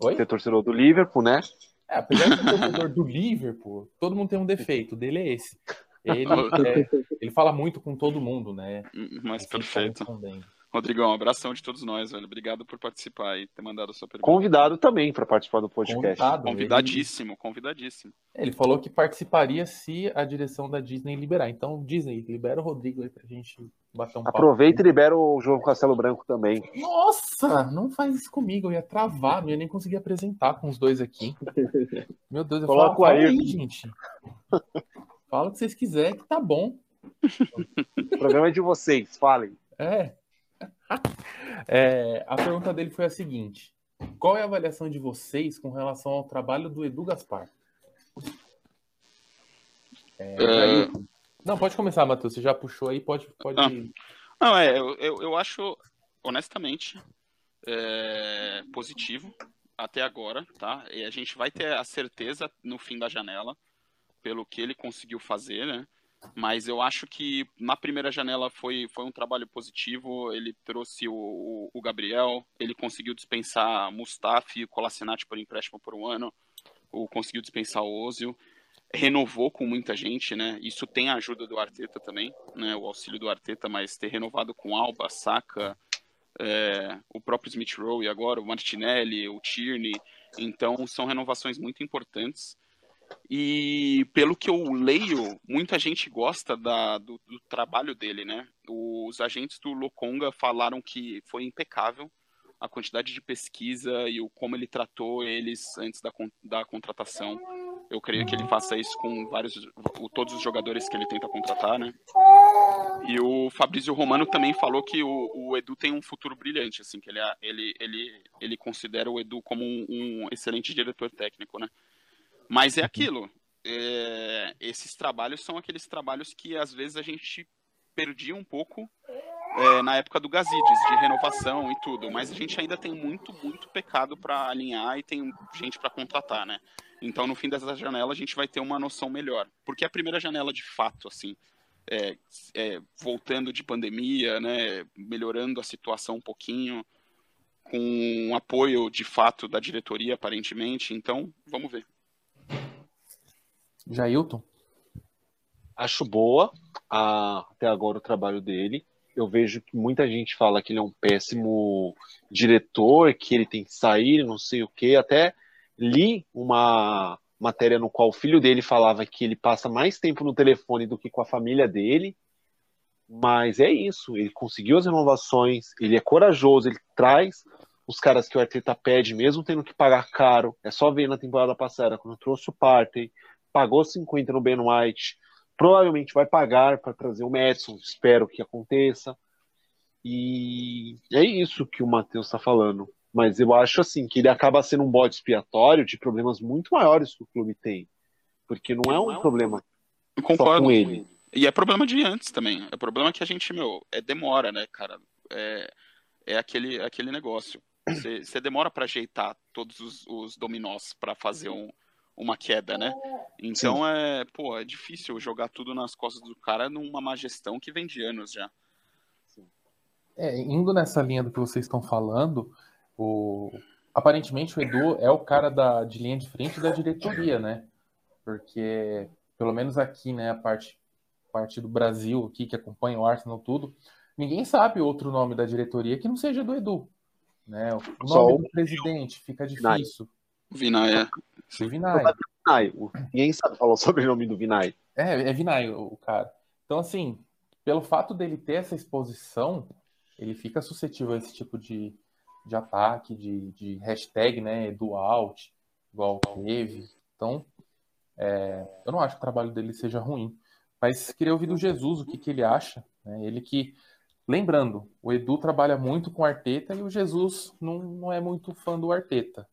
Oi? ser torcedor do Liverpool, né? É, apesar de ser torcedor do Liverpool, todo mundo tem um defeito, o dele é esse. Ele, é, ele fala muito com todo mundo, né? Mas tá perfeito. respondendo. Rodrigão, um abração de todos nós, velho. Obrigado por participar e ter mandado a sua pergunta. Convidado também para participar do podcast. Convidado, Convidadíssimo, convidadíssimo. Ele, ele falou que participaria se a direção da Disney liberar. Então, Disney, libera o Rodrigo aí pra gente bater um papo. Aproveita e libera o João Castelo Branco também. Nossa, não faz isso comigo, eu ia travar, não ia nem conseguir apresentar com os dois aqui. Meu Deus, eu Coloca falo, fala aí, gente. Fala o que vocês quiserem, que tá bom. O programa é de vocês, falem. É. É, a pergunta dele foi a seguinte: Qual é a avaliação de vocês com relação ao trabalho do Edu Gaspar? É, É. Não, pode começar, Matheus. Você já puxou aí, pode. pode... Ah. Não, é, eu, eu, eu acho, honestamente, é, positivo até agora, tá? E a gente vai ter a certeza no fim da janela, pelo que ele conseguiu fazer, né? Mas eu acho que na primeira janela foi, foi um trabalho positivo. Ele trouxe o, o, Gabriel, ele conseguiu dispensar Mustafi e Colassinati por empréstimo por um ano, ou conseguiu dispensar o Ozil renovou com muita gente, né? Isso tem a ajuda do Arteta também, né? O auxílio do Arteta, mas ter renovado com Alba, Saka, é, o próprio Smith Rowe e agora o Martinelli, o Tierney, então são renovações muito importantes. E pelo que eu leio, muita gente gosta da, do, do trabalho dele, né? Os agentes do Lokonga falaram que foi impecável a quantidade de pesquisa e o como ele tratou eles antes da, da contratação. Eu creio que ele faça isso com vários, todos os jogadores que ele tenta contratar, né? E o Fabrício Romano também falou que o, o Edu tem um futuro brilhante, assim, que ele, ele, ele, ele considera o Edu como um, um excelente diretor técnico, né? Mas é aquilo, é, esses trabalhos são aqueles trabalhos que às vezes a gente perdia um pouco é, na época do Gazidis, de renovação e tudo, mas a gente ainda tem muito, muito pecado para alinhar e tem gente para contratar, né? Então, no fim dessa janela, a gente vai ter uma noção melhor. Porque a primeira janela, de fato, assim, é, é, voltando de pandemia, né, melhorando a situação um pouquinho, com um apoio, de fato, da diretoria, aparentemente. Então, vamos ver. Jailton? Acho boa a- até agora o trabalho dele. Eu vejo que muita gente fala que ele é um péssimo diretor, que ele tem que sair, não sei o quê. Até li uma matéria no qual o filho dele falava que ele passa mais tempo no telefone do que com a família dele. Mas é isso, ele conseguiu as renovações, ele é corajoso, ele traz os caras que o Arteta pede, mesmo tendo que pagar caro. É só ver na temporada passada, quando trouxe o Partey, pagou 50 no Ben White, provavelmente vai pagar para trazer o Madison, espero que aconteça. E é isso que o Matheus está falando. Mas eu acho assim que ele acaba sendo um bode expiatório de problemas muito maiores que o clube tem. Porque não é um problema Concordo. só com ele. E é problema de antes também. É problema que a gente, meu, é demora, né, cara? É, é aquele, aquele negócio. Você demora para ajeitar todos os, os dominós para fazer um, uma queda, né? Então Sim. é, pô, é difícil jogar tudo nas costas do cara numa má gestão que vem de anos já. É, indo nessa linha do que vocês estão falando, o... aparentemente o Edu é o cara da, de linha de frente da diretoria, né? Porque, pelo menos aqui, né, a parte, parte do Brasil aqui que acompanha o Arsenal tudo, ninguém sabe outro nome da diretoria que não seja do Edu. Né? O nome Só do presidente fica difícil. Vinay, é. Vinay. Vinay. Ninguém sabe falar o sobrenome do Vinay. É, é Vinay o cara. Então, assim, pelo fato dele ter essa exposição, ele fica suscetível a esse tipo de, de ataque, de, de hashtag, né, do out, igual teve. Então, é, eu não acho que o trabalho dele seja ruim. Mas queria ouvir do Jesus o que, que ele acha. Né? Ele que, lembrando, o Edu trabalha muito com o Arteta e o Jesus não, não é muito fã do Arteta.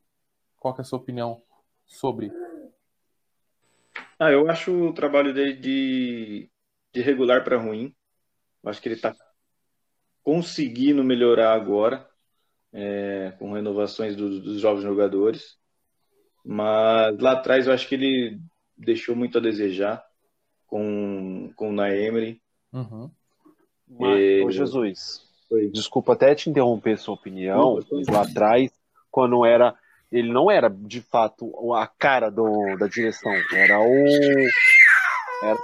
Qual é a sua opinião sobre? Ah, eu acho o trabalho dele de, de regular para ruim. Eu acho que ele está conseguindo melhorar agora, é, com renovações do, dos jovens jogadores. Mas lá atrás eu acho que ele deixou muito a desejar com, com o Naemery. Uhum. Mas, Jesus, Foi. desculpa até te interromper sua opinião, mas lá atrás, quando era. Ele não era de fato a cara do, da direção, era o. Era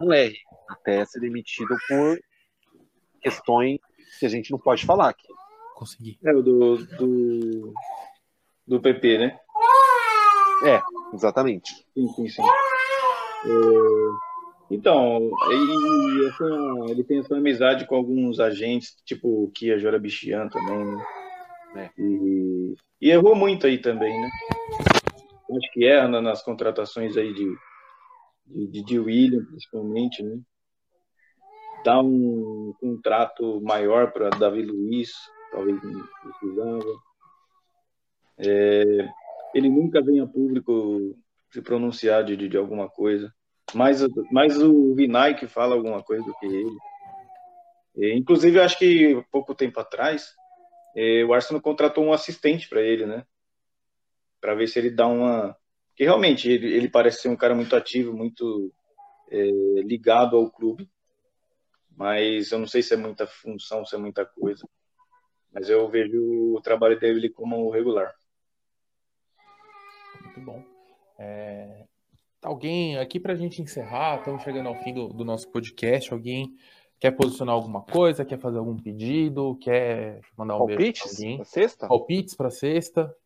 o R, até ser demitido por questões que a gente não pode falar aqui. Consegui. É o do, do, do PP, né? É, exatamente. Sim, sim, sim. É... Então, ele, essa, ele tem essa amizade com alguns agentes, tipo o Kia Jorabichian também, né? É. E, e, errou muito aí também, né? Acho que erra nas contratações aí de, de, de William, principalmente, né? Dá um contrato maior para Davi Luiz, talvez não precisava. É, ele nunca vem a público se pronunciar de, de alguma coisa. Mais, mais o Vinay que fala alguma coisa do que ele. E, inclusive, acho que pouco tempo atrás, é, o Arsenal contratou um assistente para ele, né? Para ver se ele dá uma. Que realmente ele, ele parece ser um cara muito ativo, muito é, ligado ao clube. Mas eu não sei se é muita função, se é muita coisa. Mas eu vejo o trabalho dele como regular. Muito bom. É... Alguém, aqui para a gente encerrar, estamos chegando ao fim do, do, nosso podcast. Alguém quer posicionar alguma coisa, quer fazer algum pedido, quer mandar um Palpites beijo para alguém? sexta? Palpites para sexta?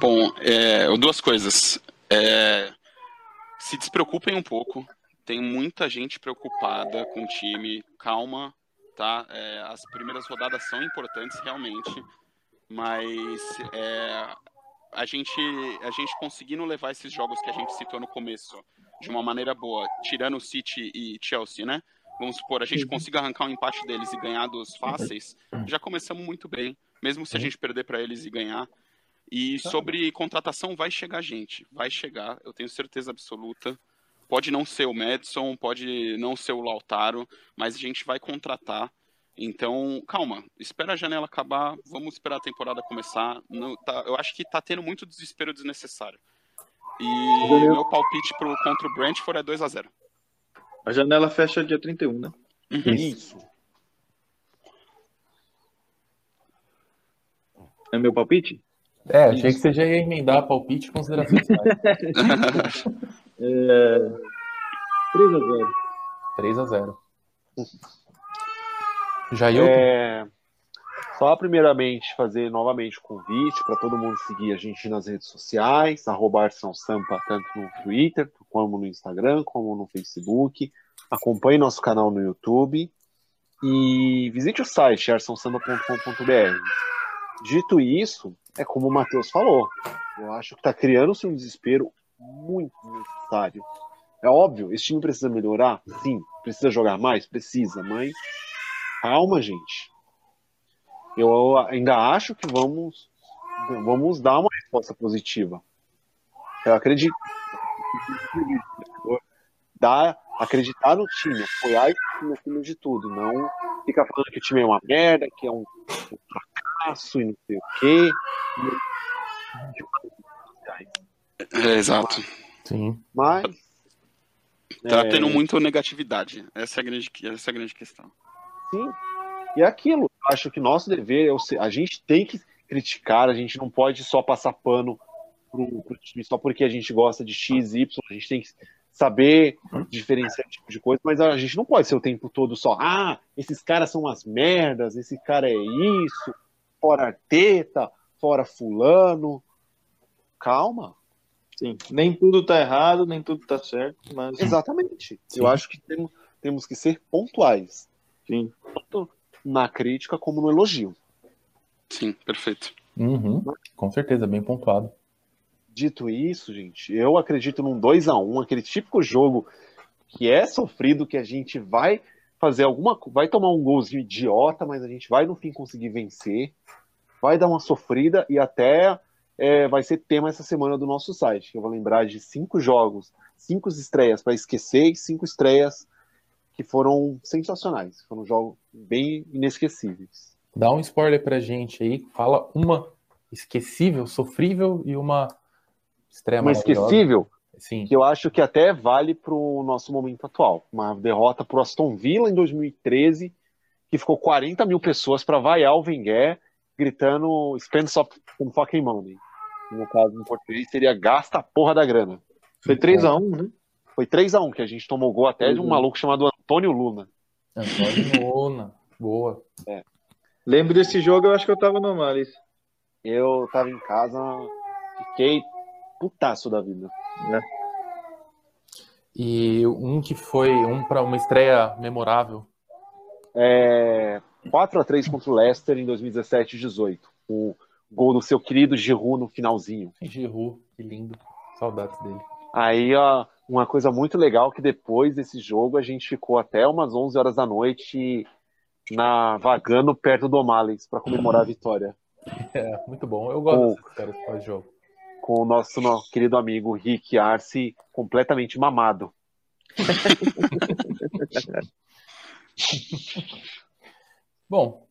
Bom, é, duas coisas. É, se despreocupem um pouco. Tem muita gente preocupada com o time. Calma, tá? É, as primeiras rodadas são importantes realmente, mas é, a gente, a gente conseguindo levar esses jogos que a gente citou no começo de uma maneira boa, tirando o City e Chelsea, né? Vamos supor, a gente uhum. consiga arrancar um empate deles e ganhar dos fáceis, já começamos muito bem, mesmo se a uhum. gente perder para eles e ganhar. E sobre contratação, vai chegar gente, vai chegar, eu tenho certeza absoluta. Pode não ser o Madison, pode não ser o Lautaro, mas a gente vai contratar então, calma, espera a janela acabar, vamos esperar a temporada começar. Não, tá, eu acho que tá tendo muito desespero desnecessário. E meu palpite pro, contra o Brentford é 2 a 0 A janela fecha dia 31, né? Uhum. Isso. É meu palpite? É, achei Isso. que você já ia emendar palpite e considerações. é... 3 a 0 3 a 0 Jailton? É... Só primeiramente fazer novamente o convite para todo mundo seguir a gente nas redes sociais, arroba Sampa, tanto no Twitter, como no Instagram, como no Facebook. Acompanhe nosso canal no YouTube e visite o site arsonsamba.com.br. Dito isso, é como o Matheus falou, eu acho que está criando-se um desespero muito necessário É óbvio, esse time precisa melhorar? Sim. Precisa jogar mais? Precisa, mas calma, gente. Eu ainda acho que vamos, vamos dar uma resposta positiva. Eu acredito. Dar, acreditar no time, apoiar o time de tudo, não ficar falando que o time é uma merda, que é um, um fracasso e não sei o quê. É, exato. Sim. Mas. Tá é, tendo muita negatividade. Essa é a grande, essa é a grande questão. Sim. E é aquilo. Acho que nosso dever é o a gente tem que criticar, a gente não pode só passar pano pro, pro time só porque a gente gosta de X, Y, a gente tem que saber diferenciar tipo de coisa, mas a gente não pode ser o tempo todo só, ah, esses caras são umas merdas, esse cara é isso, fora Arteta, fora fulano. Calma. Sim. Nem tudo tá errado, nem tudo tá certo, mas Exatamente. Sim. Eu acho que temos, temos que ser pontuais, sim. Na crítica como no elogio. Sim, perfeito. Uhum. Com certeza, bem pontuado. Dito isso, gente, eu acredito num 2 a 1 aquele típico jogo que é sofrido, que a gente vai fazer alguma vai tomar um golzinho idiota, mas a gente vai no fim conseguir vencer, vai dar uma sofrida e até é, vai ser tema essa semana do nosso site, que eu vou lembrar de cinco jogos, cinco estreias para esquecer e cinco estreias que foram sensacionais, foram jogos bem inesquecíveis. Dá um spoiler pra gente aí. Fala uma esquecível, sofrível e uma estreia Uma esquecível, Sim. que eu acho que até vale para o nosso momento atual. Uma derrota para o Aston Villa em 2013, que ficou 40 mil pessoas para vaiar o Wenger, gritando spend some fucking money. No caso, em português, seria gasta a porra da grana. Foi 3x1, né? Foi 3 a 1 que a gente tomou gol até de um Uhum. maluco chamado Antônio Luna. Antônio Luna. Boa. Lembro desse jogo, eu acho que eu tava no Malis. Eu tava em casa, fiquei putaço da vida. E um que foi um para uma estreia memorável. É, 4 a 3 contra o Leicester em 2017 e 18. O gol do seu querido Giroud no finalzinho. Giroud, que lindo. Saudades dele. Aí, ó, uma coisa muito legal que depois desse jogo a gente ficou até umas 11 horas da noite na vagando perto do O'Malley's para comemorar a vitória É, muito bom. Eu gosto Oh. dessas histórias pós-jogo. com o nosso, nosso querido amigo Rick Arce completamente mamado. Bom,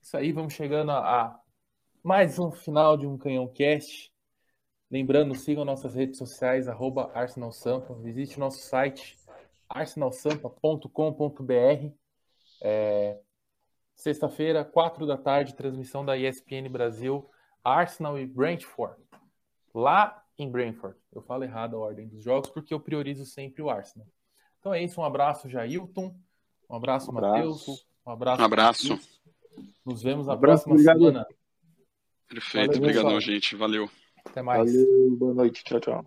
isso aí, vamos chegando a, a mais um final de um Canhão Cast. Lembrando, sigam nossas redes sociais, arroba Arsenal Sampa. Visite o nosso site, arsenalsampa.com.br. É, Sexta-feira, quatro da tarde, transmissão da ESPN Brasil, Arsenal e Brentford. Lá em Brentford. Eu falo errado a ordem dos jogos porque eu priorizo sempre o Arsenal. Então é isso, um abraço, Jailton. Um abraço, Um abraço. Matheus. Um abraço. Um abraço. Nos vemos na Um abraço, próxima obrigado. semana. Perfeito. Valeu, Obrigadão, pessoal. gente. Valeu. Até mais. Valeu, boa noite, tchau, tchau.